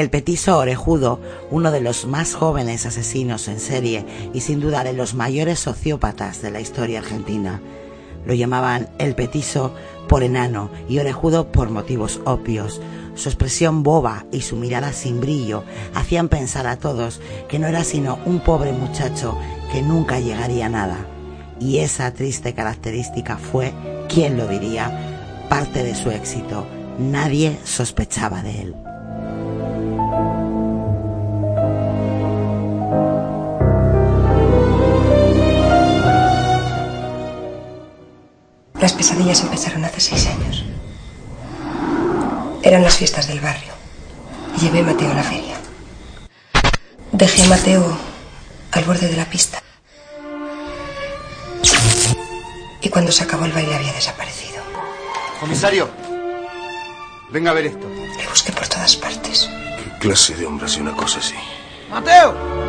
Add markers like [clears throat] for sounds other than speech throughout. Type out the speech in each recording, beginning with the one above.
El petiso orejudo, uno de los más jóvenes asesinos en serie y sin duda de los mayores sociópatas de la historia argentina. Lo llamaban el petiso por enano y orejudo por motivos obvios. Su expresión boba y su mirada sin brillo hacían pensar a todos que no era sino un pobre muchacho que nunca llegaría a nada. Y esa triste característica fue, ¿quién lo diría?, parte de su éxito. Nadie sospechaba de él. Las pesadillas empezaron hace seis años. Eran las fiestas del barrio. Llevé a Mateo a la feria. Dejé a Mateo al borde de la pista. Y cuando se acabó el baile había desaparecido. Comisario, venga a ver esto. Le busqué por todas partes. ¿Qué clase de hombre hace una cosa así? ¡Mateo!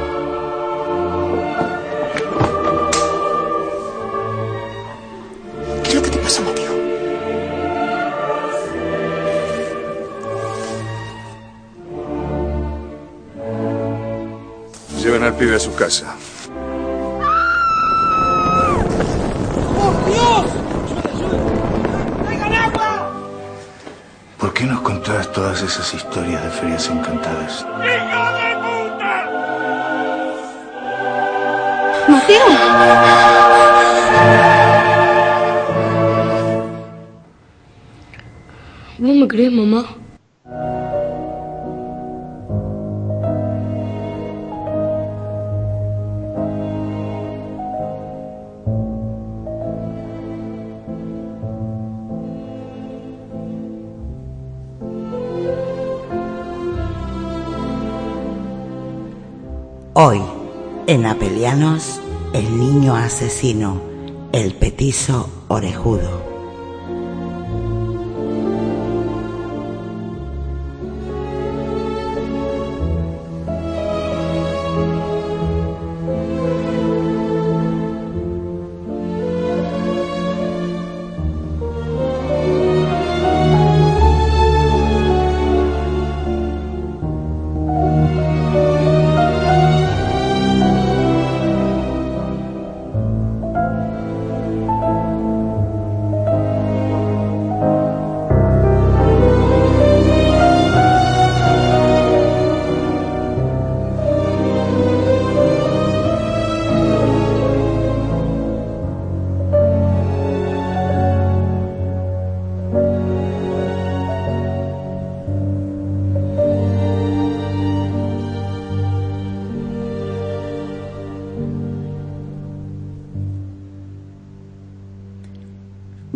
Pibe a su casa. ¡Oh, Dios! ¡Traigan agua! ¿Por qué nos contás todas esas historias de ferias encantadas? ¡Hijo de puta! ¿Vos me crees, mamá? Hoy, en Apelianos, el niño asesino, el petiso orejudo.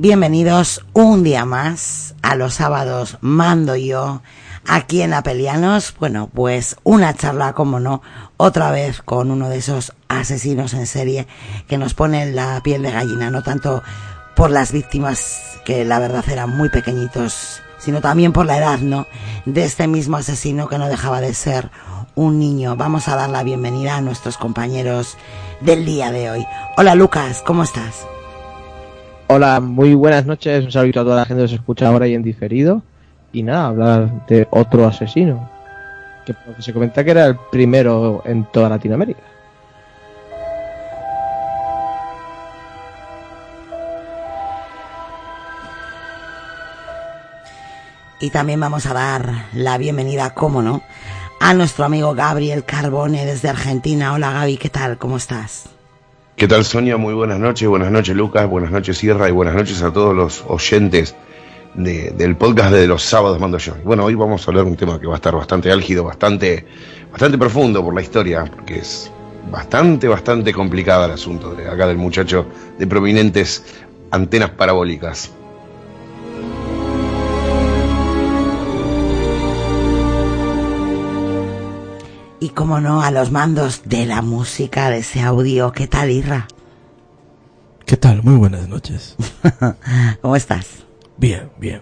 Bienvenidos un día más a los sábados Mando yo aquí en Apelianos. Bueno, pues una charla, como no, otra vez con uno de esos asesinos en serie que nos ponen la piel de gallina, no tanto por las víctimas que la verdad eran muy pequeñitos, sino también por la edad, ¿no? De este mismo asesino que no dejaba de ser un niño. Vamos a dar la bienvenida a nuestros compañeros del día de hoy. Hola Lucas, ¿cómo estás? Hola, muy buenas noches. Un saludo a toda la gente que se escucha ahora y en diferido. Y nada, hablar de otro asesino. Que se comenta que era el primero en toda Latinoamérica. Y también vamos a dar la bienvenida, cómo no, a nuestro amigo Gabriel Carbone desde Argentina. Hola Gaby, ¿qué tal? ¿Cómo estás? ¿Qué tal Sonia? Muy buenas noches, buenas noches Lucas, buenas noches Sierra y buenas noches a todos los oyentes de- del podcast de los sábados mando yo. Bueno, hoy vamos a hablar de un tema que va a estar bastante álgido, bastante, bastante profundo por la historia, porque es bastante, bastante complicado el asunto de acá del muchacho de prominentes antenas parabólicas. Y cómo no, a los mandos de la música, de ese audio. ¿Qué tal, Irra? ¿Qué tal? Muy buenas noches. [laughs] ¿Cómo estás? Bien, bien.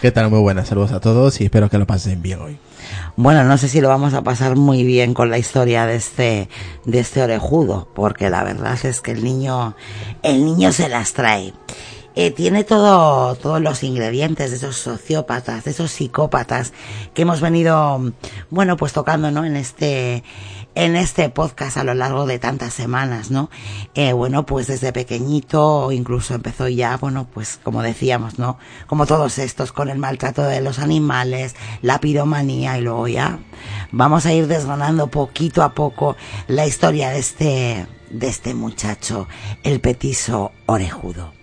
¿Qué tal? Muy buenas. Saludos a todos y espero que lo pasen bien hoy. Bueno, no sé si lo vamos a pasar muy bien con la historia de este, de este orejudo, porque la verdad es que el niño, el niño se las trae. Eh, tiene todo, todos los ingredientes de esos sociópatas, de esos psicópatas que hemos venido, bueno, pues tocando, ¿no? En este, en este podcast a lo largo de tantas semanas, ¿no? Eh, bueno, pues desde pequeñito, incluso empezó ya, bueno, pues como decíamos, ¿no? Como todos estos, con el maltrato de los animales, la piromanía y luego ya vamos a ir desgranando poquito a poco la historia de este, de este muchacho, el petiso orejudo.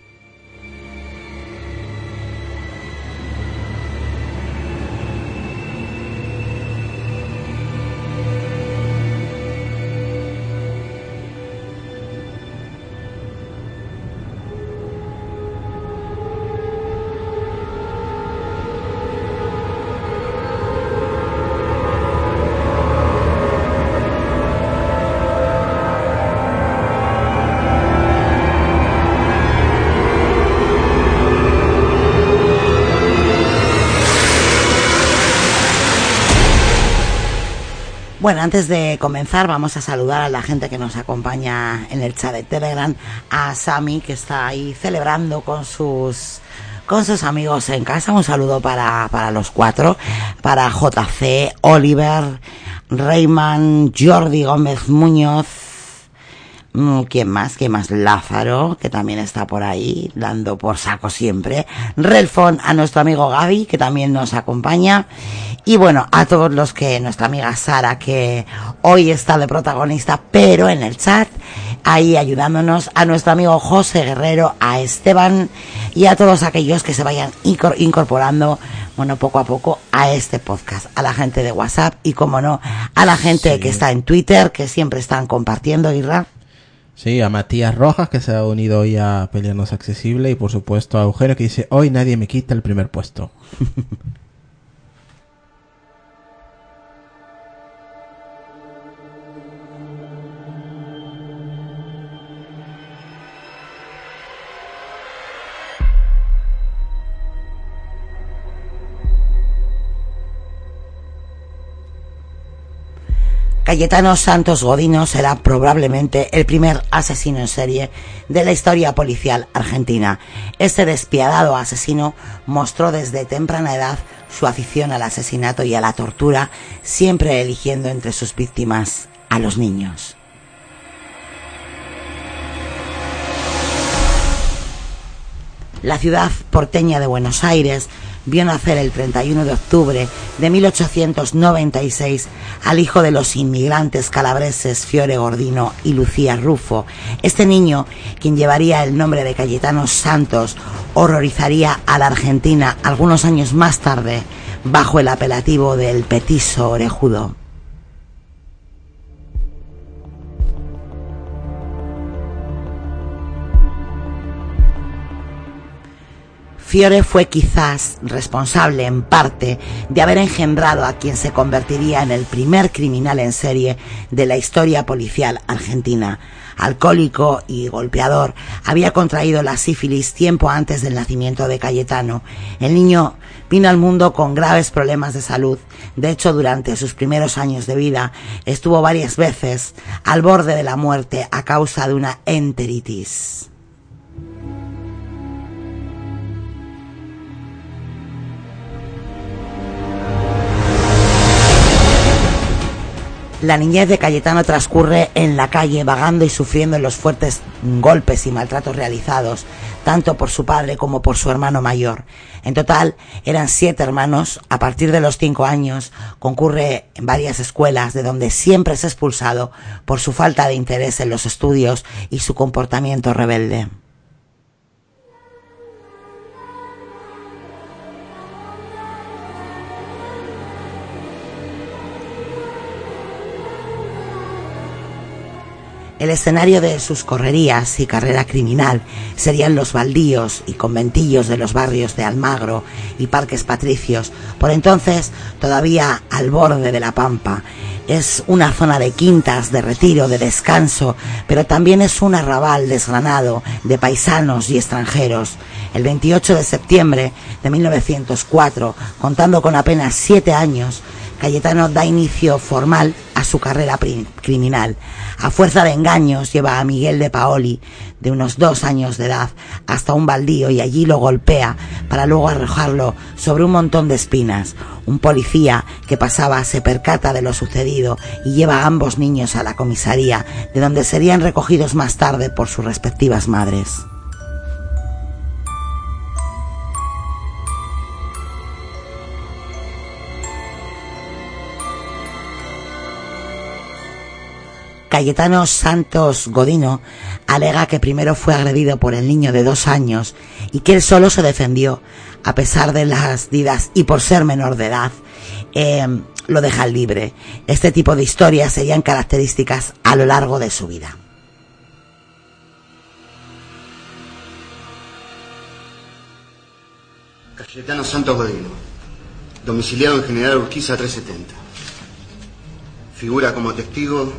Bueno, antes de comenzar vamos a saludar a la gente que nos acompaña en el chat de Telegram, a Sami que está ahí celebrando con sus con sus amigos en casa. Un saludo para, para los cuatro, para JC, Oliver, Reyman, Jordi Gómez Muñoz, ¿Quién más? ¿Quién más? Lázaro, que también está por ahí, dando por saco siempre. Relfon, a nuestro amigo Gaby, que también nos acompaña. Y bueno, a todos los que nuestra amiga Sara, que hoy está de protagonista, pero en el chat, ahí ayudándonos, a nuestro amigo José Guerrero, a Esteban y a todos aquellos que se vayan incor- incorporando, bueno, poco a poco a este podcast, a la gente de WhatsApp y, como no, a la gente que está en Twitter, que siempre están compartiendo, Irra. Sí, a Matías Rojas que se ha unido hoy a Pelearnos Accesible y por supuesto a Eugenio que dice hoy nadie me quita el primer puesto. [laughs] Cayetano Santos Godino será probablemente el primer asesino en serie de la historia policial argentina. Este despiadado asesino mostró desde temprana edad su afición al asesinato y a la tortura, siempre eligiendo entre sus víctimas a los niños. La ciudad porteña de Buenos Aires vio nacer el 31 de octubre de 1896 al hijo de los inmigrantes calabreses Fiore Gordino y Lucía Rufo. Este niño, quien llevaría el nombre de Cayetano Santos, horrorizaría a la Argentina algunos años más tarde bajo el apelativo del petiso orejudo. Fiore fue quizás responsable en parte de haber engendrado a quien se convertiría en el primer criminal en serie de la historia policial argentina. Alcohólico y golpeador, había contraído la sífilis tiempo antes del nacimiento de Cayetano. El niño vino al mundo con graves problemas de salud. De hecho, durante sus primeros años de vida estuvo varias veces al borde de la muerte a causa de una enteritis. La niñez de Cayetano transcurre en la calle, vagando y sufriendo los fuertes golpes y maltratos realizados, tanto por su padre como por su hermano mayor. En total, eran siete hermanos. A partir de los cinco años, concurre en varias escuelas, de donde siempre es expulsado por su falta de interés en los estudios y su comportamiento rebelde. El escenario de sus correrías y carrera criminal serían los baldíos y conventillos de los barrios de Almagro y Parques Patricios, por entonces todavía al borde de la Pampa. Es una zona de quintas, de retiro, de descanso, pero también es un arrabal desgranado de paisanos y extranjeros. El 28 de septiembre de 1904, contando con apenas siete años, Cayetano da inicio formal a su carrera criminal. A fuerza de engaños lleva a Miguel de Paoli, de unos dos años de edad, hasta un baldío y allí lo golpea para luego arrojarlo sobre un montón de espinas. Un policía que pasaba se percata de lo sucedido y lleva a ambos niños a la comisaría, de donde serían recogidos más tarde por sus respectivas madres. Cayetano Santos Godino alega que primero fue agredido por el niño de dos años y que él solo se defendió a pesar de las didas y por ser menor de edad. Eh, lo deja libre. Este tipo de historias serían características a lo largo de su vida. Cayetano Santos Godino, domiciliado en General Urquiza 370. Figura como testigo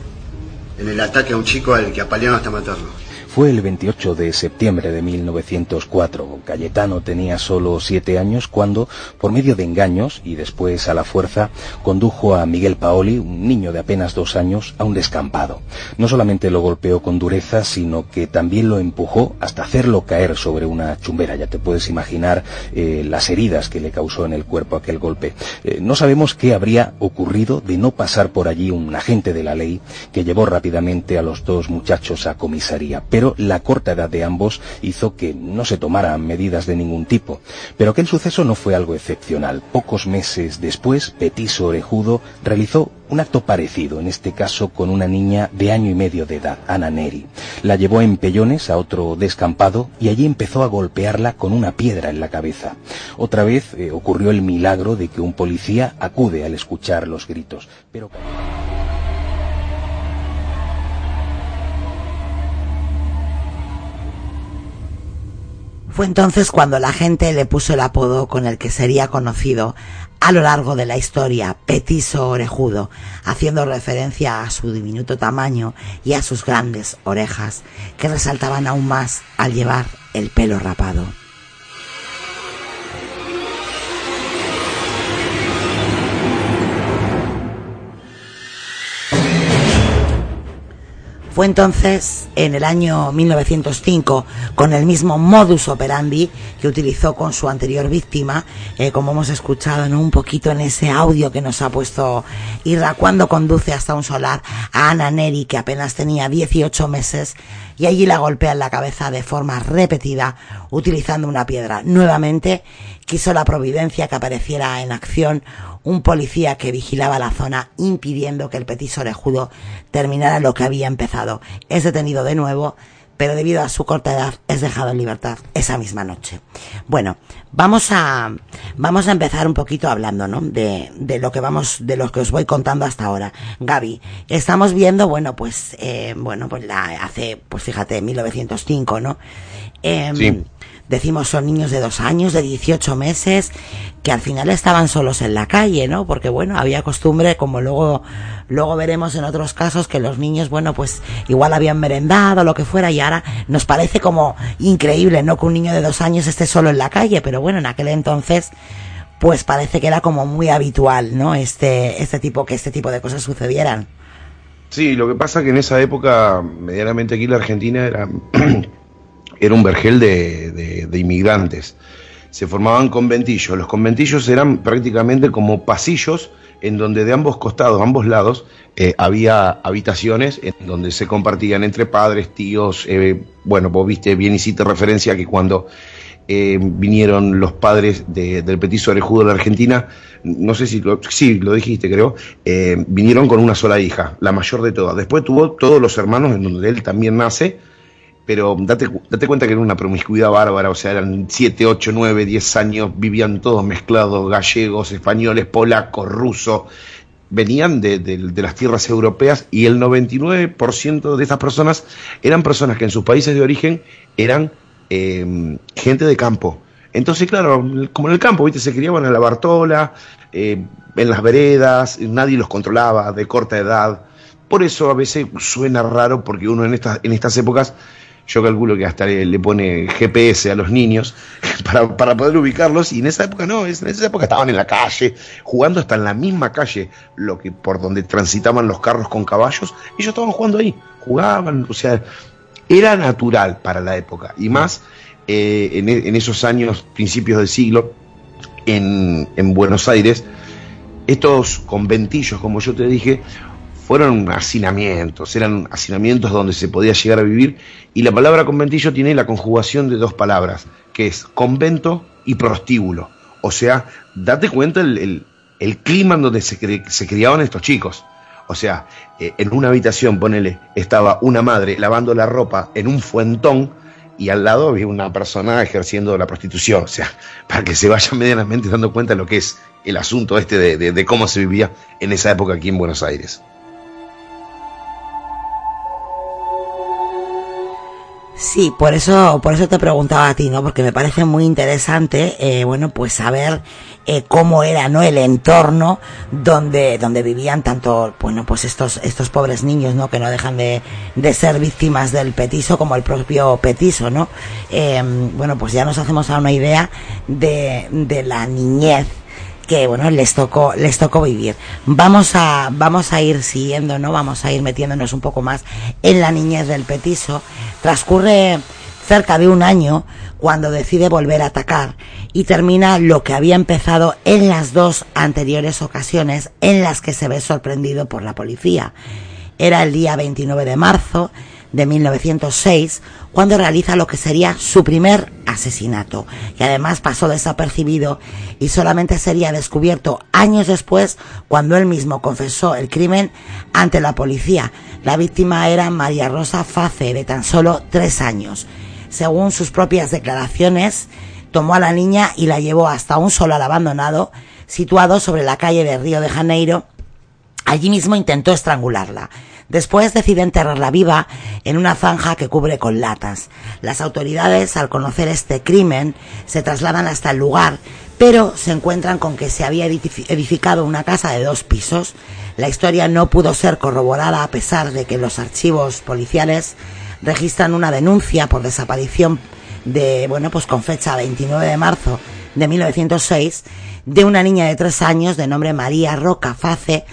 en el ataque a un chico al que apalearon hasta matarlo. Fue el 28 de septiembre de 1904. Cayetano tenía solo siete años cuando, por medio de engaños y después a la fuerza, condujo a Miguel Paoli, un niño de apenas dos años, a un descampado. No solamente lo golpeó con dureza, sino que también lo empujó hasta hacerlo caer sobre una chumbera. Ya te puedes imaginar eh, las heridas que le causó en el cuerpo aquel golpe. Eh, no sabemos qué habría ocurrido de no pasar por allí un agente de la ley que llevó rápidamente a los dos muchachos a comisaría la corta edad de ambos hizo que no se tomaran medidas de ningún tipo. Pero aquel suceso no fue algo excepcional. Pocos meses después, Petiso Orejudo realizó un acto parecido, en este caso con una niña de año y medio de edad, Ana Neri. La llevó en pellones a otro descampado y allí empezó a golpearla con una piedra en la cabeza. Otra vez eh, ocurrió el milagro de que un policía acude al escuchar los gritos. Pero... Fue entonces cuando la gente le puso el apodo con el que sería conocido a lo largo de la historia, Petiso Orejudo, haciendo referencia a su diminuto tamaño y a sus grandes orejas, que resaltaban aún más al llevar el pelo rapado. Fue entonces, en el año 1905, con el mismo modus operandi que utilizó con su anterior víctima, eh, como hemos escuchado en un poquito en ese audio que nos ha puesto Irra, cuando conduce hasta un solar a Ana Neri, que apenas tenía 18 meses, y allí la golpea en la cabeza de forma repetida, utilizando una piedra. Nuevamente, quiso la providencia que apareciera en acción un policía que vigilaba la zona impidiendo que el petiso orejudo terminara lo que había empezado. Es detenido de nuevo, pero debido a su corta edad es dejado en libertad esa misma noche. Bueno, vamos a vamos a empezar un poquito hablando, ¿no? De, de lo que vamos, de lo que os voy contando hasta ahora. Gaby, estamos viendo, bueno, pues, eh, bueno, pues la hace, pues fíjate, 1905, ¿no? Eh, sí decimos son niños de dos años, de 18 meses, que al final estaban solos en la calle, ¿no? Porque bueno, había costumbre, como luego, luego veremos en otros casos, que los niños, bueno, pues igual habían merendado, lo que fuera, y ahora nos parece como increíble, ¿no? Que un niño de dos años esté solo en la calle, pero bueno, en aquel entonces, pues parece que era como muy habitual, ¿no? Este, este tipo, que este tipo de cosas sucedieran. Sí, lo que pasa que en esa época, medianamente aquí en la Argentina, era [clears throat] era un vergel de, inmigrantes. Se formaban conventillos. Los conventillos eran prácticamente como pasillos en donde de ambos costados, ambos lados, eh, había habitaciones en donde se compartían entre padres, tíos. Eh, bueno, vos viste bien hiciste referencia que cuando eh, vinieron los padres del petiso orejudo de la Argentina, no sé si lo, sí, lo dijiste creo, vinieron con una sola hija, la mayor de todas. Después tuvo todos los hermanos en donde él también nace, pero date, date cuenta que era una promiscuidad bárbara, o sea, eran 7, 8, 9, 10 años, vivían todos mezclados, gallegos, españoles, polacos, rusos, venían de, las tierras europeas y el 99% de estas personas eran personas que en sus países de origen eran eh, gente de campo. Entonces, claro, como en el campo, ¿viste? se criaban en la Bartola, eh, en las veredas, nadie los controlaba, de corta edad. Por eso a veces suena raro, porque uno en estas, en estas épocas yo calculo que hasta le, pone GPS a los niños [laughs] para, para, poder ubicarlos, y en esa época no, en esa época estaban en la calle, jugando hasta en la misma calle, lo que por donde transitaban los carros con caballos, ellos estaban jugando ahí, jugaban, o sea, era natural para la época, y más eh, en, en, esos años, principios del siglo, en, en Buenos Aires, estos conventillos, como yo te dije, fueron hacinamientos, eran hacinamientos donde se podía llegar a vivir y la palabra conventillo tiene la conjugación de dos palabras, que es convento y prostíbulo. O sea, date cuenta el, clima en donde se, se, criaban estos chicos. O sea, eh, en una habitación, ponele, estaba una madre lavando la ropa en un fuentón y al lado había una persona ejerciendo la prostitución. O sea, para que se vayan medianamente dando cuenta de lo que es el asunto este de cómo se vivía en esa época aquí en Buenos Aires. Sí, por eso, por eso te preguntaba a ti, ¿no? Porque me parece muy interesante, eh, bueno, pues saber eh, cómo era, ¿no? El entorno donde, donde vivían tanto, bueno, pues estos, estos pobres niños, ¿no? Que no dejan de, de ser víctimas del petiso como el propio petiso, ¿no? Eh, bueno, pues ya nos hacemos a una idea de, de la niñez que bueno les tocó les tocó vivir. Vamos a vamos a ir siguiendo no vamos a ir metiéndonos un poco más en la niñez del petiso. Transcurre cerca de un año cuando decide volver a atacar y termina lo que había empezado en las dos anteriores ocasiones en las que se ve sorprendido por la policía. Era el día 29 de marzo de 1906 cuando realiza lo que sería su primer asesinato, que además pasó desapercibido y solamente sería descubierto años después cuando él mismo confesó el crimen ante la policía. La víctima era María Rosa Face, de tan solo tres años. Según sus propias declaraciones, tomó a la niña y la llevó hasta un solar abandonado situado sobre la calle de Río de Janeiro. Allí mismo intentó estrangularla. Después decide enterrarla viva en una zanja que cubre con latas. Las autoridades, al conocer este crimen, se trasladan hasta el lugar, pero se encuentran con que se había edificado una casa de dos pisos. La historia no pudo ser corroborada a pesar de que los archivos policiales registran una denuncia por desaparición de, bueno, pues con fecha 29 de marzo de 1906 de una niña de tres años de nombre María Roca Face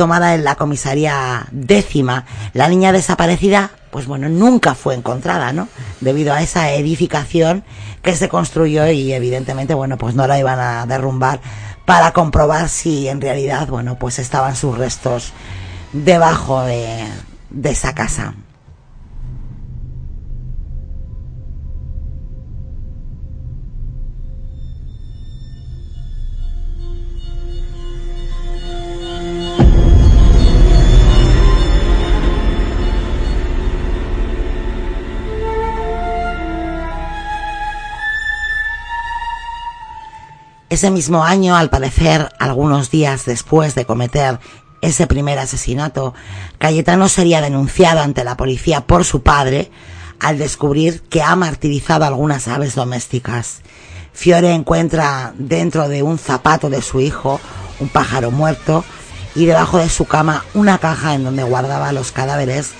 tomada en la comisaría décima. La niña desaparecida, pues bueno, nunca fue encontrada, ¿no? Debido a esa edificación que se construyó y evidentemente, bueno, pues no la iban a derrumbar para comprobar si en realidad, bueno, pues estaban sus restos debajo de, de esa casa. Ese mismo año, al parecer, algunos días después de cometer ese primer asesinato, Cayetano sería denunciado ante la policía por su padre al descubrir que ha martirizado algunas aves domésticas. Fiore encuentra dentro de un zapato de su hijo un pájaro muerto y debajo de su cama una caja en donde guardaba los cadáveres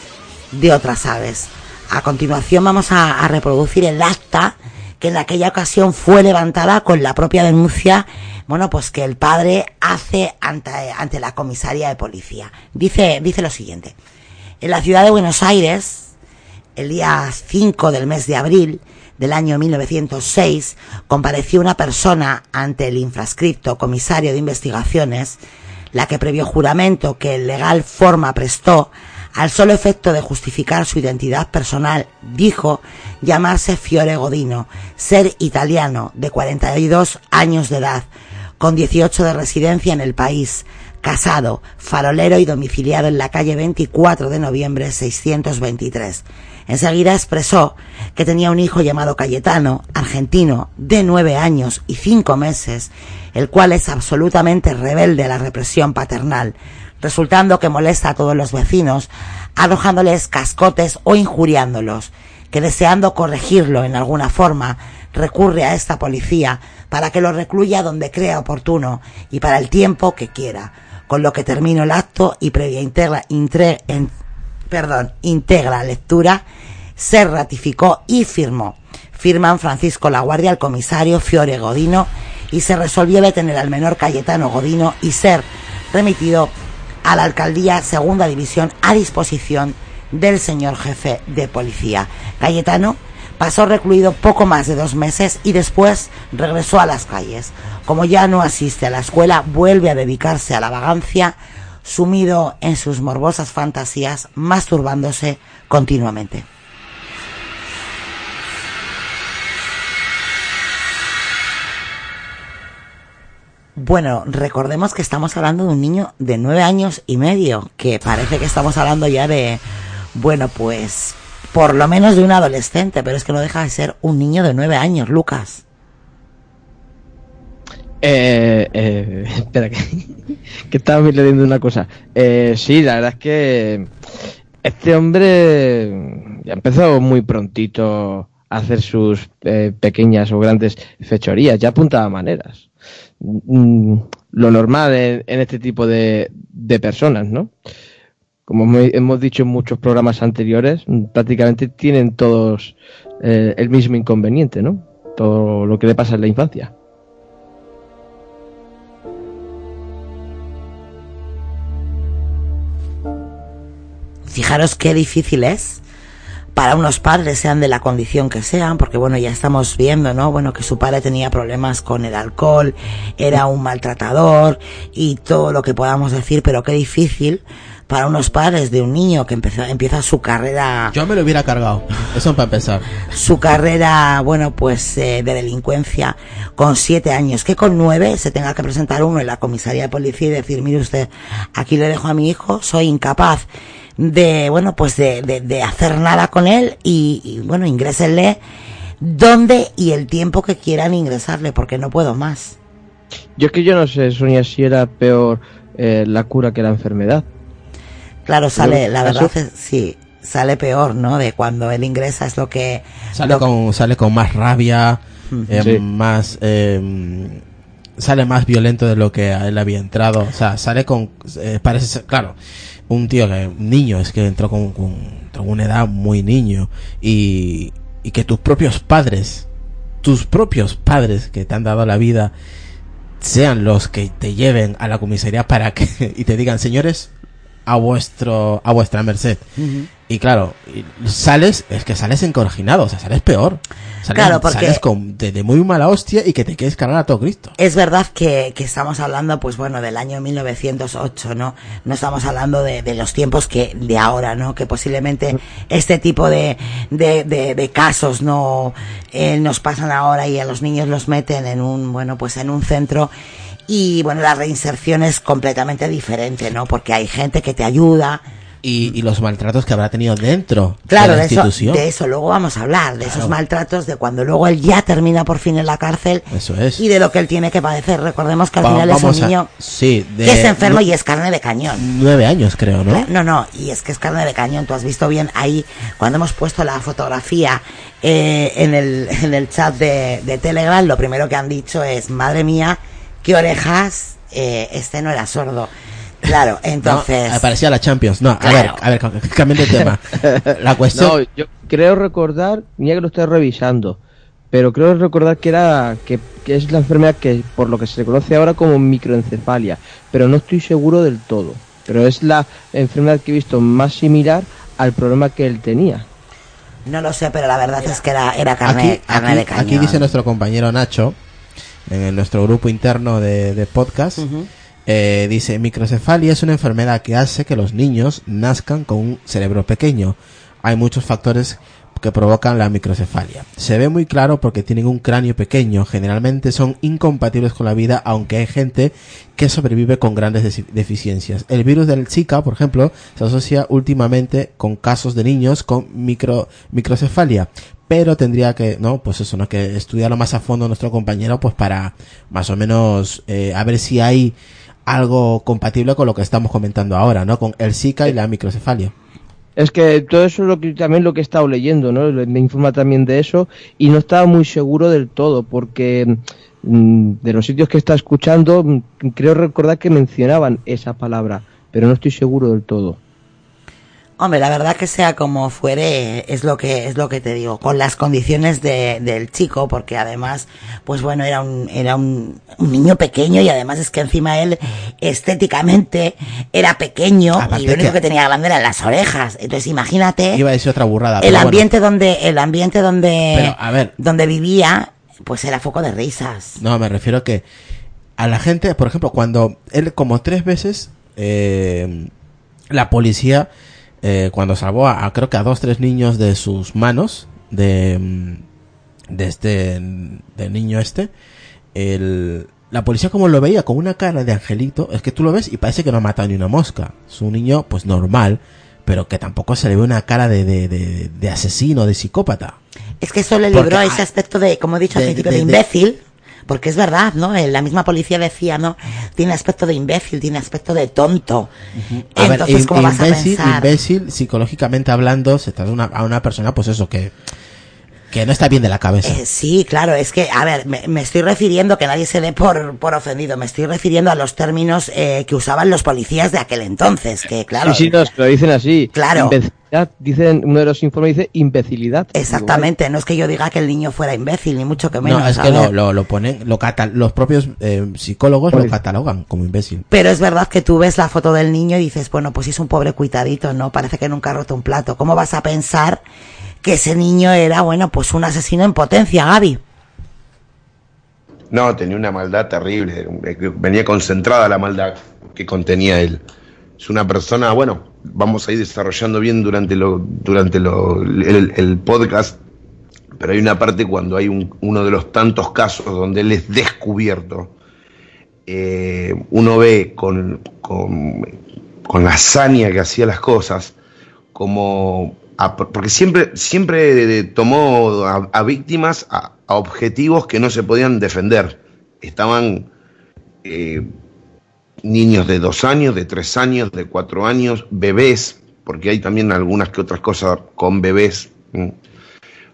de otras aves. A continuación vamos a, a reproducir el acta que en aquella ocasión fue levantada con la propia denuncia, bueno, pues que el padre hace ante, ante la comisaría de policía. Dice, dice lo siguiente. En la ciudad de Buenos Aires, el día 5 del mes de abril del año 1906, compareció una persona ante el infrascripto comisario de investigaciones, la que previo juramento que el legal forma prestó al solo efecto de justificar su identidad personal, dijo llamarse Fiore Godino, ser italiano, de 42 años de edad, con 18 de residencia en el país, casado, farolero y domiciliado en la calle 24 de noviembre 623. Enseguida expresó que tenía un hijo llamado Cayetano, argentino, de nueve años y cinco meses, el cual es absolutamente rebelde a la represión paternal, resultando que molesta a todos los vecinos, arrojándoles cascotes o injuriándolos, que deseando corregirlo en alguna forma, recurre a esta policía para que lo recluya donde crea oportuno y para el tiempo que quiera, con lo que termino el acto y previa integra, perdón, integra lectura, se ratificó y firmó. Firman Francisco Laguardia, el comisario Fiore Godino, y se resolvió detener al menor Cayetano Godino y ser remitido a la alcaldía segunda división a disposición del señor jefe de policía. Cayetano pasó recluido poco más de dos meses y después regresó a las calles. Como ya no asiste a la escuela, vuelve a dedicarse a la vagancia, sumido en sus morbosas fantasías, masturbándose continuamente. Bueno, recordemos que estamos hablando de un niño de nueve años y medio, que parece que estamos hablando ya de, bueno, pues por lo menos de un adolescente, pero es que no deja de ser un niño de nueve años, Lucas. Eh, eh, [laughs] espera, que, que estaba leyendo una cosa. Eh, sí, la verdad es que este hombre ya empezó muy prontito a hacer sus eh, pequeñas o grandes fechorías, ya apuntaba maneras. Lo normal en, este tipo de, de personas, ¿no? Como hemos- dicho en muchos programas anteriores, prácticamente tienen todos eh, el mismo inconveniente, ¿no? Todo lo que le pasa en la infancia. Fijaros qué difícil es para unos padres, sean de la condición que sean, porque bueno, ya estamos viendo, ¿no? Bueno, que su padre tenía problemas con el alcohol, era un maltratador y todo lo que podamos decir, pero qué difícil para unos padres de un niño que empezó, empieza su carrera Yo me lo hubiera cargado. Eso para empezar. su carrera, bueno, pues eh, de delincuencia con siete años, que con nueve se tenga que presentar uno en la comisaría de policía y decir, mire usted, aquí le dejo a mi hijo, soy incapaz de, bueno, pues de, de, de hacer nada con él y, y, bueno, ingrésenle donde y el tiempo que quieran ingresarle, porque no puedo más. Yo es que yo no sé, Sonia, si era peor eh, la cura que la enfermedad. Claro, sale, la verdad es, sí, sale peor, ¿no? De cuando él ingresa es lo que... Sale lo- con, sale con más rabia, eh, Sí. más, eh, sale más violento de lo que a él había entrado. O sea, sale con, eh, parece ser, claro, un tío que, un niño, es que entró con, con, con una edad muy niño y, y que tus propios padres, tus propios padres que te han dado la vida, sean los que te lleven a la comisaría para que, [laughs] y te digan, señores, a vuestro, a vuestra merced. Y claro, sales, es que sales encorajinado, o sea, sales peor. Sales, Claro, porque- sales con, de, de muy mala hostia y que te quieres cargar a todo Cristo. Es verdad que, que estamos hablando, pues bueno, del año 1908, ¿no? No estamos hablando de, de los tiempos que de ahora, ¿no? Que posiblemente este tipo de, de, de, de casos no eh, nos pasan ahora y a los niños los meten en un, bueno, pues en un centro y bueno, la reinserción es completamente diferente, ¿no? Porque hay gente que te ayuda. Y, y los maltratos que habrá tenido dentro Claro, de la de eso, institución. de eso luego vamos a hablar, de esos maltratos, de cuando luego él ya termina por fin en la cárcel Eso es. y de lo que él tiene que padecer. Recordemos que al Va- final es un a- niño sí, de que es enfermo y es carne de cañón. nueve años creo, ¿no? No, no, y es que es carne de cañón. Tú has visto bien ahí, cuando hemos puesto la fotografía eh, en, el, en el chat de, de Telegram, lo primero que han dicho es, madre mía, qué orejas, eh, este no era sordo. Claro, [laughs] entonces... No, parecía la Champions. No, a Claro. ver, a ver, cam- cambien de tema. [laughs] La cuestión. No, yo creo recordar, mira que lo estoy revisando, pero creo recordar que era que, que es la enfermedad que por lo que se conoce ahora como microencefalia, pero no estoy seguro del todo. Pero es la enfermedad que he visto más similar al problema que él tenía. No lo sé, pero la verdad es que era, era carne, aquí, carne aquí- de cañón. aquí dice nuestro compañero Nacho, en nuestro grupo interno de, de podcast, eh, dice, microcefalia es una enfermedad que hace que los niños nazcan con un cerebro pequeño. Hay muchos factores que provocan la microcefalia. Se ve muy claro porque tienen un cráneo pequeño, generalmente son incompatibles con la vida, aunque hay gente que sobrevive con grandes deficiencias. El virus del Zika, por ejemplo, se asocia últimamente con casos de niños con micro, microcefalia, pero tendría que, no, pues eso, no, que estudiarlo más a fondo nuestro compañero, pues para más o menos eh, a ver si hay algo compatible con lo que estamos comentando ahora, ¿no? Con el Zika y la microcefalia. Es que todo eso es lo que también lo que he estado leyendo, ¿no? Me informa también de eso y no estaba muy seguro del todo porque mm, de los sitios que está escuchando mm, creo recordar que mencionaban esa palabra, pero no estoy seguro del todo. Hombre, la verdad que sea como fuere, es lo que, es lo que te digo, con las condiciones de, del chico, porque además, pues bueno, era un, era un, un niño pequeño y además es que encima él estéticamente era pequeño Aparte y lo único que- que tenía grande eran las orejas. Entonces imagínate Iba a decir otra burrada. el bueno. ambiente donde, el ambiente donde, Pero, a ver. donde vivía, pues era foco de risas. No, me refiero que a la gente, por ejemplo, cuando él como tres veces, eh, la policía, eh, cuando salvó a, a creo que a dos, tres niños de sus manos, de, mm, de este, del niño este, el, la policía como lo veía con una cara de angelito, es que tú lo ves y parece que no ha matado ni una mosca. Es un niño pues normal, pero que tampoco se le ve una cara de, de, de, de asesino, de psicópata. Es que eso le libró ese aspecto de, como he dicho al principio, de- imbécil. Porque es verdad, ¿no? Eh, La misma policía decía, ¿no? Tiene aspecto de imbécil, tiene aspecto de tonto. A Entonces, ¿cómo vas a imbécil, pensar? imbécil, psicológicamente hablando, se trata de una, a una persona, pues eso, que, que no está bien de la cabeza. Eh, sí, claro, es que, a ver, me, me estoy refiriendo, que nadie se dé por, por ofendido, me estoy refiriendo a los términos eh, que usaban los policías de aquel entonces, que claro. sí, sí, no, es que lo dicen así. Claro. Imbecilidad, dicen, uno de los informes dice imbecilidad. Exactamente, no es que yo diga que el niño fuera imbécil, ni mucho que menos. no, es que lo, lo, lo ponen, lo los propios eh, psicólogos lo catalogan como imbécil. Pero es verdad que tú ves la foto del niño y dices, bueno, pues es un pobre cuitadito, ¿no? Parece que nunca ha roto un plato. ¿Cómo vas a pensar que ese niño era, bueno, pues un asesino en potencia, Gaby? No, tenía una maldad terrible. Venía concentrada la maldad que contenía él. Es una persona, bueno, vamos a ir desarrollando bien durante lo, durante lo, el, podcast, pero hay una parte cuando hay un- uno de los tantos casos donde él es descubierto. eh, uno ve con, con, con la hazaña que hacía las cosas, como porque siempre, siempre tomó a, víctimas, a, objetivos que no se podían defender. Estaban eh, niños de dos años, de tres años, de cuatro años, bebés, porque hay también algunas que otras cosas con bebés. O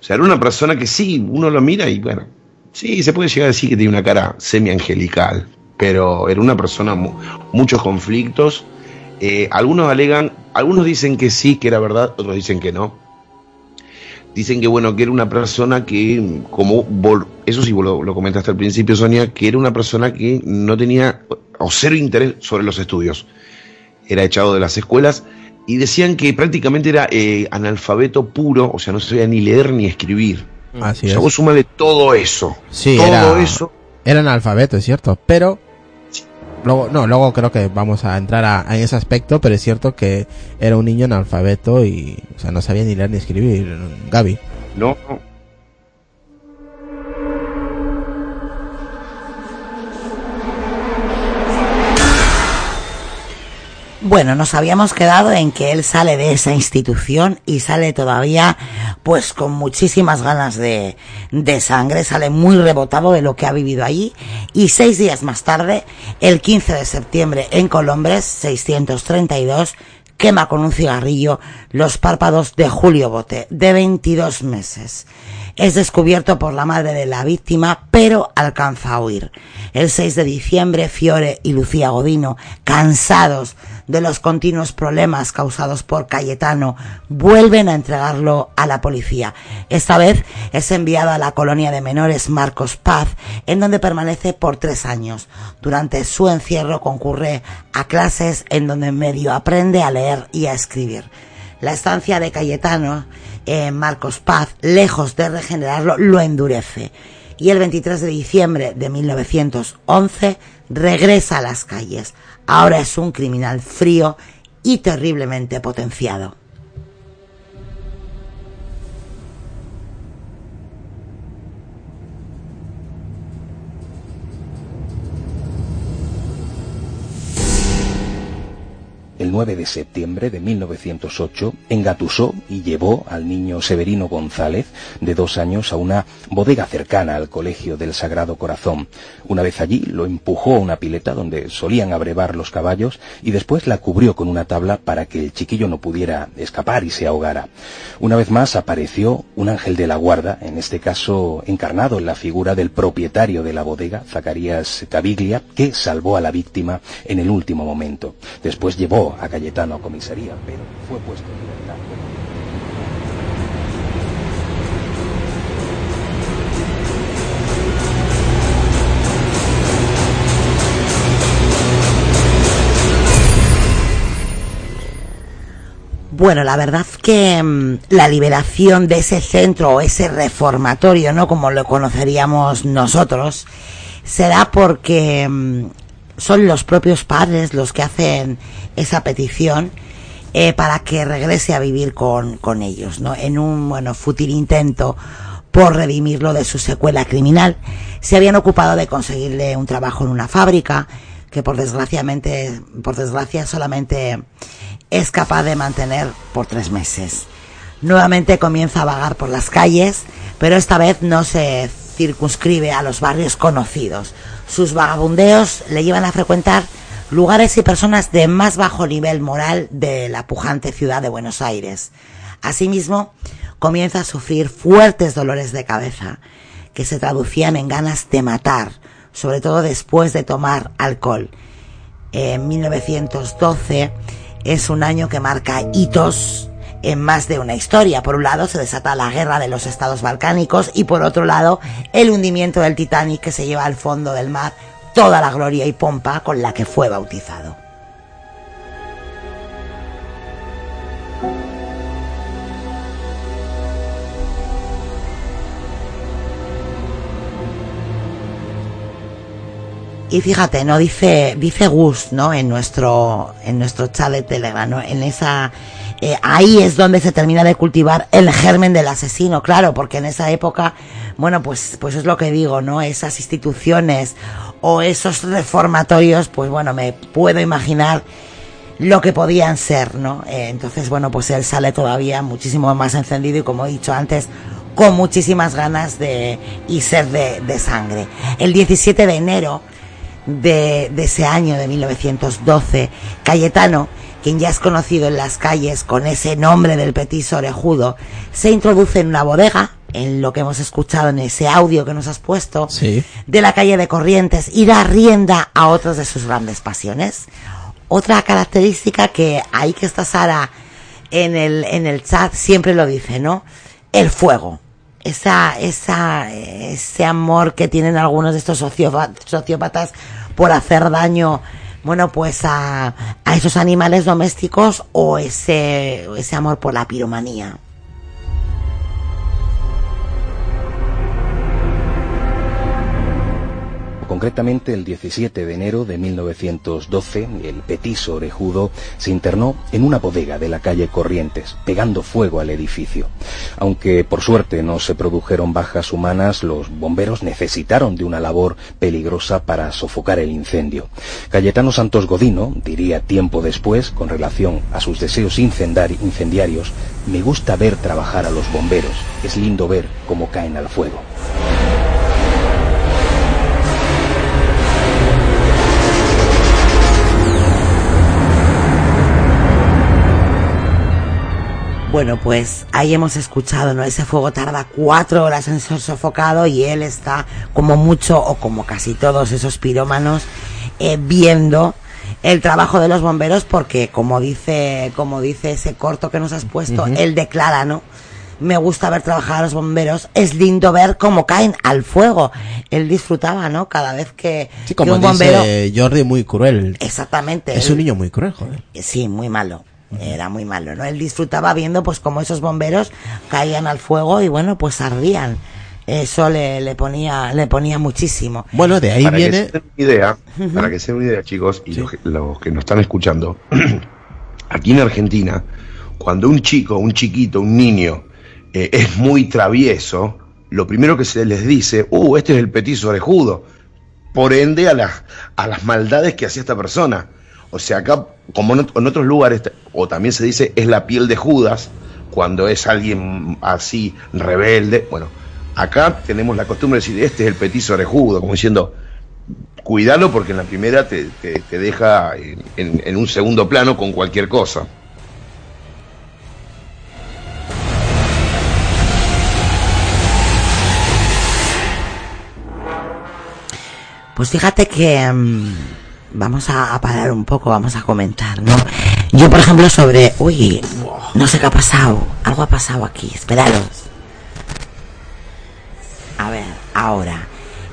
sea, era una persona que sí, uno lo mira y bueno, sí, se puede llegar a decir que tiene una cara semi-angelical, pero era una persona, mu- muchos conflictos. Eh, algunos alegan, algunos dicen que sí, que era verdad, otros dicen que no. Dicen que bueno, que era una persona que, como vol- eso sí vos lo, lo comentaste al principio, Sonia, que era una persona que no tenía o cero interés sobre los estudios. Era echado de las escuelas y decían que prácticamente era eh, analfabeto puro, o sea, no sabía ni leer ni escribir. Así o sea, es. vos sumale todo eso. Sí, todo era, eso. era analfabeto, es cierto, pero luego, no, luego creo que vamos a entrar a, ese aspecto, pero es cierto que era un niño analfabeto y, o sea, no sabía ni leer ni escribir, Gaby. No, Bueno, nos habíamos quedado en que él sale de esa institución y sale todavía, pues con muchísimas ganas de, de sangre, sale muy rebotado de lo que ha vivido allí. Y seis días más tarde, el 15 de septiembre, en Colombres, 632, quema con un cigarrillo los párpados de Julio Bote, de 22 meses. Es descubierto por la madre de la víctima, pero alcanza a huir. El 6 de diciembre, Fiore y Lucía Godino, cansados de los continuos problemas causados por Cayetano, vuelven a entregarlo a la policía. Esta vez es enviado a la colonia de menores Marcos Paz, en donde permanece por tres años. Durante su encierro concurre a clases en donde medio aprende a leer y a escribir. La estancia de Cayetano en Marcos Paz, lejos de regenerarlo, lo endurece. Y el 23 de diciembre de 1911 regresa a las calles. Ahora es un criminal frío y terriblemente potenciado. El 9 de septiembre de 1908 engatusó y llevó al niño Severino González, de dos años, a una bodega cercana al Colegio del Sagrado Corazón. Una vez allí lo empujó a una pileta donde solían abrevar los caballos y después la cubrió con una tabla para que el chiquillo no pudiera escapar y se ahogara. Una vez más apareció un ángel de la guarda, en este caso encarnado en la figura del propietario de la bodega, Zacarías Caviglia, que salvó a la víctima en el último momento. Después llevó a Cayetano a comisaría, pero fue puesto en libertad. Bueno, la verdad que mm, la liberación de ese centro o ese reformatorio, ¿no? Como lo conoceríamos nosotros, se da porque mm, son los propios padres los que hacen esa petición eh, para que regrese a vivir con, con ellos, ¿no? En un, bueno, fútil intento por redimirlo de su secuela criminal. Se habían ocupado de conseguirle un trabajo en una fábrica que por desgraciadamente, por desgracia solamente es capaz de mantener por tres meses. Nuevamente comienza a vagar por las calles, pero esta vez no se circunscribe a los barrios conocidos. Sus vagabundeos le llevan a frecuentar lugares y personas de más bajo nivel moral de la pujante ciudad de Buenos Aires. Asimismo, comienza a sufrir fuertes dolores de cabeza, que se traducían en ganas de matar, sobre todo después de tomar alcohol. En 1912 es un año que marca hitos en más de una historia. Por un lado se desata la guerra de los estados balcánicos y por otro lado el hundimiento del Titanic que se lleva al fondo del mar toda la gloria y pompa con la que fue bautizado. Y fíjate, no dice dice Gus, ¿no? En nuestro en nuestro chat de Telegram, ¿no? En esa eh, ahí es donde se termina de cultivar el germen del asesino, claro, porque en esa época, bueno, pues pues es lo que digo, ¿no? Esas instituciones o esos reformatorios, pues bueno, me puedo imaginar lo que podían ser, ¿no? Eh, entonces, bueno, pues él sale todavía muchísimo más encendido y como he dicho antes, con muchísimas ganas de y ser de, de sangre. El 17 de enero de, de ese año de 1912, Cayetano, quien ya es conocido en las calles con ese nombre del petiso orejudo, se introduce en una bodega, en lo que hemos escuchado en ese audio que nos has puesto, Sí. de la calle de Corrientes y da rienda a otras de sus grandes pasiones. Otra característica que ahí que está Sara en el, en el chat siempre lo dice, ¿no? El fuego. Esa, esa, ese amor que tienen algunos de estos sociópa- sociópatas por hacer daño, bueno, pues a, a esos animales domésticos o ese, ese amor por la piromanía. Concretamente, el 17 de enero de 1912, el petiso orejudo se internó en una bodega de la calle Corrientes, pegando fuego al edificio. Aunque por suerte no se produjeron bajas humanas, los bomberos necesitaron de una labor peligrosa para sofocar el incendio. Cayetano Santos Godino diría tiempo después, con relación a sus deseos incendiarios, me gusta ver trabajar a los bomberos, es lindo ver cómo caen al fuego. Bueno, pues ahí hemos escuchado, ¿no? Ese fuego tarda cuatro horas en ser sofocado y él está como mucho o como casi todos esos pirómanos eh, viendo el trabajo de los bomberos porque como dice, como dice ese corto que nos has puesto, él declara, ¿no? Me gusta ver trabajar a los bomberos, es lindo ver cómo caen al fuego. Él disfrutaba, ¿no? Cada vez que, Sí, que como un bombero... dice Jordi, muy cruel. Exactamente. Es él- un niño muy cruel, joder. Sí, muy malo. Era muy malo, ¿no? Él disfrutaba viendo pues como esos bomberos caían al fuego y bueno, pues ardían. Eso le, le ponía, le ponía muchísimo. Bueno, de ahí para viene... que idea, para que se den una idea, chicos, y los, que- los que nos están escuchando, [clears throat] aquí en Argentina, cuando un chico, un chiquito, un niño eh, es muy travieso, lo primero que se les dice, uh, este es el petiso orejudo, por ende a las, a las maldades que hacía esta persona. O sea, acá, como en, ot- en otros lugares, o también se dice, es la piel de Judas, cuando es alguien así rebelde. Bueno, acá tenemos la costumbre de decir, este es el petiso orejudo, como diciendo, cuidalo porque en la primera te, te- deja en, en- un segundo plano con cualquier cosa. Pues fíjate que mm, vamos a, parar un poco, vamos a comentar, ¿no? Yo, por ejemplo, sobre... Uy, no sé qué ha pasado. Algo ha pasado aquí. Esperaros. A ver, ahora.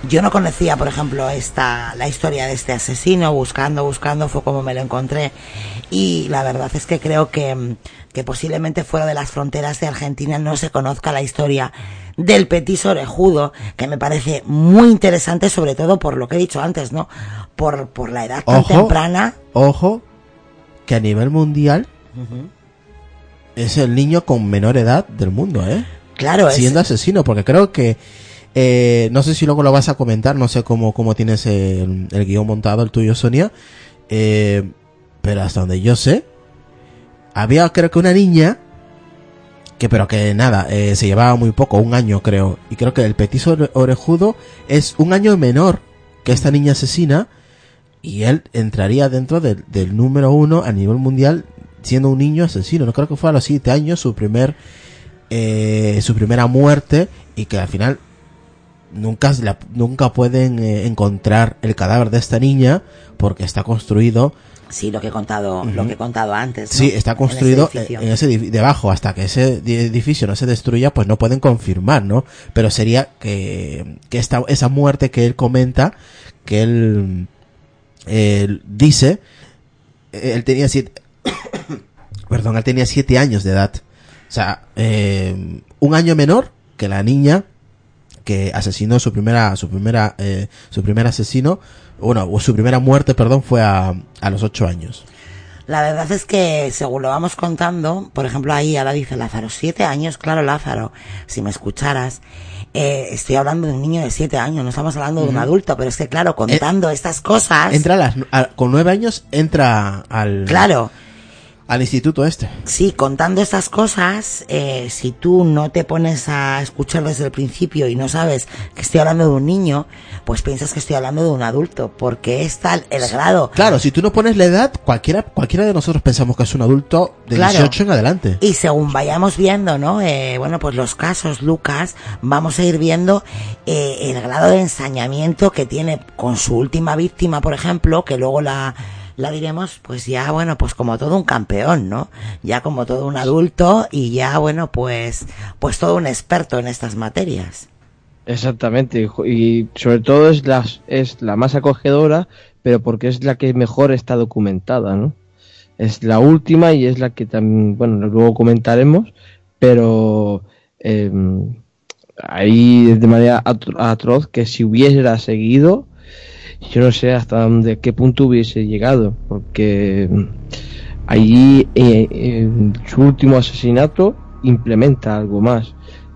Yo no conocía, por ejemplo, esta la historia de este asesino, buscando, buscando, fue como me lo encontré. Y la verdad es que creo que, que posiblemente fuera de las fronteras de Argentina no se conozca la historia del petiso orejudo, que me parece muy interesante, sobre todo por lo que he dicho antes, ¿no? Por, por la edad tan temprana. Ojo, que a nivel mundial es el niño con menor edad del mundo, ¿eh? Claro, es- Siendo asesino, porque creo que. eh, no sé si luego lo vas a comentar, no sé cómo, cómo tienes el, el guion montado, el tuyo, Sonia. eh, pero hasta donde yo sé, había creo que una niña que pero que nada, eh, se llevaba muy poco, un año creo. Y creo que el petiso ore- orejudo es un año menor que esta niña asesina. Y él entraría dentro del, del número uno a nivel mundial siendo un niño asesino. No creo que fue a los siete años su primer eh, su primera muerte y que al final nunca la- nunca pueden eh, encontrar el cadáver de esta niña porque está construido Sí, lo que he contado, lo que he contado antes. ¿no? Sí, está En ese construido eh, edificio. en ese debajo hasta que ese di- edificio no se destruya, pues no pueden confirmar, ¿no? Pero sería que, que esta, esa muerte que él comenta, que él, él dice, eh, él tenía siete, [coughs] perdón, él tenía siete años de edad. O sea, eh, un año menor que la niña que asesinó su primera, su primera, eh, su primer asesino, bueno, o su primera muerte, perdón, fue a, a los ocho años. La verdad es que, según lo vamos contando, por ejemplo, ahí ahora dice Lázaro, siete años, claro, Lázaro, si me escucharas, eh, estoy hablando de un niño de siete años, no estamos hablando de un adulto, pero es que, claro, contando estas cosas, Entra a las, a- con nueve años, entra al, claro, al instituto este. sí, contando estas cosas, eh, si tú no te pones a escuchar desde el principio y no sabes que estoy hablando de un niño, pues piensas que estoy hablando de un adulto, porque es tal el grado Claro, si tú no pones la edad, cualquiera, cualquiera de nosotros pensamos que es un adulto de Claro. 18 en adelante. Y según vayamos viendo, ¿no? Eh, bueno, pues los casos, Lucas, vamos a ir viendo eh, el grado de ensañamiento que tiene con su última víctima, por ejemplo, que luego la, la diremos, pues ya, bueno, pues como todo un campeón, ¿no? Ya como todo un adulto y ya, bueno, pues, pues todo un experto en estas materias. Exactamente, y sobre todo es la, es la más acogedora, pero porque es la que mejor está documentada, ¿no? Es la última y es la que también, bueno, luego comentaremos, pero eh, ahí de manera atro- atroz que si hubiera seguido, yo no sé hasta dónde, qué punto hubiese llegado, porque mm, allí eh, en su último asesinato implementa algo más,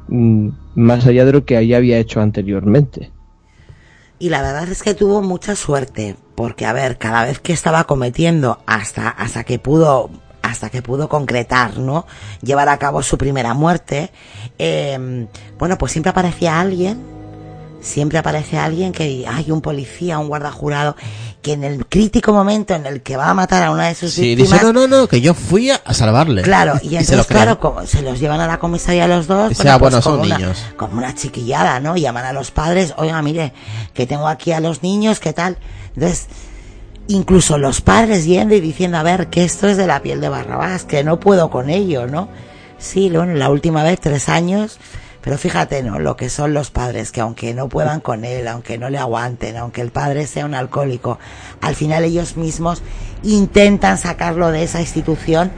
mm, más allá de lo que ya había hecho anteriormente. Y la verdad es que tuvo mucha suerte, porque a ver, cada vez que estaba cometiendo hasta hasta que pudo hasta que pudo concretar, ¿no? Llevar a cabo su primera muerte, eh, bueno, pues siempre aparecía alguien, siempre aparece alguien que hay un policía, un guardajurado, que en el crítico momento en el que va a matar a una de sus Sí, víctimas, dice, no, no, no, que yo fui a, salvarle. Claro, [laughs] y se lo entonces, creen. claro, como se los llevan a la comisaría los dos, Dice, ah, bueno, como son una- niños. como una chiquillada, ¿no? Llaman a los padres, oiga, mire, que tengo aquí a los niños, ¿qué tal? Entonces, incluso los padres yendo y diciendo, a ver, que esto es de la piel de Barrabás, que no puedo con ello, ¿no? Sí, bueno, la última vez, tres años, pero fíjate, ¿no? Lo que son los padres, que aunque no puedan con él, aunque no le aguanten, aunque el padre sea un alcohólico, al final ellos mismos intentan sacarlo de esa institución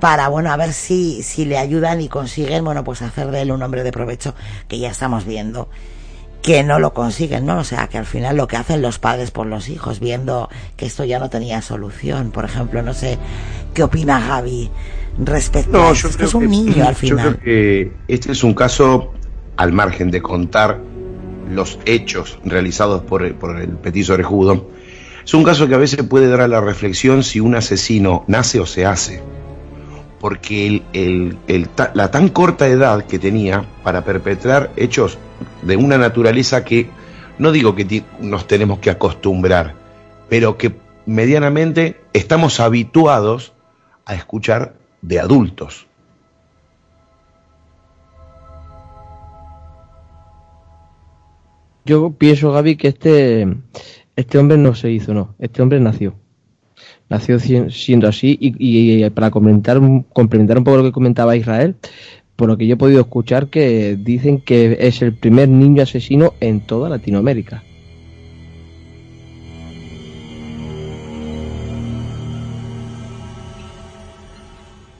para, bueno, a ver si, si le ayudan y consiguen, bueno, pues hacer de él un hombre de provecho, que ya estamos viendo que no lo consiguen, ¿no? O sea, que al final lo que hacen los padres por los hijos, viendo que esto ya no tenía solución. Por ejemplo, no sé, ¿qué opina Javi respecto a No, esto? yo Es que creo es un niño al yo final. creo que este es un caso, al margen de contar los hechos realizados por, el- por el petiso orejudo, es un caso que a veces puede dar a la reflexión si un asesino nace o se hace. Porque el- el- el ta- la tan corta edad que tenía para perpetrar hechos de una naturaleza que no digo que nos tenemos que acostumbrar, pero que medianamente estamos habituados a escuchar de adultos. Yo pienso, Gaby, que este, este hombre no se hizo, no. Este hombre nació. nació siendo así y, para comentar, complementar un poco lo que comentaba Israel, por lo que yo he podido escuchar que dicen que es el primer niño asesino en toda Latinoamérica.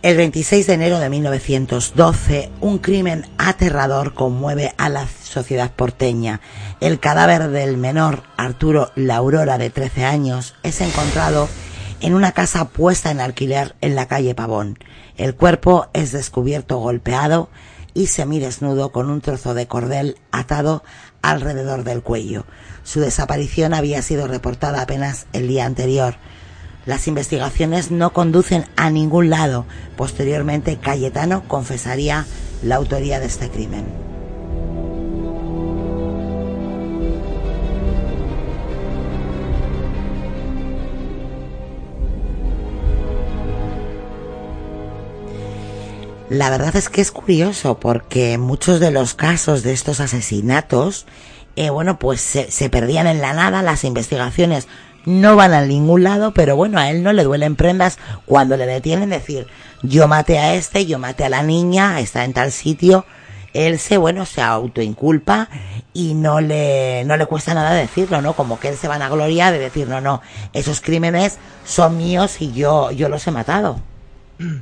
El 26 de enero de 1912, un crimen aterrador conmueve a la sociedad porteña. El cadáver del menor Arturo La Aurora, de 13 años, es encontrado en una casa puesta en alquiler en la calle Pavón. El cuerpo es descubierto golpeado y semidesnudo con un trozo de cordel atado alrededor del cuello. Su desaparición había sido reportada apenas el día anterior. Las investigaciones no conducen a ningún lado. Posteriormente, Cayetano confesaría la autoría de este crimen. La verdad es que es curioso porque muchos de los casos de estos asesinatos, eh, bueno, pues se, se, perdían en la nada, las investigaciones no van a ningún lado, pero bueno, a él no le duelen prendas cuando le detienen decir, yo maté a este, yo maté a la niña, está en tal sitio, él se, bueno, se autoinculpa y no le, no le cuesta nada decirlo, ¿no? Como que él se van a gloria de decir, no, no, esos crímenes son míos y yo, yo los he matado.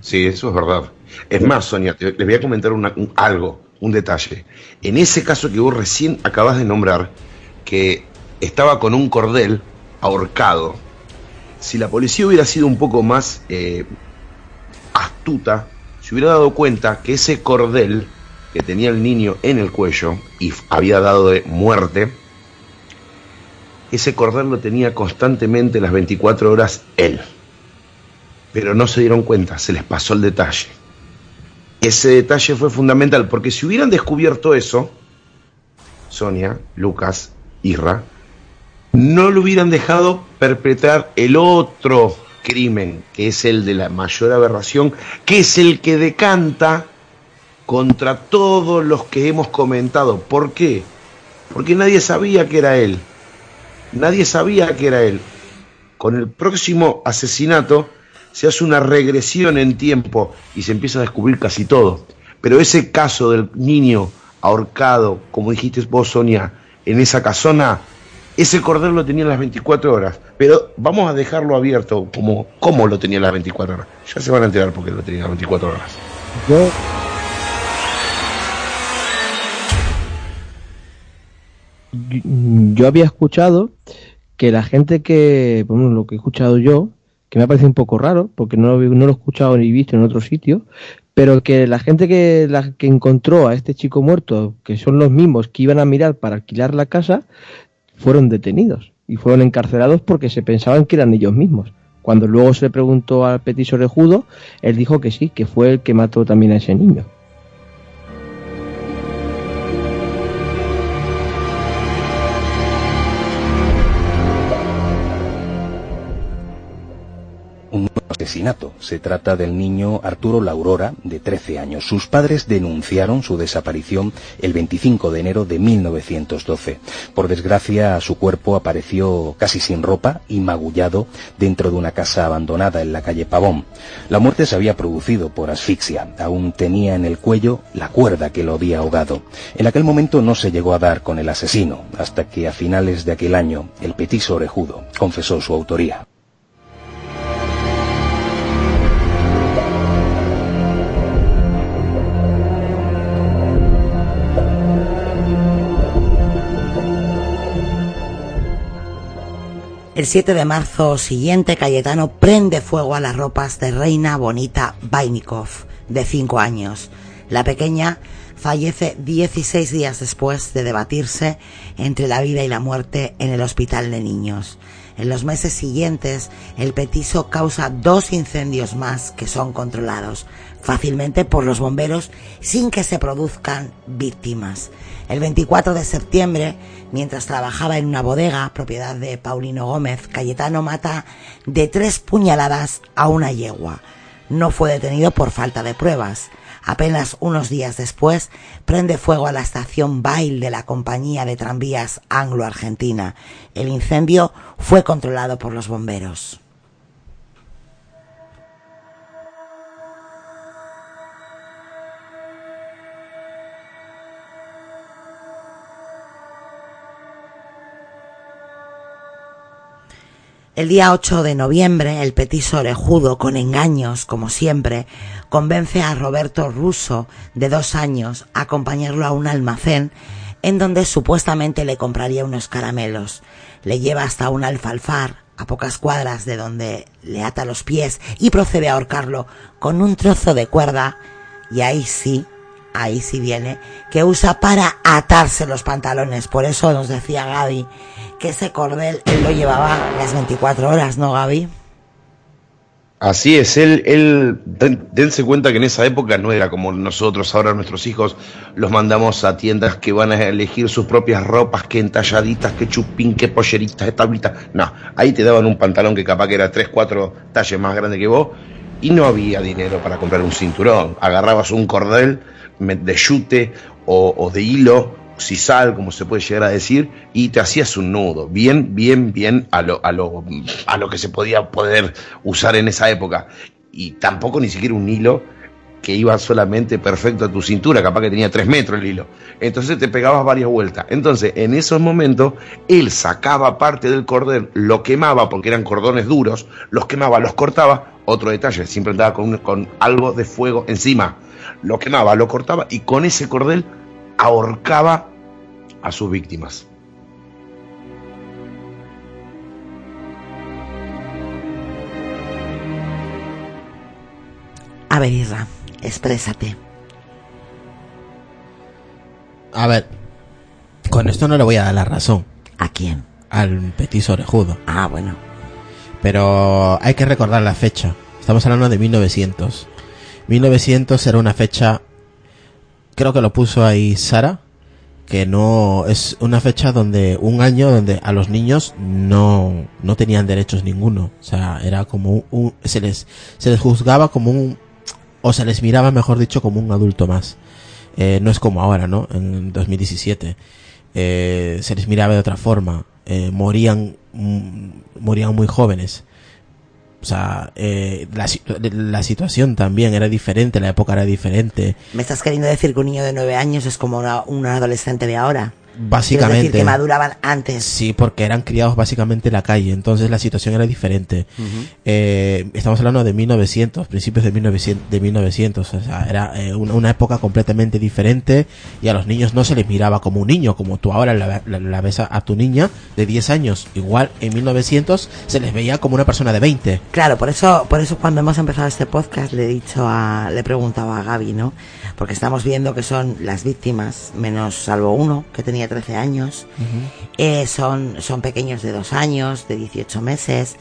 Sí, eso es verdad. Es más, Sonia, te, les voy a comentar algo, un detalle. En ese caso que vos recién acabas de nombrar, que estaba con un cordel ahorcado, si la policía hubiera sido un poco más eh, astuta, se hubiera dado cuenta que ese cordel que tenía el niño en el cuello y había dado de muerte, ese cordel lo tenía constantemente las 24 horas él. Pero no se dieron cuenta, se les pasó el detalle. Ese detalle fue fundamental, porque si hubieran descubierto eso, Sonia, Lucas, Irra, no lo hubieran dejado perpetrar el otro crimen, que es el de la mayor aberración, que es el que decanta contra todos los que hemos comentado. ¿Por qué? Porque nadie sabía que era él. Nadie sabía que era él. Con el próximo asesinato, se hace una regresión en tiempo y se empieza a descubrir casi todo. Pero ese caso del niño ahorcado, como dijiste vos, Sonia, en esa casona, ese cordero lo tenía en las 24 horas. Pero vamos a dejarlo abierto, como cómo lo tenía en las 24 horas. Ya se van a enterar por qué lo tenía en las 24 horas. Yo... Yo había escuchado que la gente que, bueno, lo que he escuchado yo, que me ha parecido un poco raro, porque no, no lo he escuchado ni visto en otro sitio, pero que la gente que, la, que encontró a este chico muerto, que son los mismos que iban a mirar para alquilar la casa, fueron detenidos y fueron encarcelados porque se pensaban que eran ellos mismos. Cuando luego se le preguntó al petiso orejudo, él dijo que sí, que fue el que mató también a ese niño. Asesinato. Se trata del niño Arturo Laurora, de 13 años. Sus padres denunciaron su desaparición el 25 de enero de 1912. Por desgracia, su cuerpo apareció casi sin ropa y magullado dentro de una casa abandonada en la calle Pavón. La muerte se había producido por asfixia. Aún tenía en el cuello la cuerda que lo había ahogado. En aquel momento no se llegó a dar con el asesino, hasta que a finales de aquel año el petiso orejudo confesó su autoría. El 7 de marzo siguiente, Cayetano prende fuego a las ropas de Reina Bonita Vainikov, de 5 años. La pequeña fallece 16 días después de debatirse entre la vida y la muerte en el hospital de niños. En los meses siguientes, el petiso causa dos incendios más que son controlados fácilmente por los bomberos sin que se produzcan víctimas. El 24 de septiembre, mientras trabajaba en una bodega, propiedad de Paulino Gómez, Cayetano mata de tres puñaladas a una yegua. No fue detenido por falta de pruebas. Apenas unos días después, prende fuego a la estación Bail de la compañía de tranvías Anglo-Argentina. El incendio fue controlado por los bomberos. El día 8 de noviembre, el petiso orejudo, con engaños, como siempre, convence a Roberto Russo, de dos años, a acompañarlo a un almacén en donde supuestamente le compraría unos caramelos. Le lleva hasta un alfalfar, a pocas cuadras de donde le ata los pies y procede a ahorcarlo con un trozo de cuerda y ahí sí, ahí sí viene, que usa para atarse los pantalones. Por eso nos decía Gaby que ese cordel él lo llevaba las 24 horas, ¿no, Gaby? Así es, él, él, dense cuenta que en esa época no era como nosotros, ahora nuestros hijos los mandamos a tiendas que van a elegir sus propias ropas, que entalladitas, que chupín, que polleritas, que tablitas. No, ahí te daban un pantalón que capaz que era 3, 4 talles más grande que vos y no había dinero para comprar un cinturón. Agarrabas un cordel de yute o, o de hilo sisal, como se puede llegar a decir, y te hacías un nudo, bien, bien, bien a lo, a lo, a lo que se podía poder usar en esa época. Y tampoco ni siquiera un hilo que iba solamente perfecto a tu cintura, capaz que tenía tres metros el hilo. Entonces te pegabas varias vueltas. Entonces, en esos momentos, él sacaba parte del cordel, lo quemaba, porque eran cordones duros, los quemaba, los cortaba. Otro detalle, siempre andaba con, con algo de fuego encima. Lo quemaba, lo cortaba y con ese cordel ahorcaba a sus víctimas. A ver, Isra, exprésate. A ver, con esto no le voy a dar la razón. ¿A quién? Al petiso orejudo. Ah, bueno. Pero hay que recordar la fecha. Estamos hablando de 1900. 1900 era una fecha, creo que lo puso ahí Sara, que no es una fecha donde un año donde a los niños no no tenían derechos ninguno. O sea era como un, se les se les juzgaba como un o se les miraba mejor dicho como un adulto más. Eh, no es como ahora no en 2017 eh, se les miraba de otra forma. Eh, morían mm, morían muy jóvenes o sea, eh, la, la, situación también era diferente, la época era diferente. ¿Me estás queriendo decir que un niño de nueve años es como una, un adolescente de ahora? Básicamente. decir, que maduraban antes. Sí, porque eran criados básicamente en la calle, entonces la situación era diferente. Uh -huh. eh, estamos hablando de 1900, principios de 1900, de 1900 o sea, era eh, una, una, época completamente diferente y a los niños no se les miraba como un niño, como tú ahora la, la, la ves a, a, tu niña de 10 años. Igual en 1900 se les veía como una persona de 20. Claro, por eso, por eso cuando hemos empezado este podcast le he dicho a, le he preguntado a Gaby, ¿no? Porque estamos viendo que son las víctimas, menos salvo uno que tenía 13 años, uh -huh. eh, son, son pequeños de dos años, de 18 meses,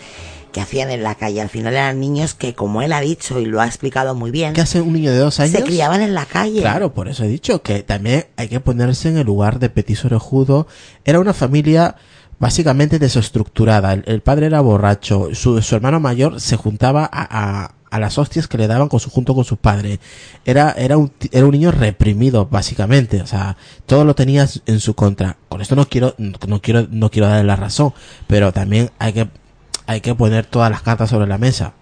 que hacían en la calle. Al final eran niños que, como él ha dicho y lo ha explicado muy bien, ¿qué hace un niño de dos años? Se criaban en la calle. Claro, por eso he dicho que también hay que ponerse en el lugar de Petit Orejudo. Era una familia básicamente desestructurada. El, el padre era borracho, su, su, hermano mayor se juntaba a, a a las hostias que le daban con su, junto con su padre. Era, era un, era un niño reprimido, básicamente. O sea, todo lo tenía en su contra. Con esto no quiero, no quiero, no quiero darle la razón, pero también hay que, hay que poner todas las cartas sobre la mesa.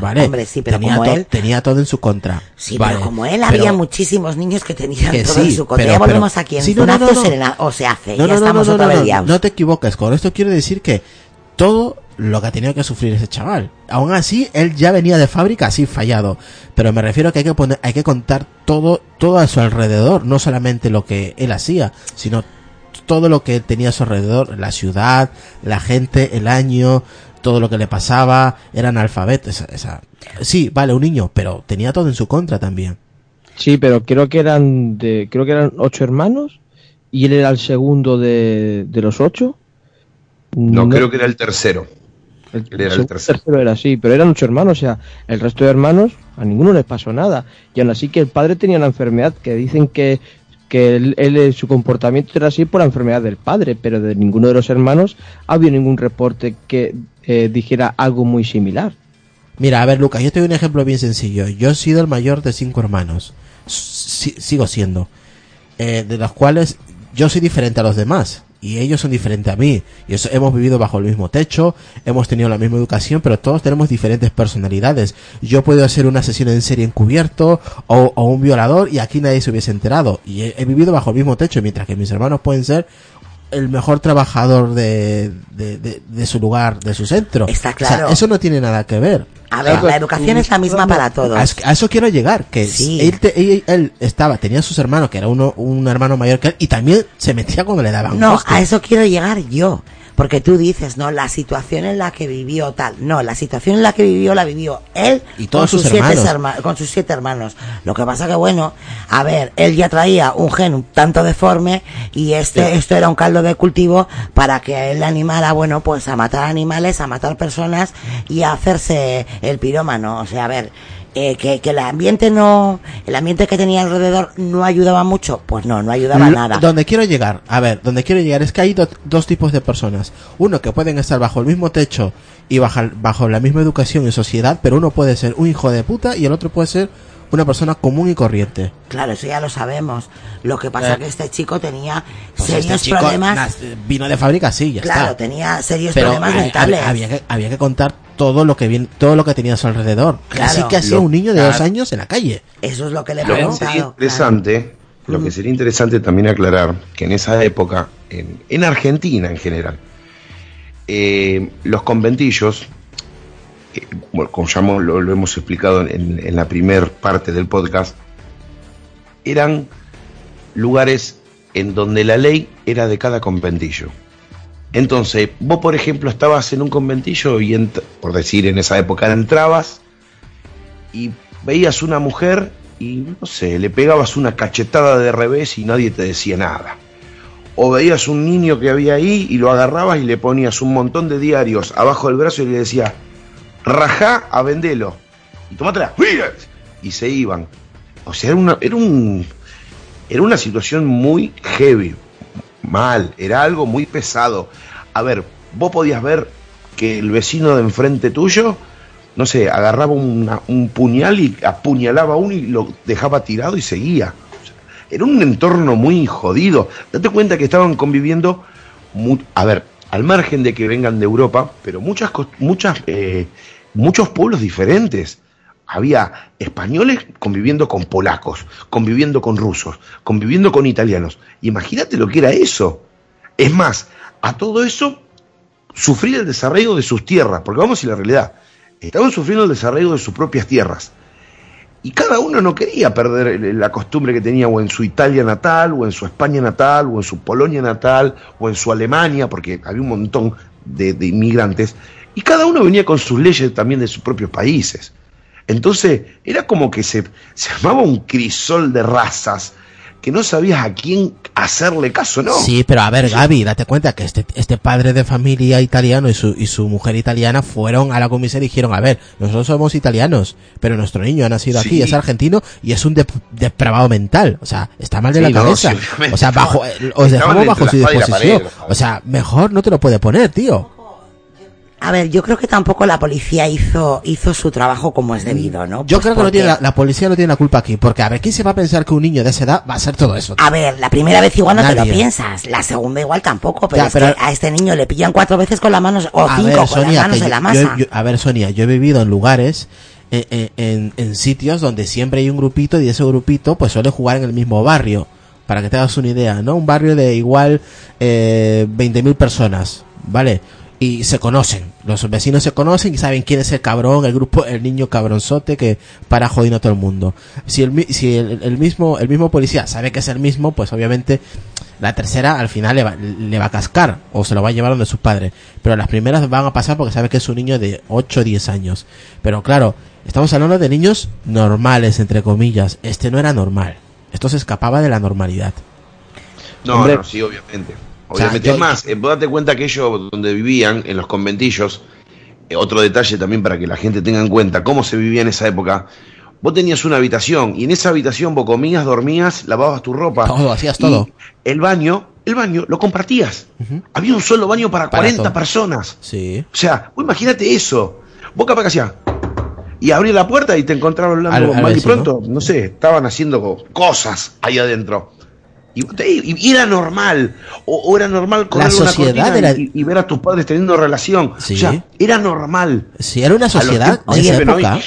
¿Vale? Hombre, sí, pero tenía, como él, tenía todo en su contra. Sí, vale, pero como él, pero, había muchísimos niños que tenían que todo sí, en su contra. pero- ya volvemos pero- aquí en sí, no, no, no, no. o se hace. No, ya estamos otra vez no te equivoques. Con esto quiero decir que todo lo que ha tenido que sufrir ese chaval. Aún así, él ya venía de fábrica así fallado. Pero me refiero a que hay que poner, hay que contar todo, todo a su alrededor, no solamente lo que él hacía, sino todo lo que tenía a su alrededor, la ciudad, la gente, el año, todo lo que le pasaba, era analfabeto, esa, esa, sí, vale, un niño, pero tenía todo en su contra también. Sí, pero creo que eran de, creo que eran ocho hermanos y él era el segundo de, de los ocho. No, creo que era el tercero. El, Él era el segundo, tercero. era así, pero eran ocho hermanos, o sea, el resto de hermanos a ninguno les pasó nada. Y aún así que el padre tenía una enfermedad que dicen que que él, él, su comportamiento era así por la enfermedad del padre, pero de ninguno de los hermanos había ningún reporte que eh, dijera algo muy similar. Mira, a ver, Lucas, yo te doy un ejemplo bien sencillo. Yo he sido el mayor de cinco hermanos. Si- sigo siendo. Eh, de los cuales yo soy diferente a los demás. Y ellos son diferentes a mí. Y eso, hemos vivido bajo el mismo techo, hemos tenido la misma educación, pero todos tenemos diferentes personalidades. Yo puedo hacer una sesión en serie encubierto o, o un violador y aquí nadie se hubiese enterado. Y he, he vivido bajo el mismo techo, mientras que mis hermanos pueden ser el mejor trabajador de, de, de- de su lugar, de su centro. Está O sea, eso no tiene nada que ver. A ver, la educación es la misma para todos. a eso quiero llegar, que Sí. él, te- él- él estaba, tenía sus hermanos, que era uno, un hermano mayor que él, y también se metía cuando le daban No, a eso quiero llegar yo. Porque tú dices, no, la situación en la que vivió tal. No, la situación en la que vivió la vivió él Y todos con sus siete hermanos. herma- con sus siete hermanos. Lo que pasa que bueno, a ver, él ya traía un gen un tanto deforme y este, esto era un caldo de cultivo para que él le animara, bueno, pues a matar animales, a matar personas y a hacerse el pirómano. O sea, a ver, eh, que, que el ambiente no, el ambiente que tenía alrededor no ayudaba mucho. Pues no, no ayudaba Lo- nada. Donde quiero llegar, a ver, donde quiero llegar es que hay do- dos tipos de personas. Uno que pueden estar bajo el mismo techo y bajo, bajo la misma educación y sociedad, pero uno puede ser un hijo de puta y el otro puede ser una persona común y corriente. Claro, eso ya lo sabemos. Lo que pasa Eh. que este chico tenía Pues serios este chico problemas. vino de fábrica, sí, ya claro, está. tenía serios Pero problemas hay- mentales. había, que, había que contar todo lo que bien, todo lo que tenía a su alrededor. Claro. Así que hacía un niño de dos años en la calle. Eso es lo que le he Lo que sería preguntado. interesante, lo que sería interesante también aclarar que en esa época, en, en Argentina en general, eh, los conventillos, como ya lo, hemos explicado en, en la primer parte del podcast, eran lugares en donde la ley era de cada conventillo. Entonces, vos, por ejemplo, estabas en un conventillo y, por decir, en esa época entrabas y veías una mujer y, no sé, le pegabas una cachetada de revés y nadie te decía nada. O veías un niño que había ahí y lo agarrabas y le ponías un montón de diarios abajo del brazo y le decías, rajá a vendelo. Y tomátela. Y se iban. O sea, era una, era un, era una situación muy heavy, mal, era algo muy pesado. A ver, vos podías ver que el vecino de enfrente tuyo, no sé, agarraba una- un puñal y apuñalaba a uno y lo dejaba tirado y seguía. O sea, era un entorno muy jodido. Date cuenta que estaban conviviendo, a ver, al margen de que vengan de Europa, pero muchas, muchas, eh, muchos pueblos diferentes. Había españoles conviviendo con polacos, conviviendo con rusos, conviviendo con italianos. Imagínate lo que era eso. Es más, a todo eso sufrir el desarraigo de sus tierras, porque vamos a la realidad, estaban sufriendo el desarraigo de sus propias tierras. Y cada uno no quería perder la costumbre que tenía o en su Italia natal, o en su España natal, o en su Polonia natal, o en su Alemania, porque había un montón de inmigrantes, y cada uno venía con sus leyes también de sus propios países. Entonces era como que se, se armaba un crisol de razas que no sabías a quién hacerle caso, ¿no? Sí, pero a ver, Gaby, date cuenta que este, este padre de familia italiano y su, y su mujer italiana fueron a la comisaría y dijeron, a ver, nosotros somos italianos, pero nuestro niño ha nacido aquí, es argentino y es un dep- depravado mental. O sea, está mal de Sí, la no, cabeza. sí, o sea, bajo, eh, os dejamos bajo su disposición. pared, o sea, mejor no te lo puede poner, tío. A ver, yo creo que tampoco la policía hizo, hizo su trabajo como es debido, ¿no? Yo Pues creo que no tiene la, la policía no tiene la culpa aquí, porque a ver, ¿quién se va a pensar que un niño de esa edad va a hacer todo eso? A ver, la primera vez igual no te lo piensas, la segunda igual tampoco, pero Ya, es pero- que a este niño le pillan cuatro veces con las manos, o A cinco ver, con Sonia, las manos en la masa. yo- yo- a ver, Sonia, yo he vivido en lugares, en, en- en- en sitios donde siempre hay un grupito y ese grupito pues suele jugar en el mismo barrio. Para que te hagas una idea, ¿no? Un barrio de igual eh, 20.000 personas, ¿vale? Y se conocen, los vecinos se conocen y saben quién es el cabrón, el grupo, el niño cabronzote que para jodiendo a todo el mundo. Si el, mi- si el, el mismo, el mismo policía sabe que es el mismo, pues obviamente la tercera al final le va, le va a cascar o se lo va a llevar donde su padre. Pero las primeras van a pasar porque sabe que es un niño de 8 o 10 años. Pero claro, estamos hablando de niños normales, entre comillas. Este no era normal. Esto se escapaba de la normalidad. No, Hombre. no, sí, obviamente. O sea, Obviamente. yo- es más, eh, date cuenta que ellos donde vivían, en los conventillos, eh, otro detalle también para que la gente tenga en cuenta cómo se vivía en esa época. Vos tenías una habitación y en esa habitación vos comías, dormías, lavabas tu ropa. Todo, hacías Y todo. El baño, el baño lo compartías. Había un solo baño para, Para 40 todo. personas. Sí. O sea, vos imagínate eso. Vos capaz que hacías. Y abrí la puerta y te encontraba hablando Al- con al mal y vecino. pronto, no sé, estaban haciendo co- cosas ahí adentro. Y, era normal. O, o era normal correr una sociedad cortina era- y, y ver a tus padres teniendo relación. Sí. O sea, era normal. Si era una sociedad de esa hoy- época.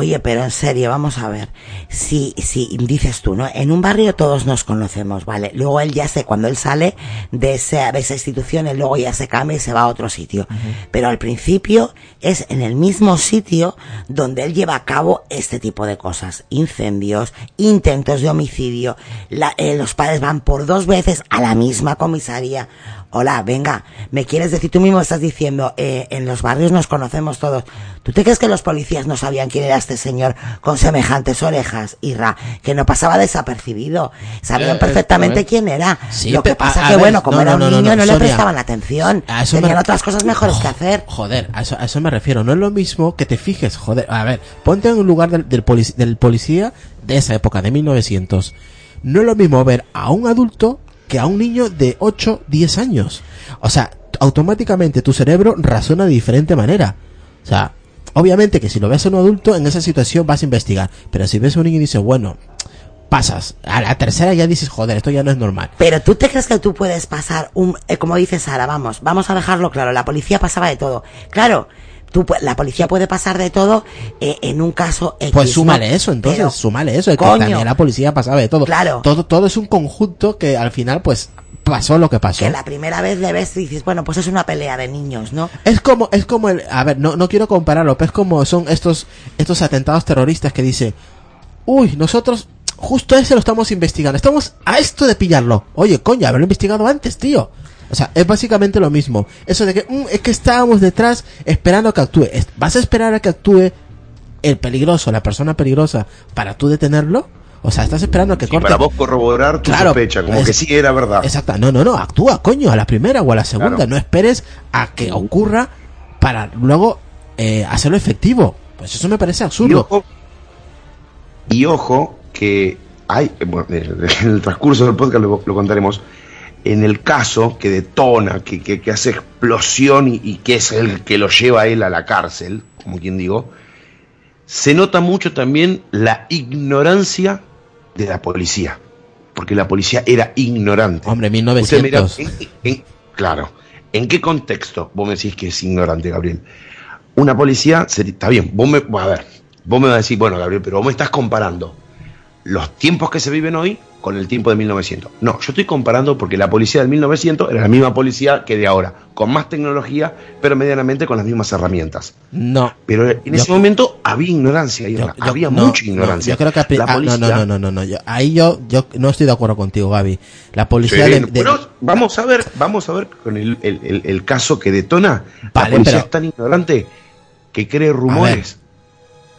Oye, pero en serio, vamos a ver. Si, si dices tú, ¿no? En un barrio todos nos conocemos, ¿vale? Luego él ya sé, cuando él sale de, ese, de esa institución, él luego ya se cambia y se va a otro sitio. Pero al principio es en el mismo sitio donde él lleva a cabo este tipo de cosas. Incendios, intentos de homicidio. La, eh, los padres van por dos veces a la misma comisaría. Hola, venga, me quieres decir, tú mismo estás diciendo, eh, en los barrios nos conocemos todos. ¿Tú te crees que los policías no sabían quién era este señor con semejantes orejas, Irra? Que no pasaba desapercibido. Sabían Eh, perfectamente eh, quién era. Sí, Lo que pasa a- a que, ver, bueno, como no, era un no, no, niño, no, le prestaban atención. A eso me Tenían otras cosas mejores que hacer. Joder, a eso, a eso me refiero. No es lo mismo que te fijes, joder. A ver, ponte en un lugar del, del, polic- del policía de esa época, de 1900. No es lo mismo ver a un adulto que a un niño de 8, 10 años. O sea, automáticamente tu cerebro razona de diferente manera. O sea, obviamente que si lo ves a un adulto, en esa situación vas a investigar. Pero si ves a un niño y dices, bueno, pasas. A la tercera ya dices, joder, esto ya no es normal. Pero tú te crees que tú puedes pasar un, eh, como dice Sara, vamos, vamos a dejarlo claro, la policía pasaba de todo. Claro, tú, la policía puede pasar de todo eh, en un caso X, Pues ¿no? súmale eso, entonces, Pero, súmale eso, de que coño, también la policía pasaba de todo. Claro. Todo, todo es un conjunto que al final, pues, pasó lo que pasó. que la primera vez le ves y dices, bueno, pues es una pelea de niños, ¿no? Es como, es como el, a ver, no, no quiero compararlo, pero es como son estos, estos atentados terroristas que dicen, uy, nosotros, justo ese lo estamos investigando, estamos a esto de pillarlo. Oye, coño, haberlo investigado antes, tío. O sea, es básicamente lo mismo. Eso de que, "Mm, es que estábamos detrás esperando que actúe. ¿Vas a esperar a que actúe el peligroso, la persona peligrosa, para tú detenerlo? O sea, estás esperando a que corte. para vos corroborar tu Claro, sospecha, como es- que sí era verdad. Exacto, no, no, no, actúa, coño, a la primera o a la segunda. Claro. No esperes a que ocurra para luego eh, hacerlo efectivo. Pues eso me parece Y absurdo. ojo, y ojo que hay, bueno, en el transcurso del podcast lo, lo contaremos, en el caso que detona, que, que- que hace explosión y, y que es el que lo lleva a él a la cárcel, como quien digo, se nota mucho también la ignorancia de la policía, porque la policía era ignorante. Hombre, Usted mira, 1900. en- en- claro, ¿en qué contexto vos me decís que es ignorante, Gabriel? Una policía, está bien, vos me, a ver, vos me vas a decir, bueno, Gabriel, pero vos me estás comparando los tiempos que se viven hoy con el tiempo de 1900. No, yo estoy comparando porque la policía del 1900 era la misma policía que de ahora, con más tecnología, pero medianamente con las mismas herramientas. No. Pero en Yo- ese momento había ignorancia, Yo- Irra, yo- había no, mucha no, ignorancia. yo creo que la ah, policía, no, no, no, no, no, ahí yo, yo no estoy de acuerdo contigo, Gaby. La policía Sí, de, de- pero vamos a ver, vamos a ver con el, el- el- el caso que detona. Vale, la policía pero- es tan ignorante que cree rumores.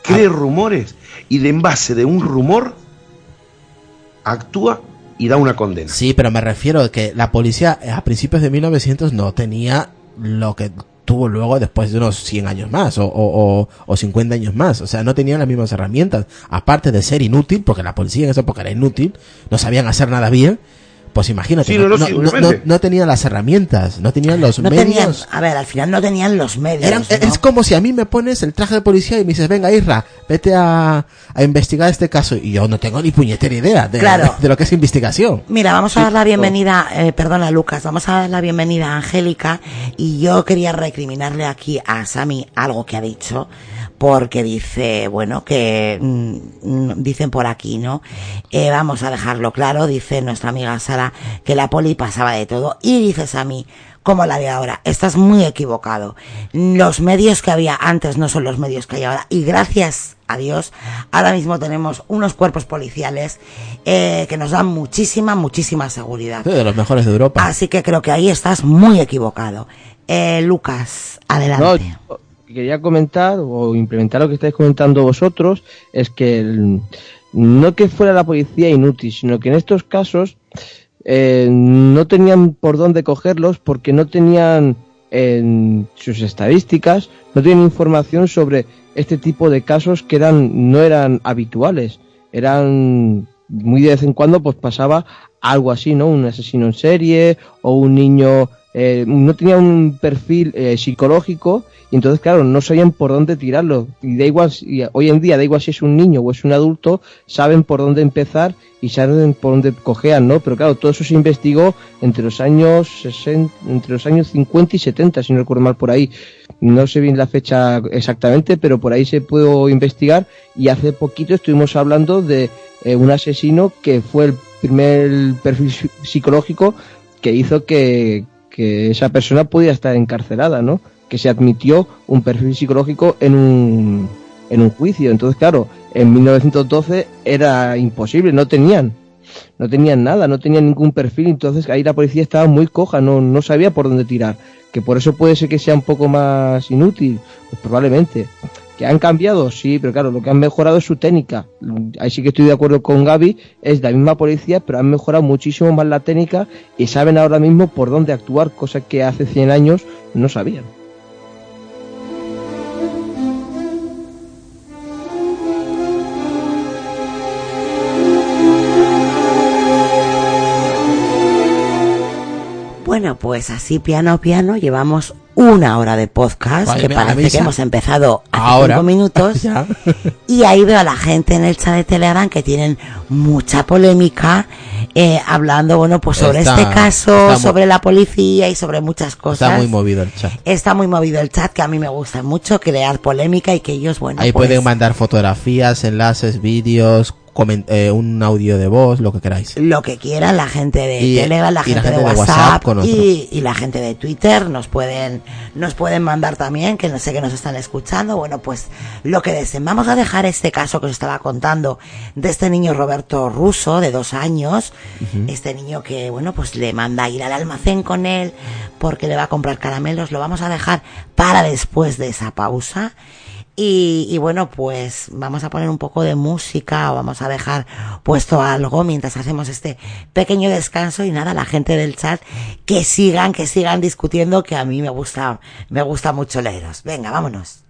Cree rumores. Y de en base de un rumor actúa y da una condena. Sí, pero me refiero a que la policía eh, a principios de 1900 no tenía lo que tuvo luego después de unos 100 años más o, o, o, o 50 años más. O sea, no tenían las mismas herramientas. Aparte de ser inútil, porque la policía en esa época era inútil, no sabían hacer nada bien. Pues imagínate, Sí, no, no, no, tenían las herramientas, no tenían los No tenían, medios. a ver, al final no tenían los medios. Eran- ¿no? Es como si a mí me pones el traje de policía y me dices, venga, Isra, vete a, a investigar este caso. Y yo no tengo ni puñetera idea de, Claro. de lo que es investigación. Mira, vamos a Sí, dar la no. bienvenida, eh, perdona Lucas, vamos a dar la bienvenida a Angélica y yo quería recriminarle aquí a Sami algo que ha dicho porque dice, bueno, que mm, mm, dicen por aquí, ¿no? Eh, vamos a dejarlo claro, dice nuestra amiga Sara que la poli pasaba de todo y dice Sami, como la de ahora, estás muy equivocado. Los medios que había antes no son los medios que hay ahora y gracias a Dios, ahora mismo tenemos unos cuerpos policiales eh, que nos dan muchísima, muchísima seguridad. Sí, de los mejores de Europa. Así que creo que ahí estás muy equivocado. Eh, Lucas, No, quería comentar o implementar lo que estáis comentando vosotros es que el- no que fuera la policía inútil, sino que en estos casos eh, no tenían por dónde cogerlos porque no tenían en sus estadísticas, no tenían información sobre este tipo de casos que eran no eran habituales, eran muy de vez en cuando pues pasaba algo así, ¿no? Un asesino en serie o un niño eh, no tenía un perfil eh, psicológico y entonces claro no sabían por dónde tirarlo. Y da igual hoy en día da igual si es un niño o es un adulto saben por dónde empezar y saben por dónde cojean no pero claro todo eso se investigó entre los años 60, entre los años 50 y 70 si no recuerdo mal por ahí. No sé bien la fecha exactamente, pero por ahí se pudo investigar y hace poquito estuvimos hablando de eh, un asesino que fue el primer perfil psicológico que hizo que, que esa persona pudiera estar encarcelada, ¿no? Que se admitió un perfil psicológico en un, en un juicio. Entonces, claro, en 1912 era imposible, no tenían no tenían nada, no tenían ningún perfil, entonces ahí la policía estaba muy coja, no, no sabía por dónde tirar. Que por eso puede ser que sea un poco más inútil, pues probablemente. ¿Que han cambiado? Sí, pero claro, lo que han mejorado es su técnica. Ahí sí que estoy de acuerdo con Gaby, es la misma policía, pero han mejorado muchísimo más la técnica y saben ahora mismo por dónde actuar, cosa que hace 100 años no sabían. Bueno, pues así piano a piano llevamos una hora de podcast, Vale, que parece avisa. que hemos empezado hace Ahora. cinco minutos. [laughs] Ya. Y ahí veo a la gente en el chat de Telegram que tienen mucha polémica eh, hablando, bueno, pues sobre Está- este caso, sobre la policía y sobre muchas cosas. Está muy movido el chat. Está muy movido el chat, que a mí me gusta mucho crear polémica y que ellos, bueno, Ahí pues, pueden mandar fotografías, enlaces, vídeos, comen- eh, un audio de voz, lo que queráis. lo que quieran la gente de Y- Telegram, la gente, de WhatsApp, WhatsApp con otro. y, y la gente de Twitter nos pueden nos pueden mandar también, que no sé que nos están escuchando. Bueno, pues lo que deseen. Vamos a dejar este caso que os estaba contando de este niño Roberto Russo de dos años, este niño que bueno pues le manda a ir al almacén con él porque le va a comprar caramelos. Lo vamos a dejar para después de esa pausa. Y, y bueno, pues vamos a poner un poco de música o vamos a dejar puesto algo mientras hacemos este pequeño descanso y nada, la gente del chat que sigan, que sigan discutiendo que a mí me gusta, me gusta mucho leeros. Venga, vámonos.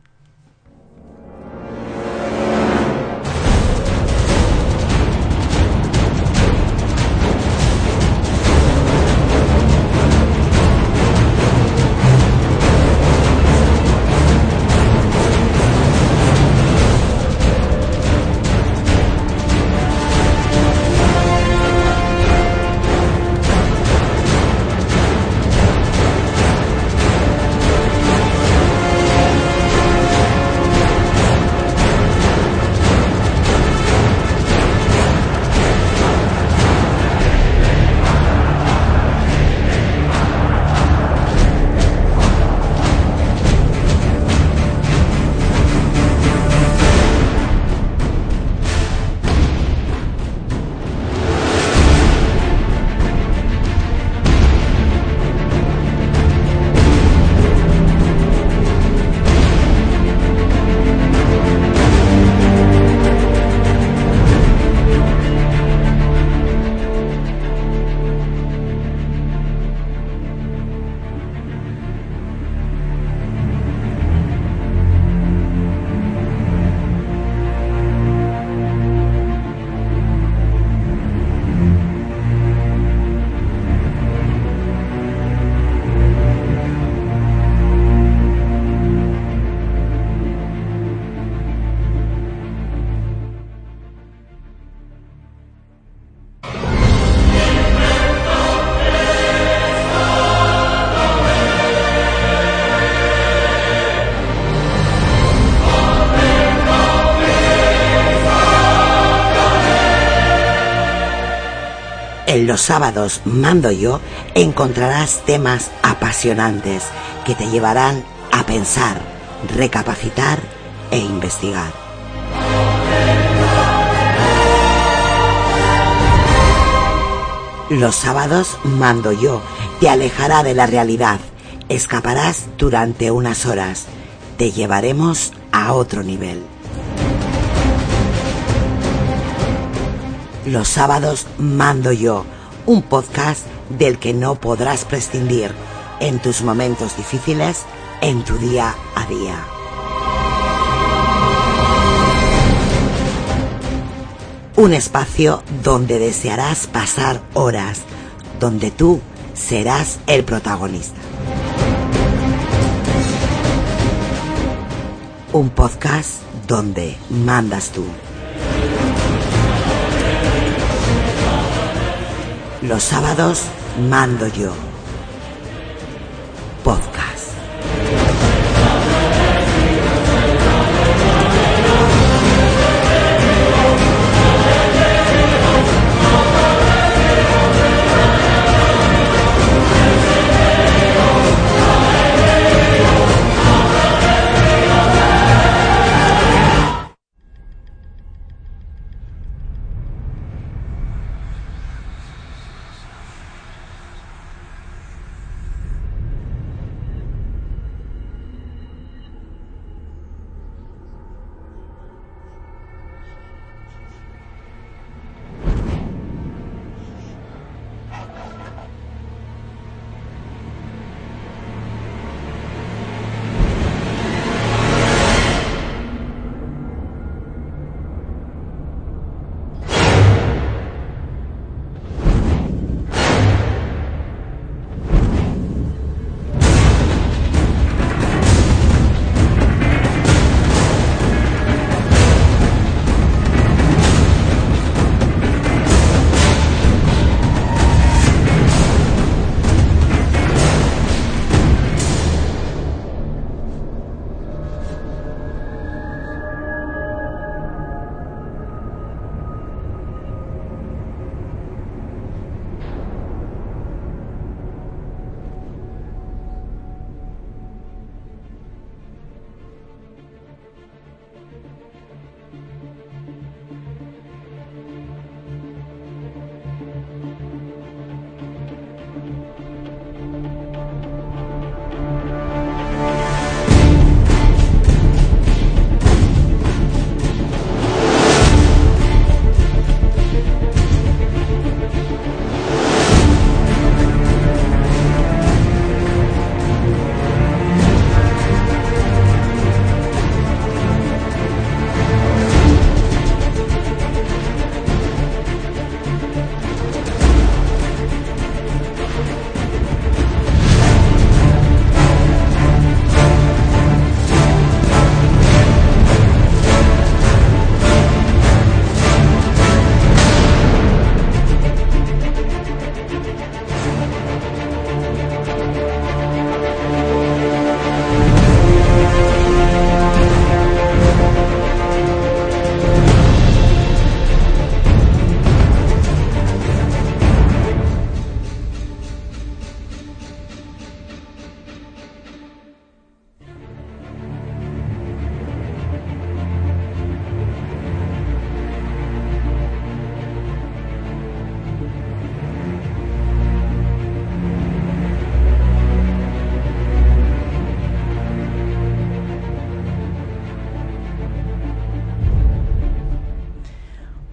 Los sábados mando yo encontrarás temas apasionantes que te llevarán a pensar, recapacitar e investigar. Los sábados mando yo, te alejará de la realidad, escaparás durante unas horas, te llevaremos a otro nivel. Los sábados mando yo, un podcast del que no podrás prescindir en tus momentos difíciles, en tu día a día. Un espacio donde desearás pasar horas, donde tú serás el protagonista. Un podcast donde mandas tú. Los sábados mando yo.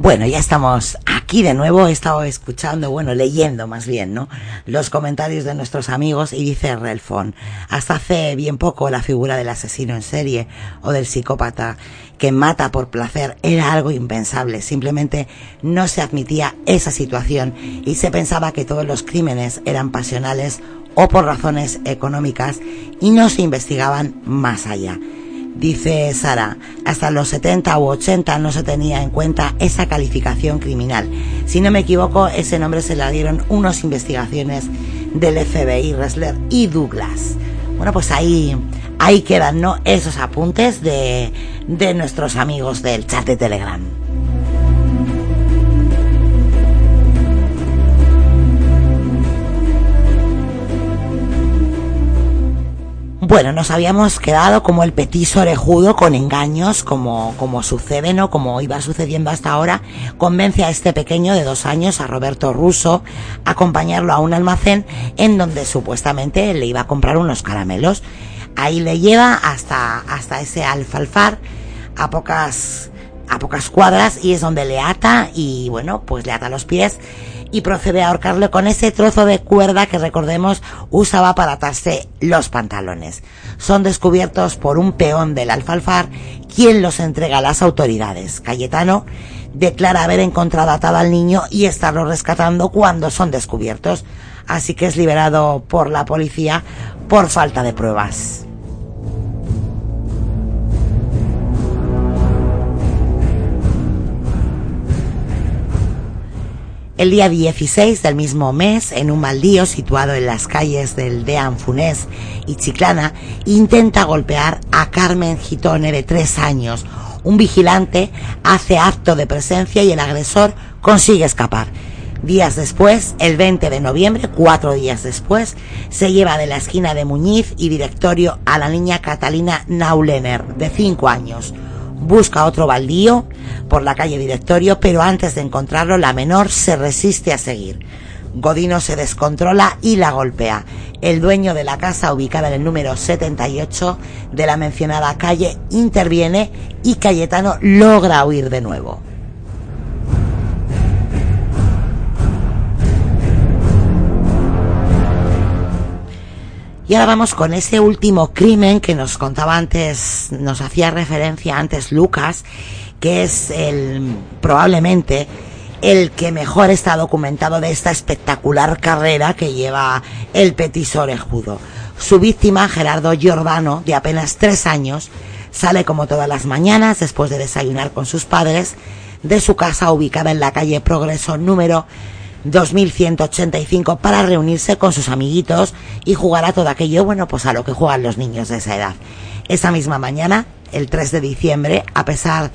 Bueno, ya estamos aquí de nuevo. He estado escuchando, bueno, leyendo más bien, ¿no? Los comentarios de nuestros amigos y dice Relfon. Hasta hace bien poco la figura del asesino en serie o del psicópata que mata por placer era algo impensable. Simplemente no se admitía esa situación y se pensaba que todos los crímenes eran pasionales o por razones económicas y no se investigaban más allá. Dice Sara, hasta los 70 u 80 no se tenía en cuenta esa calificación criminal. Si no me equivoco, ese nombre se le dieron unas investigaciones del FBI, Ressler y Douglas. Bueno, pues ahí, ahí quedan, ¿no? Esos apuntes de, de nuestros amigos del chat de Telegram. Bueno, nos habíamos quedado como el petiso orejudo con engaños, como, como sucede, ¿no? Como iba sucediendo hasta ahora, convence a este pequeño de dos años, a Roberto Russo, a acompañarlo a un almacén en donde supuestamente le iba a comprar unos caramelos. Ahí le lleva hasta, hasta ese alfalfar a pocas, a pocas cuadras y es donde le ata y bueno, pues le ata los pies y procede a ahorcarle con ese trozo de cuerda que recordemos usaba para atarse los pantalones. Son descubiertos por un peón del alfalfar, quien los entrega a las autoridades. Cayetano declara haber encontrado atado al niño y estarlo rescatando cuando son descubiertos, así que es liberado por la policía por falta de pruebas. El día 16 del mismo mes, en un baldío situado en las calles del Dean Funés y Chiclana, intenta golpear a Carmen Gitone de tres años. Un vigilante hace acto de presencia y el agresor consigue escapar. Días después, el 20 de noviembre, cuatro días después, se lleva de la esquina de Muñiz y directorio a la niña Catalina Naulener, de cinco años busca otro baldío por la calle Directorio, pero antes de encontrarlo la menor se resiste a seguir. Godino se descontrola y la golpea. El dueño de la casa, ubicada en el número 78 de la mencionada calle, interviene y Cayetano logra huir de nuevo. Y ahora vamos con ese último crimen que nos contaba antes, nos hacía referencia antes Lucas, que es el probablemente el que mejor está documentado de esta espectacular carrera que lleva el petiso orejudo. Su víctima, Gerardo Giordano, de apenas tres años, sale como todas las mañanas, después de desayunar con sus padres, de su casa ubicada en la calle Progreso número 2185 para reunirse con sus amiguitos y jugar a todo aquello, bueno, pues a lo que juegan los niños de esa edad. Esa misma mañana, el 3 de diciembre, a pesar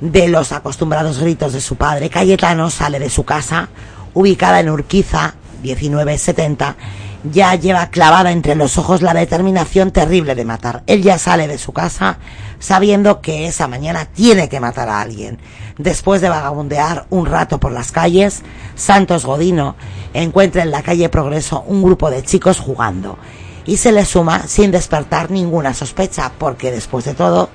de los acostumbrados gritos de su padre, Cayetano sale de su casa, ubicada en Urquiza, 1970, ya lleva clavada entre los ojos la determinación terrible de matar. Él ya sale de su casa sabiendo que esa mañana tiene que matar a alguien. Después de vagabundear un rato por las calles, Santos Godino encuentra en la calle Progreso un grupo de chicos jugando y se le suma sin despertar ninguna sospecha, porque después de todo,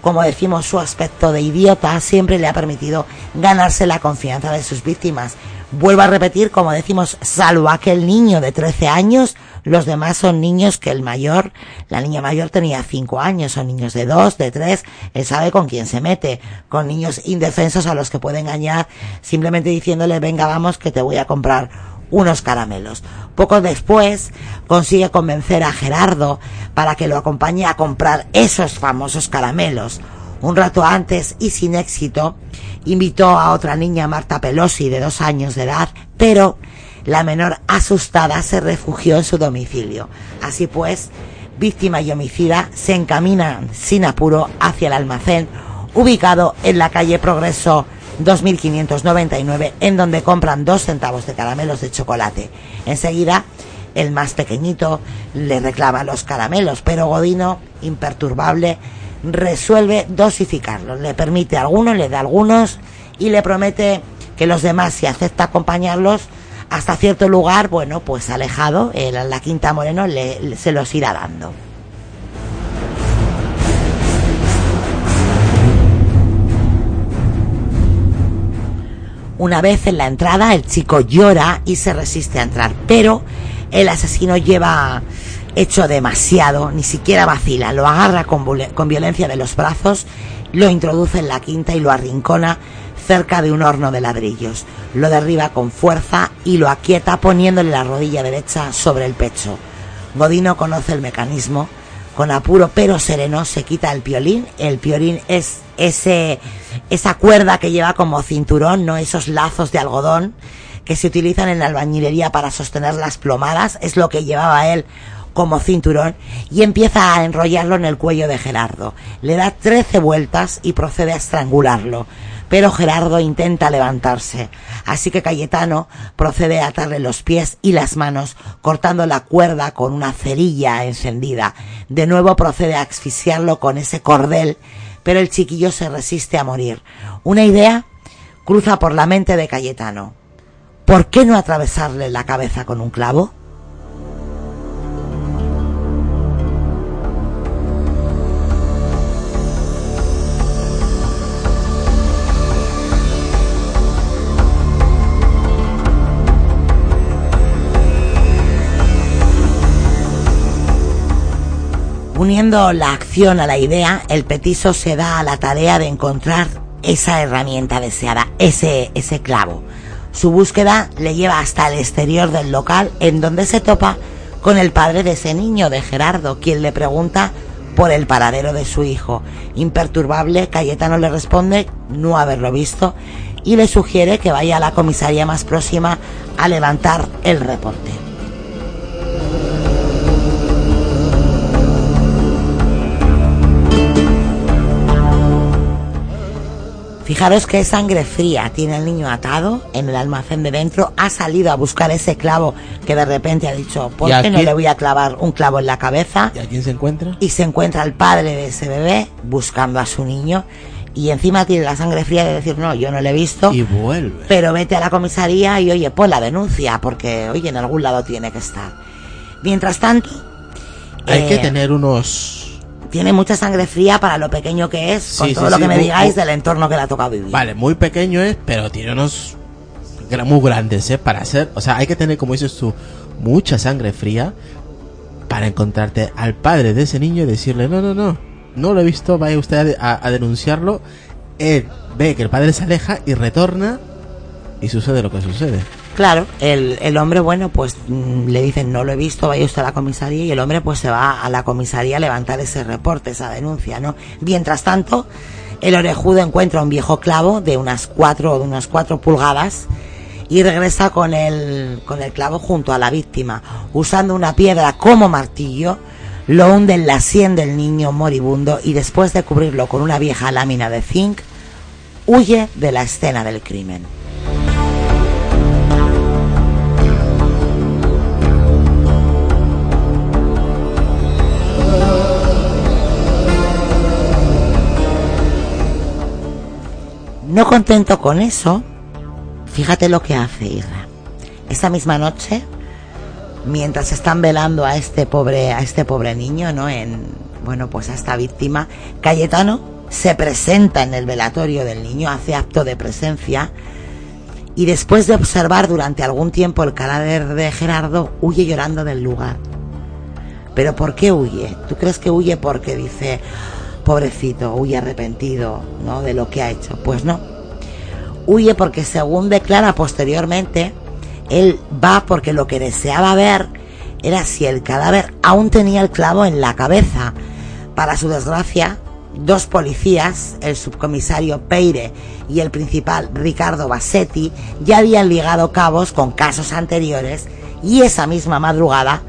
como decimos, su aspecto de idiota siempre le ha permitido ganarse la confianza de sus víctimas. Vuelvo a repetir, como decimos, salvo aquel niño de 13 años, los demás son niños que el mayor, la niña mayor tenía cinco años, son niños de dos, de tres, él sabe con quién se mete, con niños indefensos a los que puede engañar simplemente diciéndole venga vamos que te voy a comprar unos caramelos. Poco después consigue convencer a Gerardo para que lo acompañe a comprar esos famosos caramelos. Un rato antes y sin éxito, invitó a otra niña, Marta Pelosi, de dos años de edad, pero la menor asustada se refugió en su domicilio. Así pues, víctima y homicida se encaminan sin apuro hacia el almacén ubicado en la calle Progreso 2599 en donde compran dos centavos de caramelos de chocolate. Enseguida, el más pequeñito le reclama los caramelos, pero Godino, imperturbable, resuelve dosificarlos. Le permite algunos, le da algunos y le promete que los demás, si acepta acompañarlos, hasta cierto lugar, bueno, pues alejado, la Quinta Moreno le, se los irá dando. Una vez en la entrada, el chico llora y se resiste a entrar, pero el asesino lleva hecho demasiado, ni siquiera vacila, lo agarra con, con violencia de los brazos, lo introduce en la quinta y lo arrincona cerca de un horno de ladrillos. Lo derriba con fuerza y lo aquieta poniéndole la rodilla derecha sobre el pecho. Godino conoce el mecanismo. Con apuro pero sereno se quita el piolín. El piolín es ese, esa cuerda que lleva como cinturón, no esos lazos de algodón que se utilizan en la albañilería para sostener las plomadas. Es lo que llevaba él como cinturón y empieza a enrollarlo en el cuello de Gerardo. Le da trece vueltas y procede a estrangularlo pero Gerardo intenta levantarse, así que Cayetano procede a atarle los pies y las manos, cortando la cuerda con una cerilla encendida. De nuevo procede a asfixiarlo con ese cordel, pero el chiquillo se resiste a morir. Una idea cruza por la mente de Cayetano. ¿Por qué no atravesarle la cabeza con un clavo? Uniendo la acción a la idea, el petiso se da a la tarea de encontrar esa herramienta deseada, ese, ese clavo. Su búsqueda le lleva hasta el exterior del local en donde se topa con el padre de ese niño, de Gerardo, quien le pregunta por el paradero de su hijo. Imperturbable, Cayetano le responde no haberlo visto y le sugiere que vaya a la comisaría más próxima a levantar el reporte. Fijaros qué sangre fría tiene el niño atado en el almacén de dentro. Ha salido a buscar ese clavo que de repente ha dicho, ¿por qué no le voy a clavar un clavo en la cabeza? ¿Y a quién se encuentra? Y se encuentra el padre de ese bebé buscando a su niño. Y encima tiene la sangre fría de decir, no, yo no le he visto. Y vuelve. Pero vete a la comisaría y oye, pon la denuncia, porque oye, en algún lado tiene que estar. Mientras tanto... Hay que eh, tener unos tiene mucha sangre fría para lo pequeño que es, con todo lo que me digáis del entorno que le ha tocado vivir. Vale, muy pequeño es, pero tiene unos muy grandes, ¿eh? Para ser, o sea, hay que tener, como dices tú, mucha sangre fría para encontrarte al padre de ese niño y decirle, no, no, no, no lo he visto, vaya usted a, a denunciarlo. Él ve que el padre se aleja y retorna y sucede lo que sucede. Claro, el, el hombre, bueno, pues mm, le dicen no lo he visto, vaya usted a la comisaría y el hombre pues se va a la comisaría a levantar ese reporte, esa denuncia, ¿no? Mientras tanto, el orejudo encuentra un viejo clavo de unas cuatro, de unas cuatro pulgadas y regresa con el, con el clavo junto a la víctima, usando una piedra como martillo, lo hunde en la sien del niño moribundo y después de cubrirlo con una vieja lámina de zinc, huye de la escena del crimen. No contento con eso, fíjate lo que hace Irra. Esa misma noche, mientras están velando a este pobre, a este pobre niño, ¿no? En, bueno, pues a esta víctima, Cayetano se presenta en el velatorio del niño, hace acto de presencia y después de observar durante algún tiempo el cadáver de Gerardo, huye llorando del lugar. ¿Pero por qué huye? ¿Tú crees que huye porque dice, pobrecito, huye arrepentido, ¿no? De lo que ha hecho. Pues no. Huye porque según declara posteriormente, él va porque lo que deseaba ver era si el cadáver aún tenía el clavo en la cabeza. Para su desgracia, dos policías, el subcomisario Peire y el principal Ricardo Bassetti, ya habían ligado cabos con casos anteriores y esa misma madrugada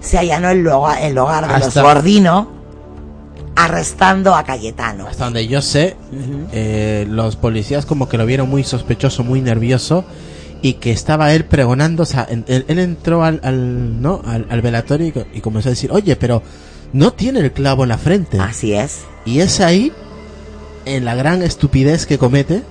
se allanó el, el hogar de los Gordino arrestando a Cayetano. Hasta donde yo sé, eh, los policías como que lo vieron muy sospechoso, muy nervioso y que estaba él pregonando, o sea, él, entró al, ¿no? Al, velatorio y, comenzó a decir, oye, pero no tiene el clavo en la frente. Así es. Y es ahí, en la gran estupidez que comete,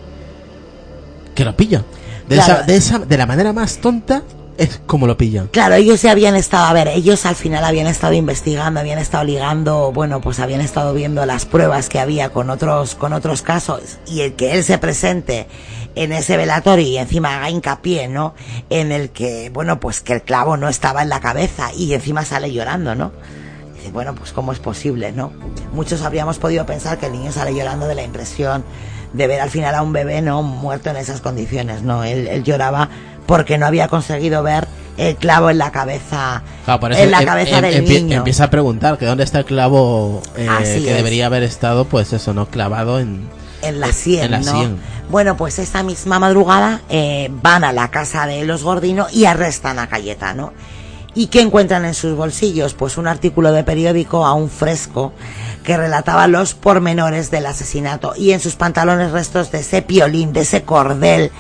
que lo pilla. De, esa, de, esa, de la manera más tonta es como lo pillan. Claro, ellos ya habían estado, a ver, ellos al final habían estado investigando, habían estado ligando, bueno, pues habían estado viendo las pruebas que había con otros, con otros casos y el que él se presente en ese velatorio y encima haga hincapié, ¿no? En el que, bueno, pues que el clavo no estaba en la cabeza y encima sale llorando, ¿no? Dice, bueno, pues cómo es posible, ¿no? Muchos habríamos podido pensar que el niño sale llorando de la impresión de ver al final a un bebé, ¿no? Muerto en esas condiciones, ¿no? Él, él lloraba porque no había conseguido ver el clavo en la cabeza Claro, por eso en la em- cabeza em- del empie- niño. Empieza a preguntar que dónde está el clavo eh, que es. debería haber estado, pues eso, ¿no? Clavado en... en la sien, en la ¿no? sien. Bueno, pues esa misma madrugada eh, van a la casa de los Gordino y arrestan a Cayetano. ¿Y qué encuentran en sus bolsillos? Pues un artículo de periódico aún fresco que relataba los pormenores del asesinato y en sus pantalones restos de ese piolín, de ese cordel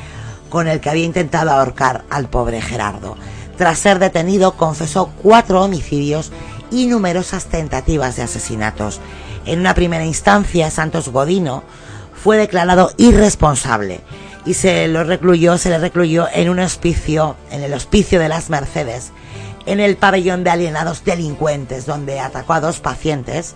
con el que había intentado ahorcar al pobre Gerardo. Tras ser detenido, confesó cuatro homicidios y numerosas tentativas de asesinatos. En una primera instancia, Santos Godino fue declarado irresponsable y se lo recluyó, se le recluyó en un hospicio, en el hospicio de las Mercedes, en el pabellón de alienados delincuentes, donde atacó a dos pacientes.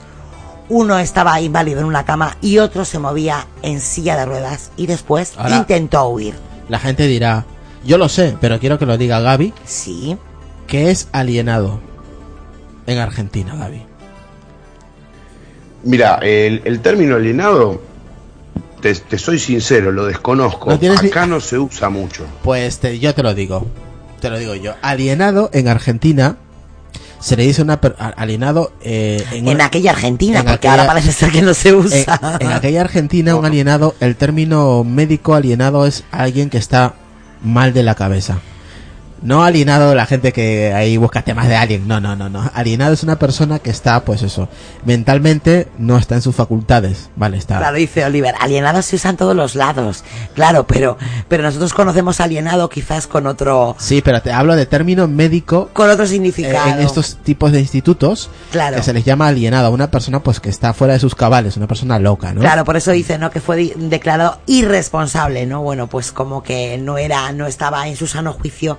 Uno estaba inválido en una cama y otro se movía en silla de ruedas y después Ahora- intentó huir. La gente dirá, yo lo sé, pero quiero que lo diga Gaby, Sí. que es alienado en Argentina, Gaby. Mira, el, el término alienado, te, te soy sincero, lo desconozco. No tienes ni- Acá no se usa mucho. Pues te- yo te lo digo, te lo digo yo. Alienado en Argentina se le dice una alienado eh, en, En una- aquella Argentina, en porque aquella- ahora parece ser que no se usa. en aquella Argentina un alienado, el término médico alienado es alguien que está mal de la cabeza. No alienado la gente que ahí busca temas de alien, no, no, no, no. Alienado es una persona que está, pues eso, mentalmente no está en sus facultades, vale, está. Claro, dice Oliver, alienado se usa en todos los lados. Claro, pero, pero nosotros conocemos alienado quizás con otro, Sí, pero te hablo de término médico con otro eh, significado. en estos tipos de institutos Claro. que se les llama alienado a una persona pues que está fuera de sus cabales, una persona loca, ¿no? Claro, por eso dice, ¿no? Que fue declarado irresponsable, ¿no? Bueno, pues como que no era, no estaba en su sano juicio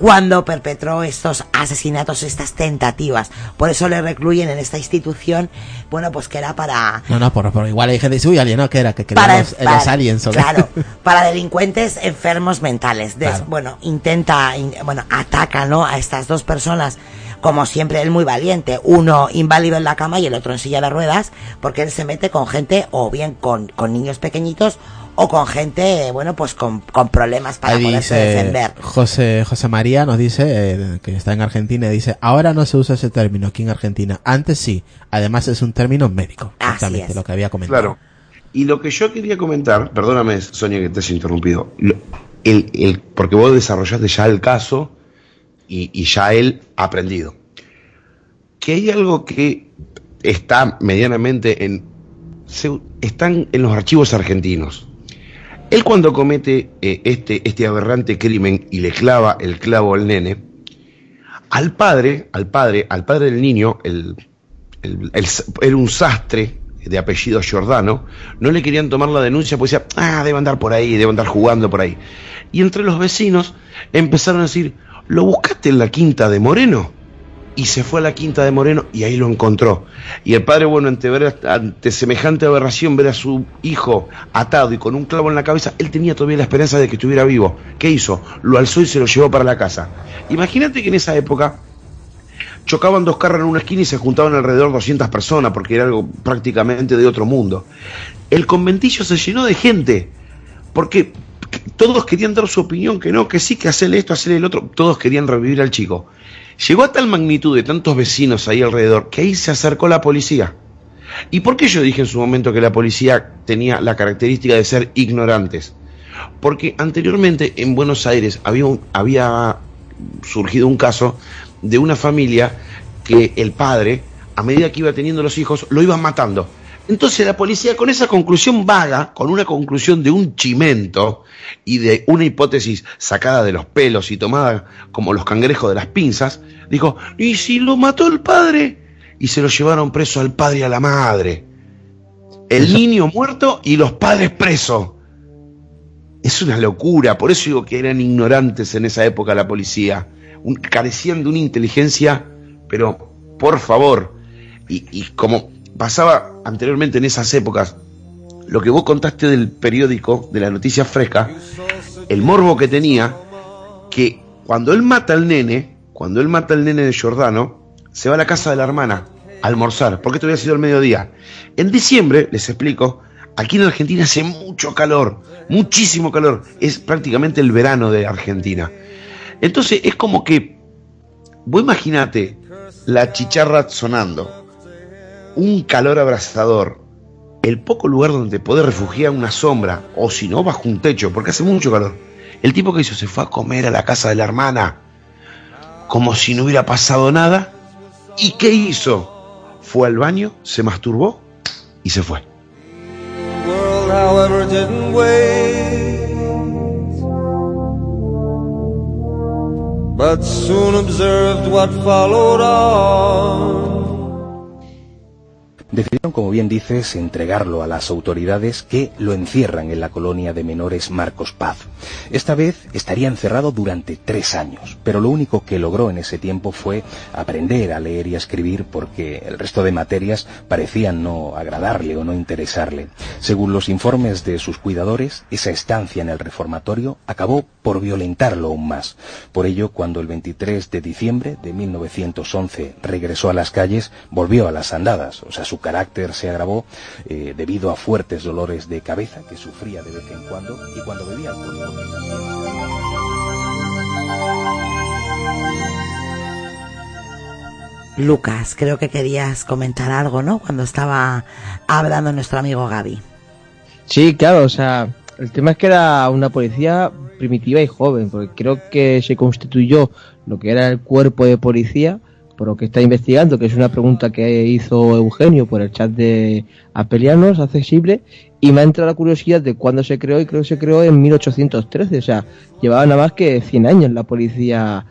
cuando perpetró estos asesinatos, estas tentativas. Por eso le recluyen en esta institución, bueno, pues que era para, No, no, por, por igual hay gente que dice, uy, alienado que era, que para, los, para- los aliens. claro, [laughs] para delincuentes enfermos mentales. Des- Claro. Bueno, intenta, in- bueno, ataca, ¿no? A estas dos personas. Como siempre, él muy valiente. Uno inválido en la cama y el otro en silla de ruedas, porque él se mete con gente, o bien con, con niños pequeñitos, o con gente, bueno, pues con, con problemas para Ahí poderse dice defender. José, José María nos dice, eh, que está en Argentina, y dice, ahora no se usa ese término aquí en Argentina, antes sí, además es un término médico, Así exactamente es. lo que había comentado. Claro. Y lo que yo quería comentar, perdóname, Sonia, que te haya interrumpido, lo- el, el- porque vos desarrollaste ya el caso y, y ya él ha aprendido. Que hay algo que está medianamente en. se- están en los archivos argentinos. Él cuando comete eh, este, este aberrante crimen y le clava el clavo al nene, al padre, al padre, al padre del niño, el, era un sastre de apellido Giordano, no le querían tomar la denuncia porque decía, ah, debe andar por ahí, debe andar jugando por ahí. Y entre los vecinos empezaron a decir, ¿lo buscaste en la quinta de Moreno? Y se fue a la quinta de Moreno y ahí lo encontró. Y el padre, bueno, ante, ante semejante aberración, ver a su hijo atado y con un clavo en la cabeza, él tenía todavía la esperanza de que estuviera vivo. ¿Qué hizo? Lo alzó y se lo llevó para la casa. Imagínate que en esa época chocaban dos carros en una esquina y se juntaban alrededor 200 personas porque era algo prácticamente de otro mundo. El conventillo se llenó de gente porque todos querían dar su opinión, que no, que sí, que hacerle esto, hacerle el otro, todos querían revivir al chico. Llegó a tal magnitud de tantos vecinos ahí alrededor que ahí se acercó la policía. ¿Y por qué yo dije en su momento que la policía tenía la característica de ser ignorantes? Porque anteriormente en Buenos Aires había, un- había surgido un caso de una familia que el padre, a medida que iba teniendo los hijos, lo iban matando. Entonces la policía, con esa conclusión vaga, con una conclusión de un chimento y de una hipótesis sacada de los pelos y tomada como los cangrejos de las pinzas, dijo, ¿y si lo mató el padre? Y se lo llevaron preso al padre y a la madre. El niño muerto y los padres presos. Es una locura, por eso digo que eran ignorantes en esa época la policía. carecían de una inteligencia, pero por favor, y, y como pasaba anteriormente en esas épocas, lo que vos contaste del periódico, de la noticia fresca, el morbo que tenía, que cuando él mata al nene, cuando él mata al nene de Giordano, se va a la casa de la hermana a almorzar, porque esto había sido el mediodía. En diciembre, les explico, aquí en Argentina hace mucho calor, muchísimo calor, es prácticamente el verano de Argentina. Entonces es como que, vos imaginate la chicharra sonando, un calor abrasador, el poco lugar donde te podés refugiar una sombra, o si no, bajo un techo, porque hace mucho calor. El tipo que hizo se fue a comer a la casa de la hermana, como si no hubiera pasado nada. ¿Y qué hizo? Fue al baño, se masturbó y se fue. But soon observed what followed on. Decidieron, como bien dices, entregarlo a las autoridades que lo encierran en la colonia de menores Marcos Paz. Esta vez estaría encerrado durante tres años, pero lo único que logró en ese tiempo fue aprender a leer y a escribir porque el resto de materias parecían no agradarle o no interesarle. Según los informes de sus cuidadores, esa estancia en el reformatorio acabó por violentarlo aún más. Por ello, cuando el 23 de diciembre de 1911 regresó a las calles, volvió a las andadas, o sea, su carácter se agravó eh, debido a fuertes dolores de cabeza que sufría de vez en cuando y cuando bebía alcohol. Lucas, creo que querías comentar algo, ¿no? Cuando estaba hablando nuestro amigo Gaby. Sí, claro, o sea, el tema es que era una policía primitiva y joven, porque creo que se constituyó lo que era el cuerpo de policía por lo que está investigando, que es una pregunta que hizo Eugenio por el chat de Apelianos, accesible, y me ha entrado la curiosidad de cuándo se creó, y creo que se creó en 1813, o sea, llevaba nada más que 100 años la policía,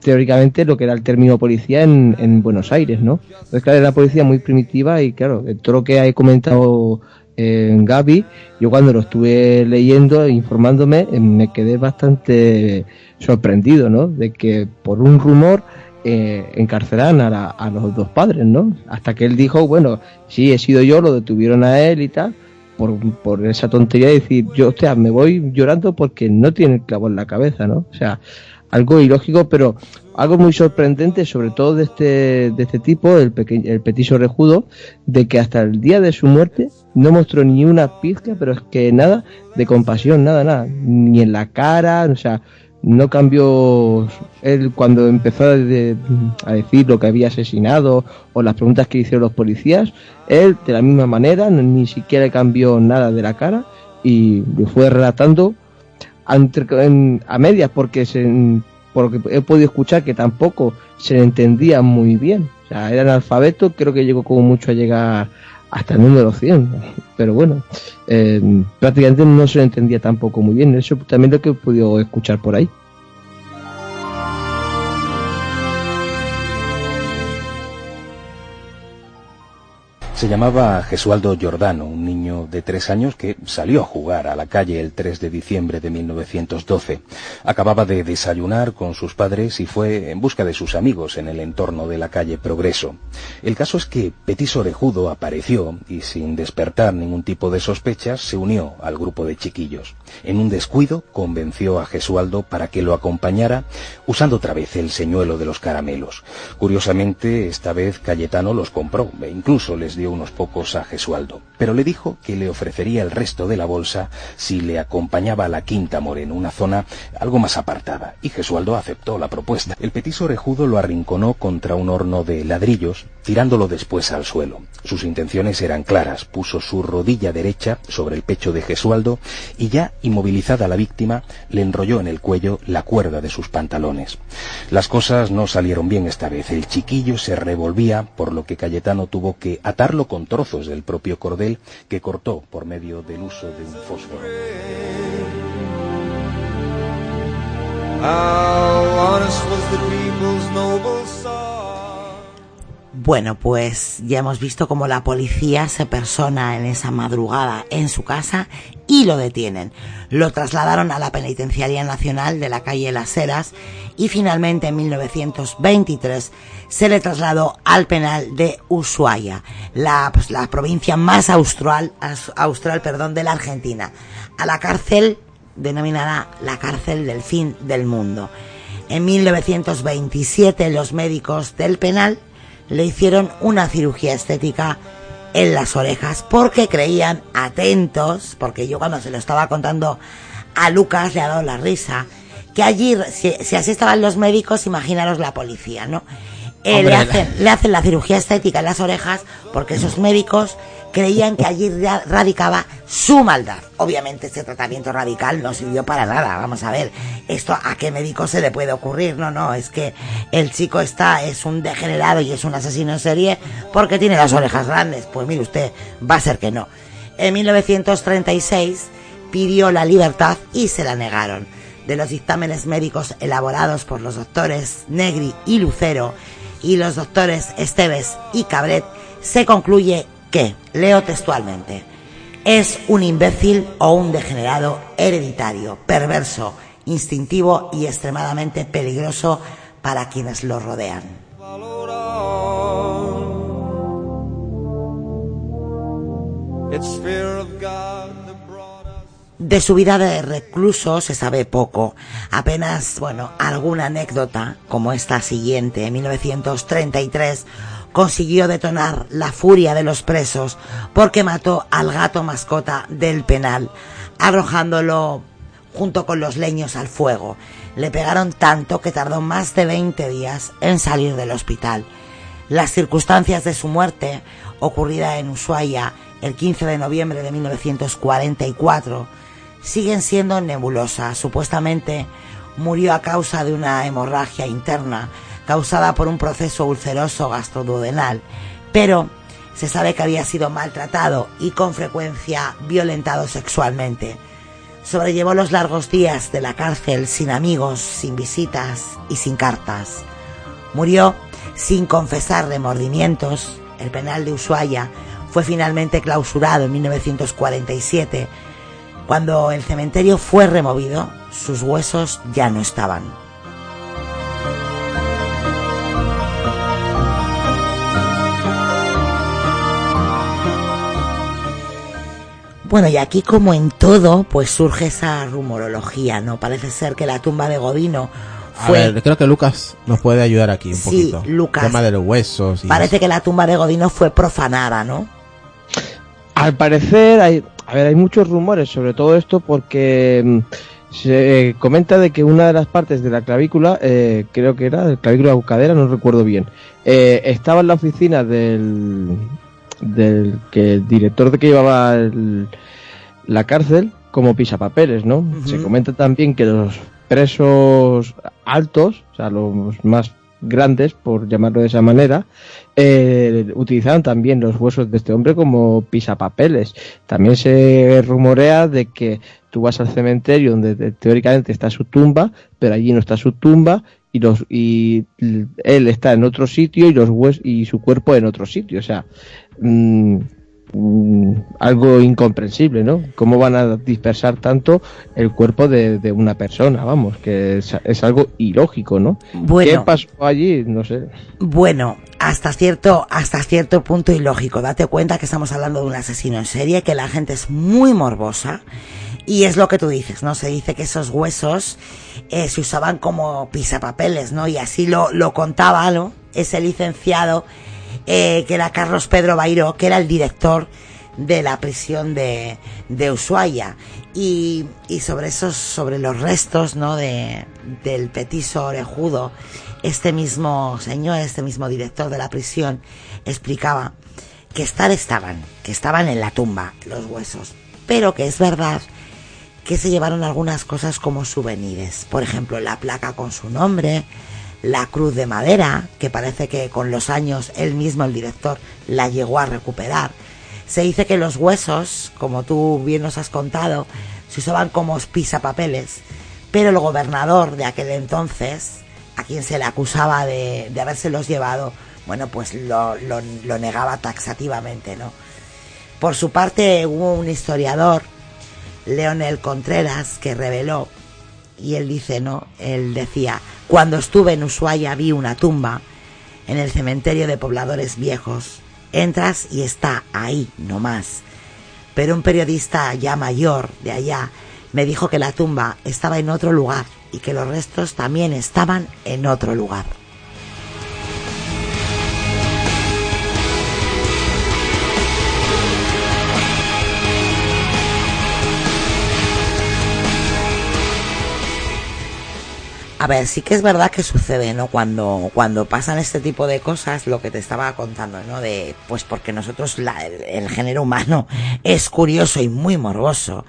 teóricamente lo que era el término policía en, en Buenos Aires, ¿no? Entonces, claro, era una policía muy primitiva y claro, de todo lo que he comentado en Gaby, yo cuando lo estuve leyendo e informándome, me quedé bastante sorprendido, ¿no? De que por un rumor eh, a, los dos padres, ¿no? Hasta que él dijo, bueno, sí, he sido yo, lo detuvieron a él y tal, por, por esa tontería de decir, yo, hostia, me voy llorando porque no tiene el clavo en la cabeza, ¿no? O sea, algo ilógico, pero algo muy sorprendente, sobre todo de este, de este tipo, el, pequeño, el petiso rejudo, de que hasta el día de su muerte no mostró ni una pizca, pero es que nada de compasión, nada, nada, ni en la cara, o sea, no cambió él cuando empezó a, decir lo que había asesinado o las preguntas que hicieron los policías, él de la misma manera ni siquiera cambió nada de la cara y lo fue relatando a medias porque se, por lo que he podido escuchar que tampoco se le entendía muy bien. O sea, era analfabeto, creo que llegó como mucho a llegar hasta el número 100. Pero bueno, eh, prácticamente no se lo entendía tampoco muy bien. Eso también lo que he podido escuchar por ahí. Se llamaba Gesualdo Giordano, un niño de tres años que salió a jugar a la calle el 3 de diciembre de 1912. Acababa de desayunar con sus padres y fue en busca de sus amigos en el entorno de la calle Progreso. El caso es que Petit Orejudo apareció y sin despertar ningún tipo de sospechas se unió al grupo de chiquillos. En un descuido convenció a Gesualdo para que lo acompañara usando otra vez el señuelo de los caramelos. Curiosamente, esta vez Cayetano los compró e incluso les dio unos pocos a Gesualdo, pero le dijo que le ofrecería el resto de la bolsa si le acompañaba a la Quinta Moreno, una zona algo más apartada, y Gesualdo aceptó la propuesta. El petiso orejudo lo arrinconó contra un horno de ladrillos, tirándolo después al suelo. Sus intenciones eran claras, puso su rodilla derecha sobre el pecho de Gesualdo y ya inmovilizada la víctima, le enrolló en el cuello la cuerda de sus pantalones. Las cosas no salieron bien esta vez. El chiquillo se revolvía, por lo que Cayetano tuvo que atarlo con trozos del propio cordel que cortó por medio del uso de un fósforo. Bueno, pues ya hemos visto cómo la policía se persona en esa madrugada en su casa y lo detienen. Lo trasladaron a la Penitenciaría Nacional de la calle Las Heras y finalmente en 1923 se le trasladó al penal de Ushuaia, la, pues, la provincia más austral, austral perdón, de la Argentina, a la cárcel denominada la cárcel del fin del mundo. En 1927 los médicos del penal le hicieron una cirugía estética en las orejas porque creían atentos, porque yo cuando se lo estaba contando a Lucas le ha dado la risa, que allí, si, así estaban los médicos, imaginaros la policía, ¿no? Eh, le, hacen, le hacen la cirugía estética en las orejas porque esos médicos creían que allí radicaba su maldad. Obviamente este tratamiento radical no sirvió para nada. Vamos a ver, esto a qué médico se le puede ocurrir. No, no, es que el chico está, es un degenerado y es un asesino en serie porque tiene las orejas grandes. Pues mire usted, va a ser que no. En 1936 pidió la libertad y se la negaron. De los dictámenes médicos elaborados por los doctores Negri y Lucero y los doctores Esteves y Cabret, se concluye que, leo textualmente, es un imbécil o un degenerado hereditario, perverso, instintivo y extremadamente peligroso para quienes lo rodean. De su vida de recluso se sabe poco, apenas, bueno, alguna anécdota, como esta siguiente, en 1933, consiguió detonar la furia de los presos porque mató al gato mascota del penal, arrojándolo junto con los leños al fuego. Le pegaron tanto que tardó más de 20 días en salir del hospital. Las circunstancias de su muerte, ocurrida en Ushuaia el 15 de noviembre de 1944, siguen siendo nebulosas. Supuestamente murió a causa de una hemorragia interna causada por un proceso ulceroso gastroduodenal, pero se sabe que había sido maltratado y con frecuencia violentado sexualmente. Sobrellevó los largos días de la cárcel sin amigos, sin visitas y sin cartas. Murió sin confesar remordimientos. El penal de Ushuaia fue finalmente clausurado en 1947. Cuando el cementerio fue removido, sus huesos ya no estaban. Bueno, y aquí como en todo, pues surge esa rumorología, ¿no? Parece ser que la tumba de Godino fue... A ver, creo que Lucas nos puede ayudar aquí un sí, poquito. Lucas. El tema de los huesos. Y Parece que la tumba de Godino fue profanada, ¿no? Al parecer, hay, a ver, hay muchos rumores sobre todo esto porque mm, se comenta de que una de las partes de la clavícula, eh, creo que era la clavícula bucadera, no recuerdo bien, eh, estaba en la oficina del, del que el director de que llevaba la cárcel como pisapapeles, ¿no? Se comenta también que los presos altos, o sea, los más grandes, por llamarlo de esa manera, eh, utilizaban también los huesos de este hombre como pisapapeles. También se rumorea de que tú vas al cementerio donde teóricamente está su tumba, pero allí no está su tumba y los y él está en otro sitio y los huesos y su cuerpo en otro sitio, o sea, Mm, mm, algo incomprensible, ¿no? ¿Cómo van a dispersar tanto el cuerpo de, una persona? Vamos, que es, algo ilógico, ¿no? Bueno, ¿Qué pasó allí? No sé. Bueno, hasta cierto, hasta cierto punto ilógico. Date cuenta que estamos hablando de un asesino en serie, que la gente es muy morbosa. Y es lo que tú dices, ¿no? Se dice que esos huesos eh, se usaban como pisapapeles, ¿no? Y así lo, lo contaba, ¿no? Ese licenciado eh, que era Carlos Pedro Bairo, que era el director de la prisión de, de Ushuaia. Y, y, sobre esos, sobre los restos, ¿no? De, del petiso orejudo, este mismo señor, este mismo director de la prisión, explicaba que estar estaban, que estaban en la tumba, los huesos, pero que es verdad que se llevaron algunas cosas como souvenirs, por ejemplo, la placa con su nombre, la cruz de madera, que parece que con los años él mismo, el director, la llegó a recuperar. Se dice que los huesos, como tú bien nos has contado, se usaban como pisapapeles, pero el gobernador de aquel entonces, a quien se le acusaba de, de habérselos llevado, bueno, pues lo, lo, lo negaba taxativamente, ¿no? Por su parte hubo un historiador, Leonel Contreras, que reveló, y él dice, ¿no? Él decía, cuando estuve en Ushuaia vi una tumba en el cementerio de pobladores viejos. Entras y está ahí, no más. Pero un periodista ya mayor de allá me dijo que la tumba estaba en otro lugar y que los restos también estaban en otro lugar. A ver, sí que es verdad que sucede, ¿no? Cuando, cuando pasan este tipo de cosas, lo que te estaba contando, ¿no? De, pues porque nosotros, la, el, el, género humano [laughs] es curioso y muy morboso.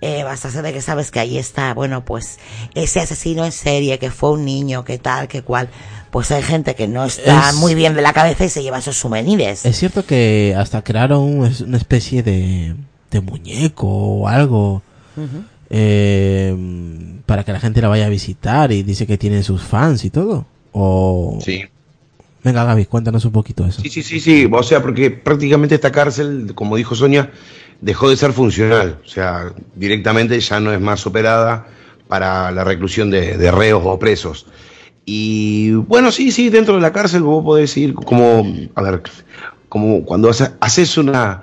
Eh, basta ser de que sabes que ahí está, bueno, pues ese asesino en serie, que fue un niño, que tal, que cual. Pues hay gente que no está Es- muy bien de la cabeza y se lleva esos souvenirs. Es cierto que hasta crearon un- una especie de, de muñeco o algo. Eh, para que la gente la vaya a visitar y dice que tiene sus fans y todo. O... Sí. Venga, Gaby, cuéntanos un poquito eso. Sí, sí, sí, sí. O sea, porque prácticamente esta cárcel, como dijo Sonia, dejó de ser funcional. O sea, directamente ya no es más operada para la reclusión de, de reos o presos. Y bueno, sí, sí, dentro de la cárcel vos podés ir como, a ver, como cuando hace- haces una,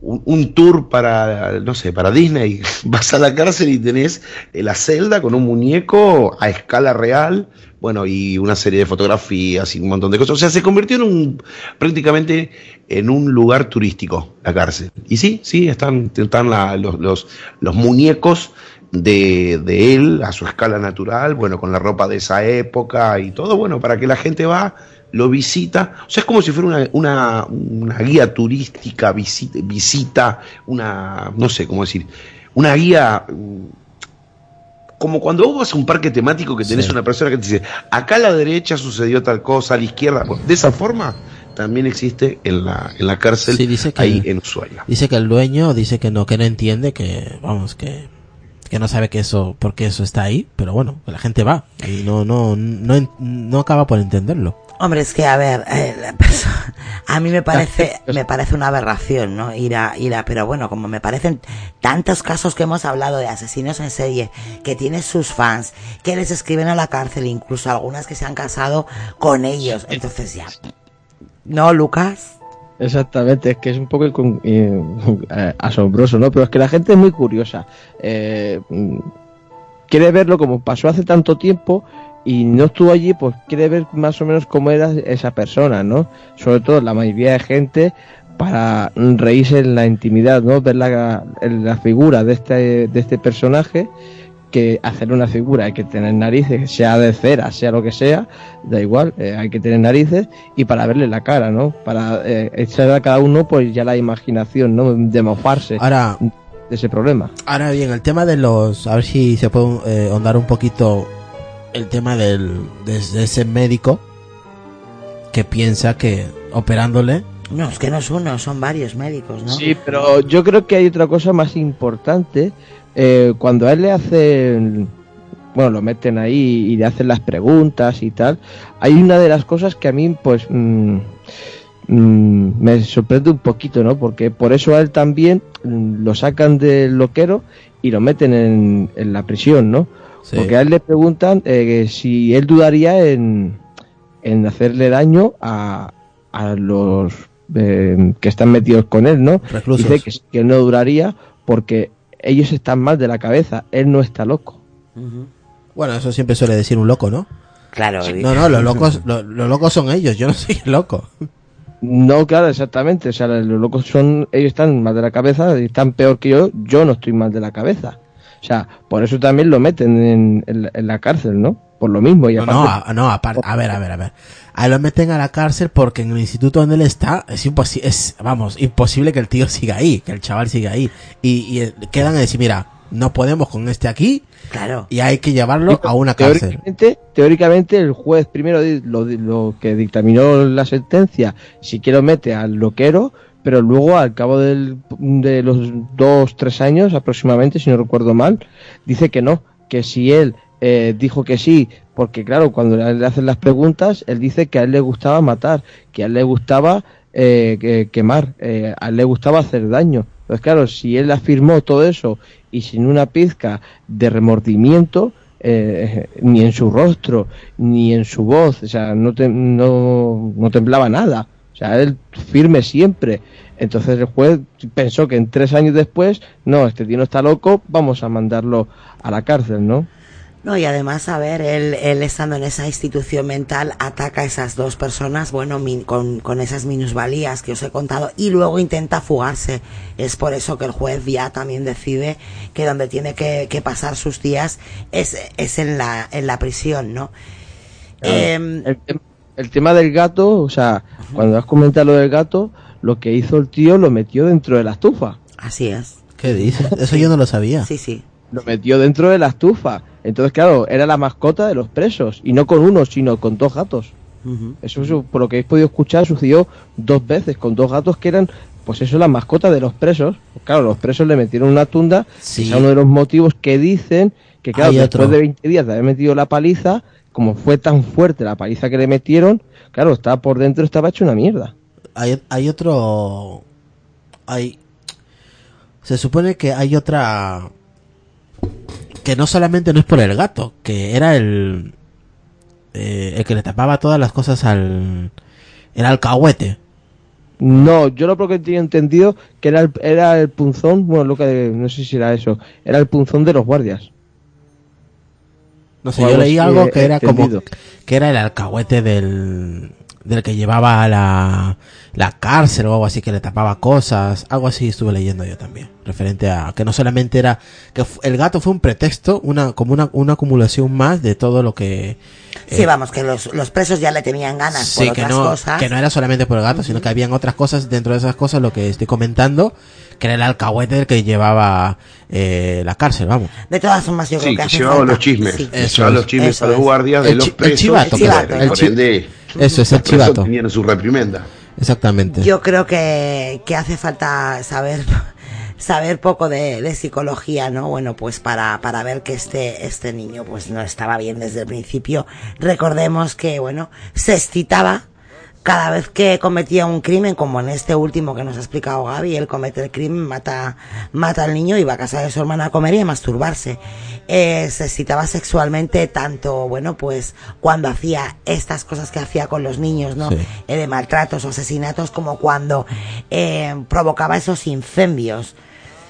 un, un tour para, no sé, para Disney, [laughs] vas a la cárcel y tenés la celda con un muñeco a escala real, bueno, y una serie de fotografías y un montón de cosas. O sea, se convirtió en un, prácticamente en un lugar turístico, la cárcel. Y sí, sí, están, están los, los, los muñecos de, de él a su escala natural, bueno, con la ropa de esa época y todo, bueno, para que la gente va, lo visita. O sea, es como si fuera una, una, una guía turística, visita, visita, una, no sé cómo decir, una guía mm, como cuando vos vas a un parque temático que tenés Sí. una persona que te dice, acá a la derecha sucedió tal cosa, a la izquierda. De esa forma también existe en la, en la cárcel Sí, dice que- ahí en Ushuaia. Dice que el dueño dice que no, que no entiende, que vamos, que, que no sabe que eso, por qué eso está ahí, pero bueno, que la gente va y no, no, no, no acaba por entenderlo. Hombre, es que a ver, eh, [laughs] a mí me parece, [laughs] me parece una aberración, ¿no? Ir a, ir a, pero bueno, como me parecen tantos casos que hemos hablado de asesinos en serie, que tienen sus fans, que les escriben a la cárcel, incluso algunas que se han casado con ellos, entonces ya. ¿No, Lucas? Exactamente, es que es un poco eh, [laughs] asombroso, ¿no? Pero es que la gente es muy curiosa. Eh, mm, quiere verlo como pasó hace tanto tiempo y no estuvo allí, pues quiere ver más o menos cómo era esa persona, ¿no? Sobre todo la mayoría de gente para reírse en la intimidad, ¿no? Ver la, la figura de este, de este personaje que hacer una figura hay que tener narices, sea de cera, sea lo que sea, da igual, eh, hay que tener narices y para verle la cara, ¿no? Para eh, echar a cada uno pues ya la imaginación, ¿no? De mofarse Ahora, de ese problema. ahora bien, el tema de los, a ver si se puede eh, ahondar un poquito el tema del, de, de ese médico que piensa que operándole, No, es que no es uno, son varios médicos, ¿no? Sí, pero yo creo que hay otra cosa más importante. Eh, cuando a él le hacen, bueno, lo meten ahí y le hacen las preguntas y tal, hay una de las cosas que a mí, pues, mm, mm, me sorprende un poquito, ¿no? Porque por eso a él también mm, lo sacan del loquero y lo meten en, en la prisión, ¿no? Sí. Porque a él le preguntan eh, si él dudaría en, en hacerle daño a, a los eh, que están metidos con él, ¿no? reclusos. Dice que, no duraría porque ellos están mal de la cabeza, él no está loco. Bueno, eso siempre suele decir un loco, ¿no? Claro, No, no, los locos, lo- los locos son ellos, yo no soy loco. No, claro, exactamente. O sea, los locos son, ellos están mal de la cabeza, y están peor que yo, yo no estoy mal de la cabeza. O sea, por eso también lo meten en, en la- en la cárcel, ¿no? Por lo mismo. Y No, aparte, no, a, no, aparte, a ver, a ver, a ver. A él lo meten a la cárcel porque en el instituto donde él está es imposible, es, vamos, imposible que el tío siga ahí, que el chaval siga ahí. Y, y eh, quedan a decir, mira, no podemos con este aquí claro. y hay que llevarlo a una cárcel. Teóricamente, teóricamente el juez primero lo, lo que dictaminó la sentencia, si que lo mete al loquero, pero luego al cabo de los dos, tres años aproximadamente, si no recuerdo mal, dice que no, que si él eh, dijo que sí porque claro, cuando le hacen las preguntas, él dice que a él le gustaba matar, que a él le gustaba eh, quemar, eh, a él le gustaba hacer daño. Entonces, claro, si él afirmó todo eso y sin una pizca de remordimiento, eh, ni en su rostro, ni en su voz, o sea, no, no, no temblaba nada. O sea, él firme siempre. Entonces el juez pensó que en tres años después, no, este tío no está loco, vamos a mandarlo a la cárcel, ¿no? No, y además, a ver, él, él estando en esa institución mental ataca a esas dos personas, bueno, con, con, esas minusvalías que os he contado, y luego intenta fugarse. Es por eso que el juez ya también decide que donde tiene que, que pasar sus días es, es en, la, en la prisión, ¿no? Em, el, el, tema del gato, o sea, cuando has comentado lo del gato, lo que hizo el tío lo metió dentro de la estufa. Así es. ¿Qué dices? Eso yo no lo sabía. Sí, sí. Lo metió dentro de la estufa. Entonces, claro, era la mascota de los presos. Y no con uno, sino con dos gatos. eso, por lo que habéis podido escuchar, sucedió dos veces con dos gatos que eran, pues eso, la mascota de los presos. Pues claro, los presos le metieron una tunda. Sí. es uno de los motivos que dicen que, claro, después de 20 días de haber metido la paliza, como fue tan fuerte la paliza que le metieron, claro, estaba por dentro, estaba hecho una mierda hay, hay otro... Hay... Se supone que hay otra... Que no solamente no es por el gato, que era el... Eh, el que le tapaba todas las cosas al... Era el cahuete. No, yo lo que tenía entendido que era el, era el punzón, bueno, lo que no sé si era eso, era el punzón de los guardias. No sé, yo leí algo que era como que era el alcahuete del del que llevaba la, la cárcel o algo así que le tapaba cosas, algo así estuve leyendo yo también, referente a que no solamente era que el gato fue un pretexto, una como una, una acumulación más de todo lo que Sí, eh, vamos, que los, los presos ya le tenían ganas por que otras no, cosas. Que no era solamente por el gato, sino que habían otras cosas dentro de esas cosas, lo que estoy comentando, que era el alcahuete del que llevaba eh, la cárcel, vamos. De todas formas, yo creo que, que llevaba los chismes, sí. llevaba los chismes a los guardias de los presos. El chivato, el chivato. El chivato. Eso es el chivato. Tenían su reprimenda. Exactamente. Yo creo que, que hace falta saber [laughs] saber poco de, de, psicología, ¿no? Bueno, pues para, para ver que este, este niño pues no estaba bien desde el principio. Recordemos que, bueno, se excitaba cada vez que cometía un crimen, como en este último que nos ha explicado Gaby, él comete el crimen, mata, mata al niño y va a casa de su hermana a comer y a masturbarse. Eh, se excitaba sexualmente tanto, bueno, pues cuando hacía estas cosas que hacía con los niños, ¿no? Sí. Eh, de maltratos o asesinatos, como cuando eh, provocaba esos incendios.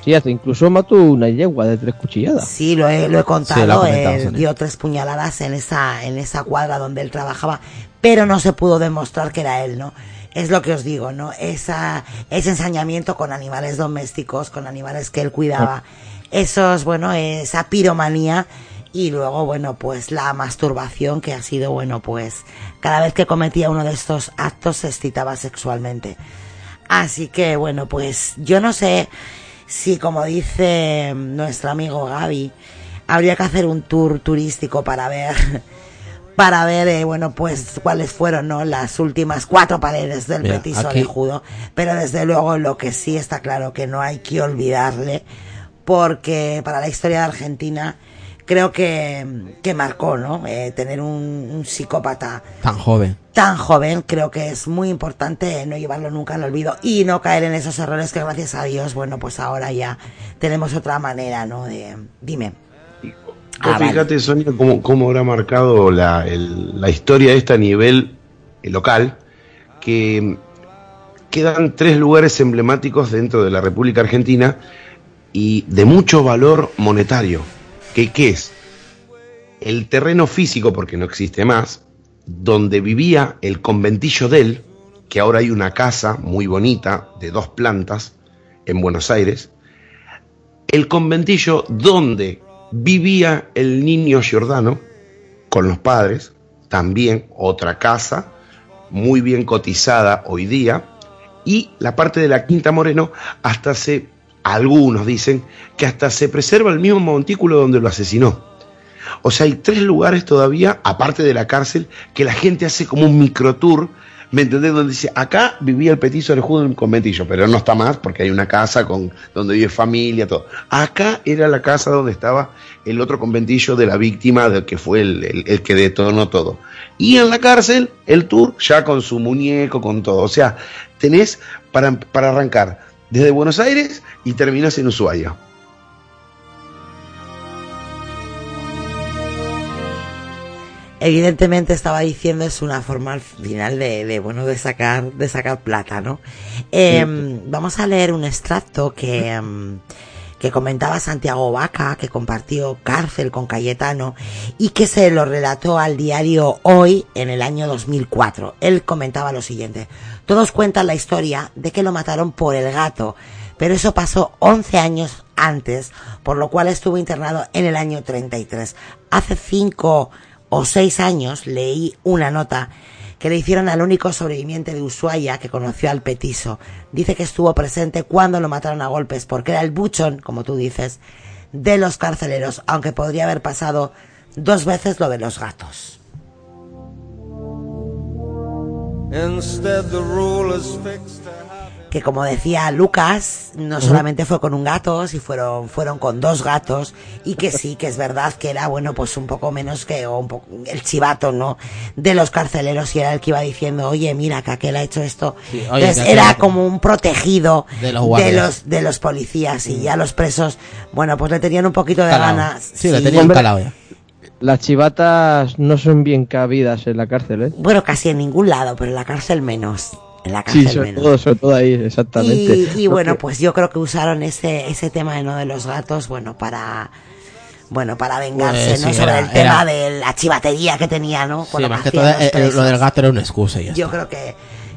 Sí, hasta incluso mató una yegua de tres cuchilladas. Sí, lo he, lo he contado. él Sonia. dio tres puñaladas en esa, en esa cuadra donde él trabajaba, pero no se pudo demostrar que era él, ¿no? Es lo que os digo, ¿no? Esa, ese ensañamiento con animales domésticos, con animales que él cuidaba, esos, bueno, esa piromanía y luego, bueno, pues la masturbación que ha sido, bueno, pues cada vez que cometía uno de estos actos se excitaba sexualmente. Así que, bueno, pues yo no sé si, como dice nuestro amigo Gaby, habría que hacer un tour turístico para ver, para ver, eh, bueno, pues cuáles fueron, ¿no? Las últimas cuatro paredes del Mira, petiso aquí- orejudo. Pero desde luego lo que sí está claro que no hay que olvidarle, porque para la historia de Argentina creo que, que marcó, ¿no? Eh, tener un, un psicópata Tan joven. tan joven, creo que es muy importante no llevarlo nunca al olvido y no caer en esos errores que gracias a Dios, bueno, pues ahora ya tenemos otra manera, ¿no? De, dime. Ah, vale. fíjate, Sonia, cómo, cómo habrá marcado la, el- la historia esta a nivel eh, local, que quedan tres lugares emblemáticos dentro de la República Argentina y de mucho valor monetario. ¿Qué, qué es? El terreno físico, porque no existe más, donde vivía el conventillo de él, que ahora hay una casa muy bonita de dos plantas en Buenos Aires, el conventillo donde vivía el niño Giordano con los padres, también otra casa muy bien cotizada hoy día, y la parte de la Quinta Moreno hasta se, algunos dicen, que hasta se preserva el mismo montículo donde lo asesinó. O sea, hay tres lugares todavía, aparte de la cárcel, que la gente hace como un microtour ¿Me entendés? Donde dice, acá vivía el petiso orejudo en un conventillo, pero no está más porque hay una casa con donde vive familia, todo. Acá era la casa donde estaba el otro conventillo de la víctima, del que fue el, el que detonó todo. Y en la cárcel, el tour ya con su muñeco, con todo. O sea, tenés para, para arrancar desde Buenos Aires y terminas en Ushuaia. Evidentemente estaba diciendo es una forma al final de, bueno de sacar de sacar plata no em, vamos a leer un extracto que em, que comentaba Santiago Vaca que compartió cárcel con Cayetano y que se lo relató al diario Hoy en el año 2004 él comentaba lo siguiente todos cuentan la historia de que lo mataron por el gato pero eso pasó 11 años antes, por lo cual estuvo internado en el año 33. Hace cinco o seis años leí una nota que le hicieron al único sobreviviente de Ushuaia que conoció al petiso. Dice que estuvo presente cuando lo mataron a golpes porque era el buchón, como tú dices, de los carceleros, aunque podría haber pasado dos veces lo de los gatos que como decía Lucas, no solamente fue con un gato, si fueron, fueron con dos gatos, y que sí, que es verdad que era, bueno, pues un poco menos que, o un poco, el chivato, ¿no? De los carceleros, y era el que iba diciendo, oye, mira, que aquel ha hecho esto. Entonces era como un protegido de los, de los, policías, y ya los presos, bueno, pues le tenían un poquito de ganas. Sí, le tenían calado ya. Las chivatas no son bien cabidas en la cárcel, ¿eh? Bueno, casi en ningún lado, pero en la cárcel menos en la cárcel sí, sobre todo, sobre todo ahí, exactamente. Y, bueno, pues yo creo que usaron ese, ese tema de no de los gatos, bueno, para bueno, para vengarse, pues ¿no? Sobre el tema de la chivatería que tenía, ¿no? sí, más que todo eh, lo del gato era una excusa ya Yo creo que,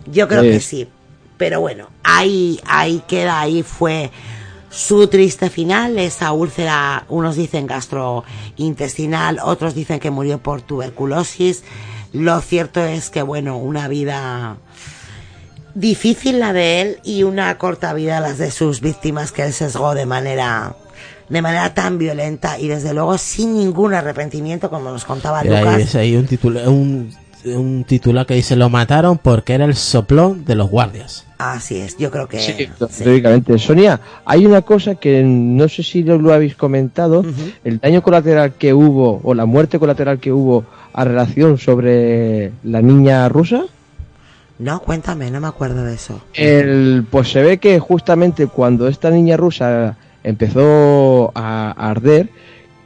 yo creo que sí. Pero bueno, ahí, ahí queda, ahí fue su triste final, esa úlcera, unos dicen gastrointestinal, otros dicen que murió por tuberculosis. Lo cierto es que, bueno, una vida difícil la de él y una corta vida las de sus víctimas que él sesgó de manera de manera tan violenta y desde luego sin ningún arrepentimiento como nos contaba Lucas. Hay un titular, un, un titular que dice lo mataron porque era el soplón de los guardias. Así es, yo creo que sí, sí. Sonia, hay una cosa que no sé si lo, habéis comentado, el daño colateral que hubo o la muerte colateral que hubo a relación sobre la niña rusa. No, cuéntame, no me acuerdo de eso. El, pues se ve que justamente cuando esta niña rusa empezó a, arder,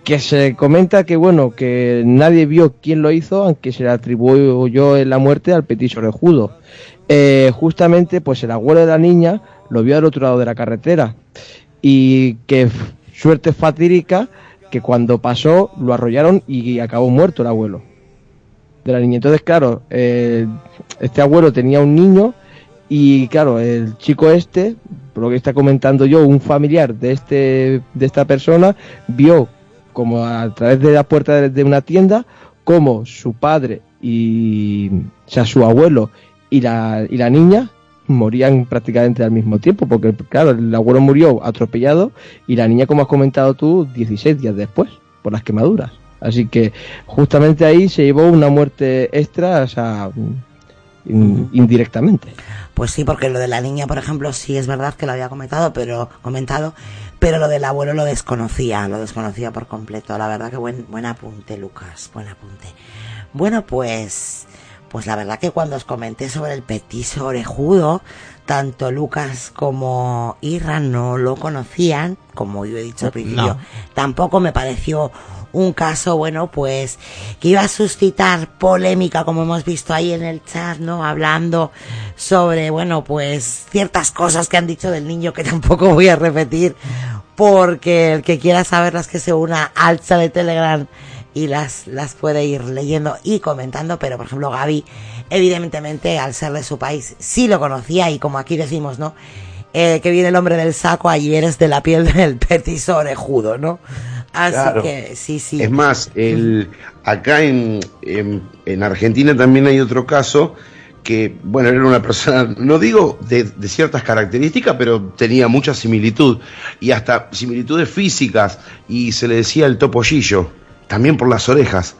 que se comenta que bueno, que nadie vio quién lo hizo, aunque se le atribuyó la muerte al petiso orejudo. Eh, justamente, pues el abuelo de la niña lo vio al otro lado de la carretera y que suerte fatídica que cuando pasó lo arrollaron y acabó muerto el abuelo de la niña. Entonces, claro, eh, este abuelo tenía un niño y claro, el chico este, por lo que está comentando yo, un familiar de este de esta persona vio como a través de la puerta de, una tienda como su padre y o sea, su abuelo y la, y la niña morían prácticamente al mismo tiempo, porque claro, el abuelo murió atropellado y la niña, como has comentado tú, 16 días después, por las quemaduras. Así que justamente ahí se llevó una muerte extra, o sea, indirectamente. Pues sí, porque lo de la niña, por ejemplo, sí es verdad que lo había comentado, pero comentado, pero lo del abuelo lo desconocía, lo desconocía por completo. La verdad que buen buen apunte, Lucas, buen apunte. Bueno, pues pues la verdad que cuando os comenté sobre el petiso orejudo, tanto Lucas como Irra no lo conocían, como yo he dicho al principio. Tampoco me pareció un caso, bueno, pues que iba a suscitar polémica, como hemos visto ahí en el chat, ¿no? Hablando sobre, bueno, pues ciertas cosas que han dicho del niño que [laughs] tampoco voy a repetir, porque el que quiera saberlas que se una al chat de Telegram y las, las puede ir leyendo y comentando, pero por ejemplo Gaby, evidentemente al ser de su país, sí lo conocía y como aquí decimos, ¿no? Eh, que viene el hombre del saco, ayer eres de la piel del [laughs] petiso orejudo, ¿no? Así que sí, sí. Es más, el, acá en, en, Argentina también hay otro caso que, bueno, era una persona, no digo de, ciertas características, pero tenía mucha similitud y hasta similitudes físicas y se le decía el topollillo, también por las orejas.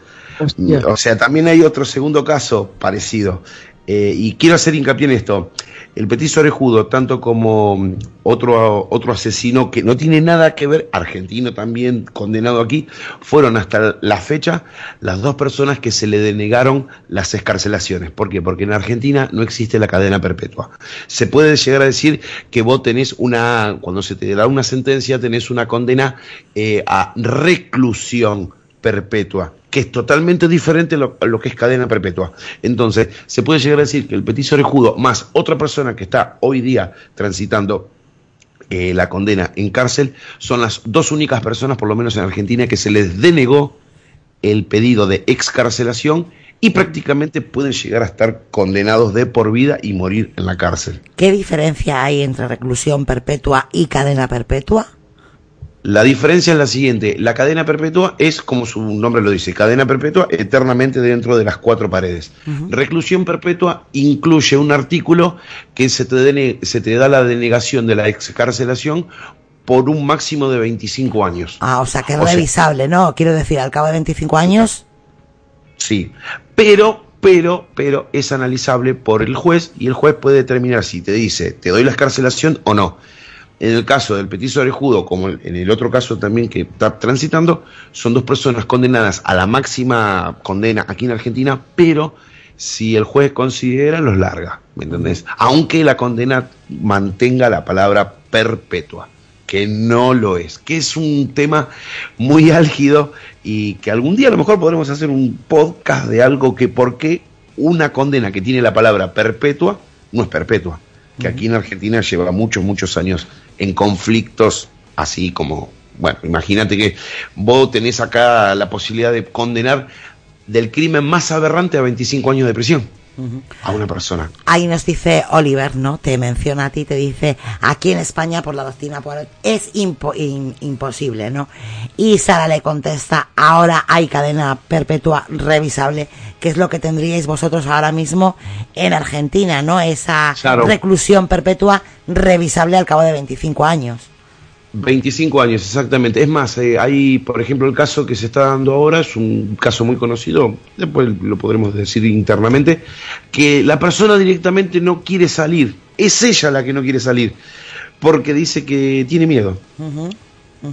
O sea, también hay otro segundo caso parecido. Eh, y quiero hacer hincapié en esto. El petiso orejudo, tanto como mm, otro, otro asesino que no tiene nada que ver, argentino también condenado aquí, fueron hasta la fecha las dos personas que se le denegaron las escarcelaciones. ¿Por qué? Porque en Argentina no existe la cadena perpetua. Se puede llegar a decir que vos tenés una, cuando se te da una sentencia, tenés una condena eh, a reclusión perpetua que es totalmente diferente a lo, que es cadena perpetua. Entonces, se puede llegar a decir que el petiso orejudo más otra persona que está hoy día transitando eh, la condena en cárcel son las dos únicas personas, por lo menos en Argentina, que se les denegó el pedido de excarcelación y prácticamente pueden llegar a estar condenados de por vida y morir en la cárcel. ¿Qué diferencia hay entre reclusión perpetua y cadena perpetua? La diferencia es la siguiente, la cadena perpetua es, como su nombre lo dice, cadena perpetua eternamente dentro de las cuatro paredes. Reclusión perpetua incluye un artículo que se te, se te da la denegación de la excarcelación por un máximo de 25 años. Ah, o sea que es revisable, ¿no? Quiero decir, al cabo de 25 años. Sí, pero, pero, pero es analizable por el juez y el juez puede determinar si te dice, te doy la excarcelación o no. En el caso del petiso orejudo, como en el otro caso también que está transitando, son dos personas condenadas a la máxima condena aquí en Argentina, pero si el juez considera, los larga, ¿me entendés? Aunque la condena mantenga la palabra perpetua, que no lo es, que es un tema muy álgido y que algún día a lo mejor podremos hacer un podcast de algo que por qué una condena que tiene la palabra perpetua no es perpetua que aquí en Argentina lleva muchos, muchos años en conflictos así como, bueno, imagínate que vos tenés acá la posibilidad de condenar del crimen más aberrante a 25 años de prisión. A una persona. Ahí nos dice Oliver, ¿no? Te menciona a ti, te dice, aquí en España por la doctrina por es imposible, ¿no? Y Sara le contesta, ahora hay cadena perpetua revisable, que es lo que tendríais vosotros ahora mismo en Argentina, ¿no? Esa reclusión perpetua revisable al cabo de 25 años. 25 años, exactamente. Es más, eh, hay, por ejemplo, el caso que se está dando ahora, es un caso muy conocido, después lo podremos decir internamente, que la persona directamente no quiere salir, es ella la que no quiere salir, porque dice que tiene miedo.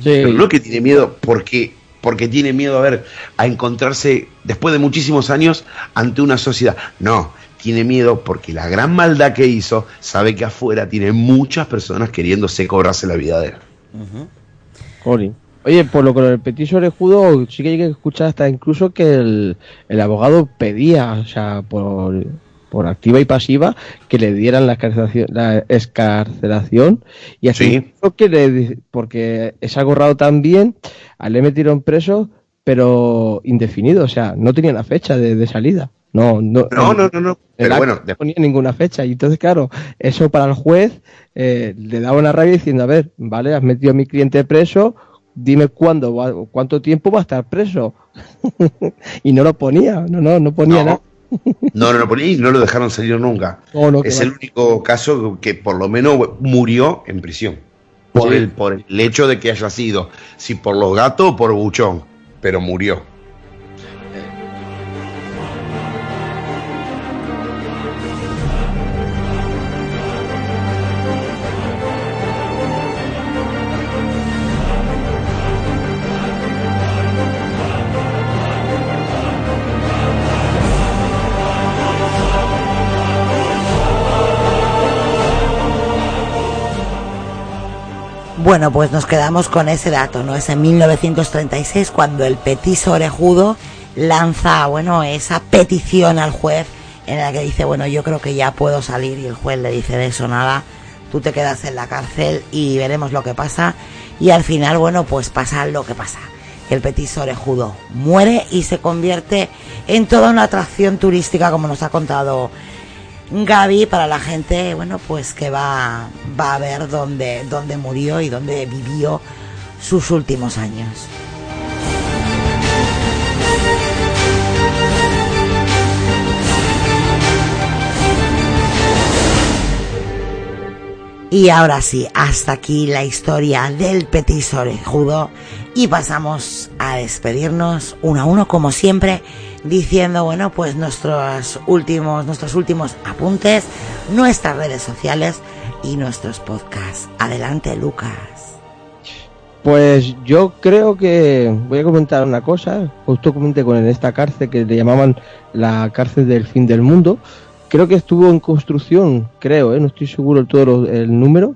Pero no que tiene miedo porque porque tiene miedo a ver a encontrarse después de muchísimos años ante una sociedad. No, tiene miedo porque la gran maldad que hizo sabe que afuera tiene muchas personas queriéndose cobrarse la vida de él. Oye, por lo que el petiso orejudo, sí que hay que escuchar hasta incluso que el, el abogado pedía, o sea, por, por activa y pasiva, que le dieran la escarcelación, la escarcelación y así que le, porque es algo raro también, a él le metieron preso, pero indefinido, o sea, no tenía la fecha de salida. No, no, no, no, no, Pero bueno, no ponía ninguna fecha. Y entonces, claro, eso para el juez eh, le daba una rabia diciendo, a ver, vale, has metido a mi cliente preso, dime cuándo, cuánto tiempo va a estar preso. [laughs] y no lo ponía, no, no, no ponía nada. [laughs] no, no lo ponía y no lo dejaron salir nunca. es el único caso que por lo menos murió en prisión. Por, el, por el hecho de que haya sido, si por los gatos o por buchón, pero murió. Bueno, pues nos quedamos con ese dato, ¿no? Es en 1936 cuando el petiso orejudo lanza, bueno, esa petición al juez en la que dice, bueno, yo creo que ya puedo salir y el juez le dice de eso nada, tú te quedas en la cárcel y veremos lo que pasa y al final, bueno, pues pasa lo que pasa. El petiso orejudo muere y se convierte en toda una atracción turística como nos ha contado Gaby para la gente, bueno, pues que va, va a ver dónde, dónde murió y dónde vivió sus últimos años. Y ahora sí, hasta aquí la historia del Petit orejudo y pasamos a despedirnos uno a uno como siempre diciendo, bueno, pues nuestros últimos, nuestros últimos apuntes, nuestras redes sociales y nuestros podcasts. Adelante, Lucas. Pues yo creo que voy a comentar una cosa, justo comenté con en esta cárcel que le llamaban la cárcel del fin del mundo. Creo que estuvo en construcción, creo, ¿eh? no estoy seguro del todo el número,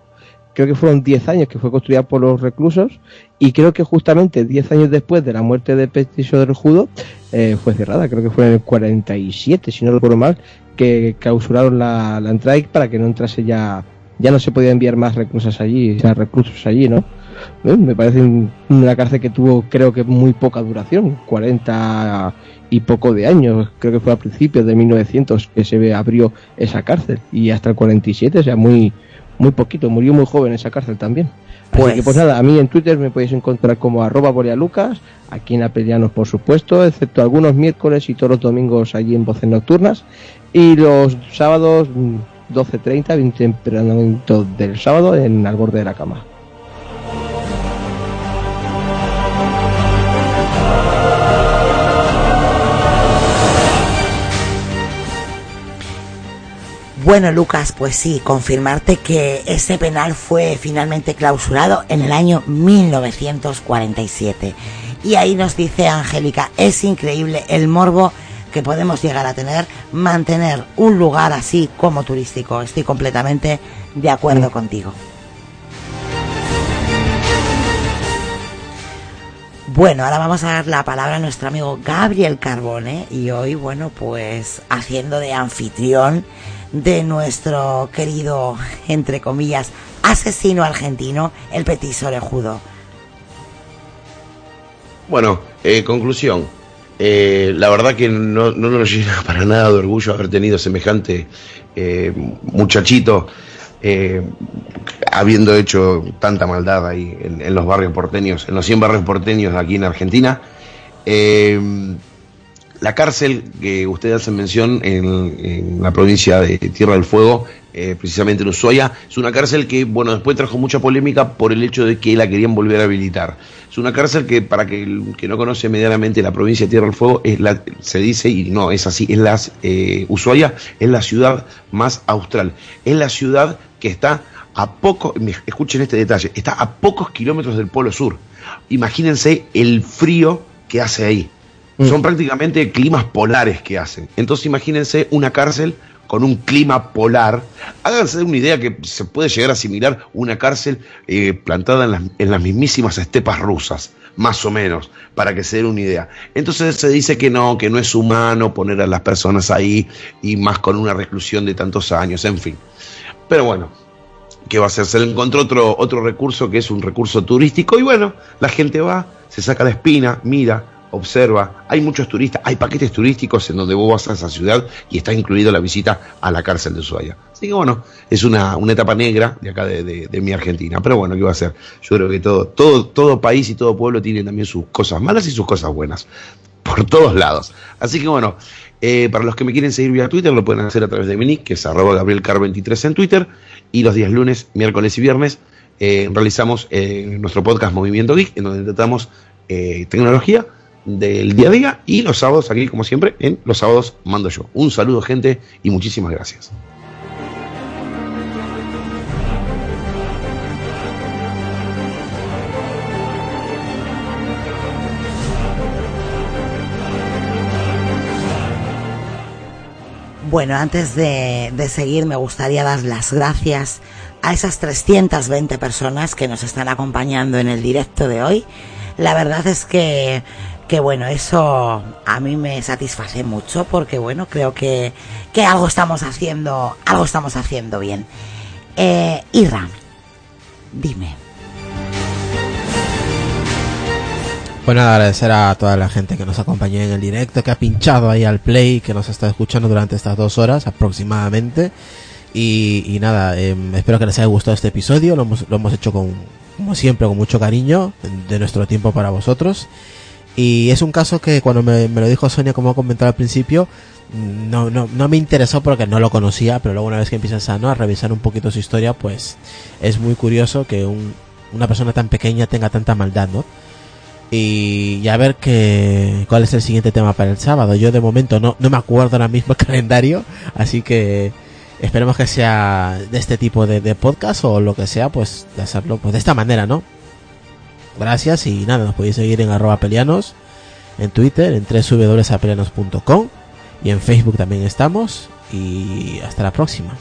creo que fueron 10 años que fue construida por los reclusos y creo que justamente 10 años después de la muerte de Petiso del Judo eh, fue cerrada, creo que fue en el 47, si no recuerdo mal, que clausuraron la, entrada para que no entrase ya, ya no se podía enviar más reclusos allí, o reclusos allí, ¿no? Eh, me parece una cárcel que tuvo creo que muy poca duración, 40 y poco de años, creo que fue a principios de 1900 que se abrió esa cárcel y hasta el 47, o sea, muy muy poquito, murió muy joven en esa cárcel también. Pues... Así que pues nada, a mí en Twitter me podéis encontrar como arroba borealucas, aquí en Apelianos por supuesto, excepto algunos miércoles y todos los domingos allí en Voces Nocturnas. Y los sábados 12.30, mm, bien tempranamente del sábado en Al Borde de la Cama. Bueno, Lucas, pues sí, confirmarte que ese penal fue finalmente clausurado en el año 1947. Y ahí nos dice Angélica, es increíble el morbo que podemos llegar a tener mantener un lugar así como turístico. Estoy completamente de acuerdo contigo. Bueno, ahora vamos a dar la palabra a nuestro amigo Gabriel Carbone y hoy, bueno, pues haciendo de anfitrión de nuestro querido, entre comillas, asesino argentino, el Petit Orejudo. Bueno, eh, conclusión. Eh, la verdad que no, no, nos llena [laughs] para nada de orgullo haber tenido semejante eh, muchachito habiendo hecho tanta maldad ahí en, en, los barrios porteños, en los 100 barrios porteños aquí en Argentina. La cárcel que ustedes hacen mención en, la provincia de Tierra del Fuego, eh, precisamente en Ushuaia, es una cárcel que, bueno, después trajo mucha polémica por el hecho de que la querían volver a habilitar. Es una cárcel que, para que que no conoce medianamente la provincia de Tierra del Fuego, es la, se dice, y no, es así, es la, eh, Ushuaia es la ciudad más austral. Es la ciudad que está a pocos, escuchen este detalle, está a pocos kilómetros del Polo Sur. Imagínense el frío que hace ahí. Mm. Son prácticamente climas polares que hacen. Entonces imagínense una cárcel con un clima polar. Háganse una idea que se puede llegar a asimilar una cárcel eh, plantada en las, en las, mismísimas estepas rusas, más o menos, para que se den una idea. Entonces se dice que no, que no es humano poner a las personas ahí y más con una reclusión de tantos años, en fin. Pero bueno, ¿qué va a hacer? Se le encontró otro, otro recurso que es un recurso turístico y bueno, la gente va, se saca la espina, mira, observa, hay muchos turistas, hay paquetes turísticos en donde vos vas a esa ciudad y está incluida la visita a la cárcel de Ushuaia. Así que bueno, es una, una etapa negra de acá de, mi Argentina. Pero bueno, ¿qué va a ser? Yo creo que todo, todo, todo país y todo pueblo tiene también sus cosas malas y sus cosas buenas. Por todos lados. Así que bueno, eh, para los que me quieren seguir vía Twitter, lo pueden hacer a través de mi nick, que es arroba gabrielcar23 en Twitter. Y los días lunes, miércoles y viernes eh, realizamos eh, nuestro podcast Movimiento Geek, en donde tratamos tecnología del día a día y los sábados aquí, como siempre, en los sábados mando yo. Un saludo, gente, y muchísimas gracias. Bueno, antes de, de, seguir me gustaría dar las gracias a esas 320 personas que nos están acompañando en el directo de hoy. La verdad es que que bueno, eso a mí me satisface mucho porque bueno, creo que, que algo estamos haciendo, algo estamos haciendo bien. Eh, Irra, dime. Bueno, agradecer a toda la gente que nos acompañó en el directo, que ha pinchado ahí al play, que nos está escuchando durante estas dos horas aproximadamente. Y, nada, em, espero que les haya gustado este episodio. Lo hemos, lo hemos hecho con, como siempre, con mucho cariño de nuestro tiempo para vosotros. Y es un caso que cuando me, lo dijo Sonia, como he comentado al principio, no, no, no me interesó porque no lo conocía, pero luego una vez que empiezas a, ¿no? a revisar un poquito su historia, pues es muy curioso que un, una persona tan pequeña tenga tanta maldad, ¿no? Y, a ver que, cuál es el siguiente tema para el sábado. Yo de momento no, no me acuerdo ahora mismo el [laughs] calendario, así que esperemos que sea de este tipo de, de podcast o lo que sea, pues de hacerlo pues de esta manera, ¿no? Gracias y nada, nos podéis seguir en arroba pelianos, en Twitter, en www.apelianos.com y en Facebook también estamos y hasta la próxima.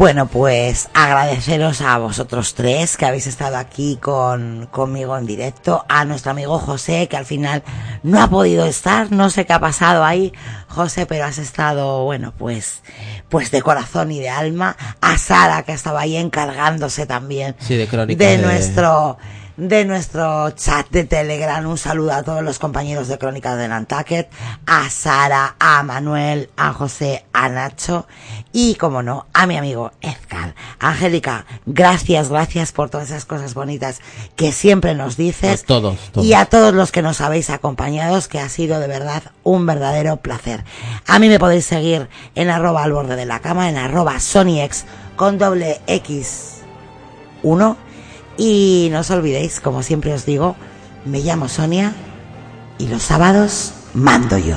Bueno, pues agradeceros a vosotros tres que habéis estado aquí con, conmigo en directo, a nuestro amigo José que al final no ha podido estar, no sé qué ha pasado ahí, José, pero has estado, bueno, pues, pues de corazón y de alma, a Sara que estaba ahí encargándose también Sí, de crónica de de- nuestro de nuestro chat de Telegram. Un saludo a todos los compañeros de Crónicas de Nantucket, a Sara, a Manuel, a José, a Nacho y, como no, a mi amigo Edgar. Angélica, gracias, gracias por todas esas cosas bonitas que siempre nos dices. A todos, todos. Y a todos los que nos habéis acompañado, que ha sido de verdad un verdadero placer. A mí me podéis seguir en arroba al borde de la cama, en arroba SonyX con doble X 1. Y no os olvidéis, como siempre os digo, me llamo Sonia y los sábados mando yo.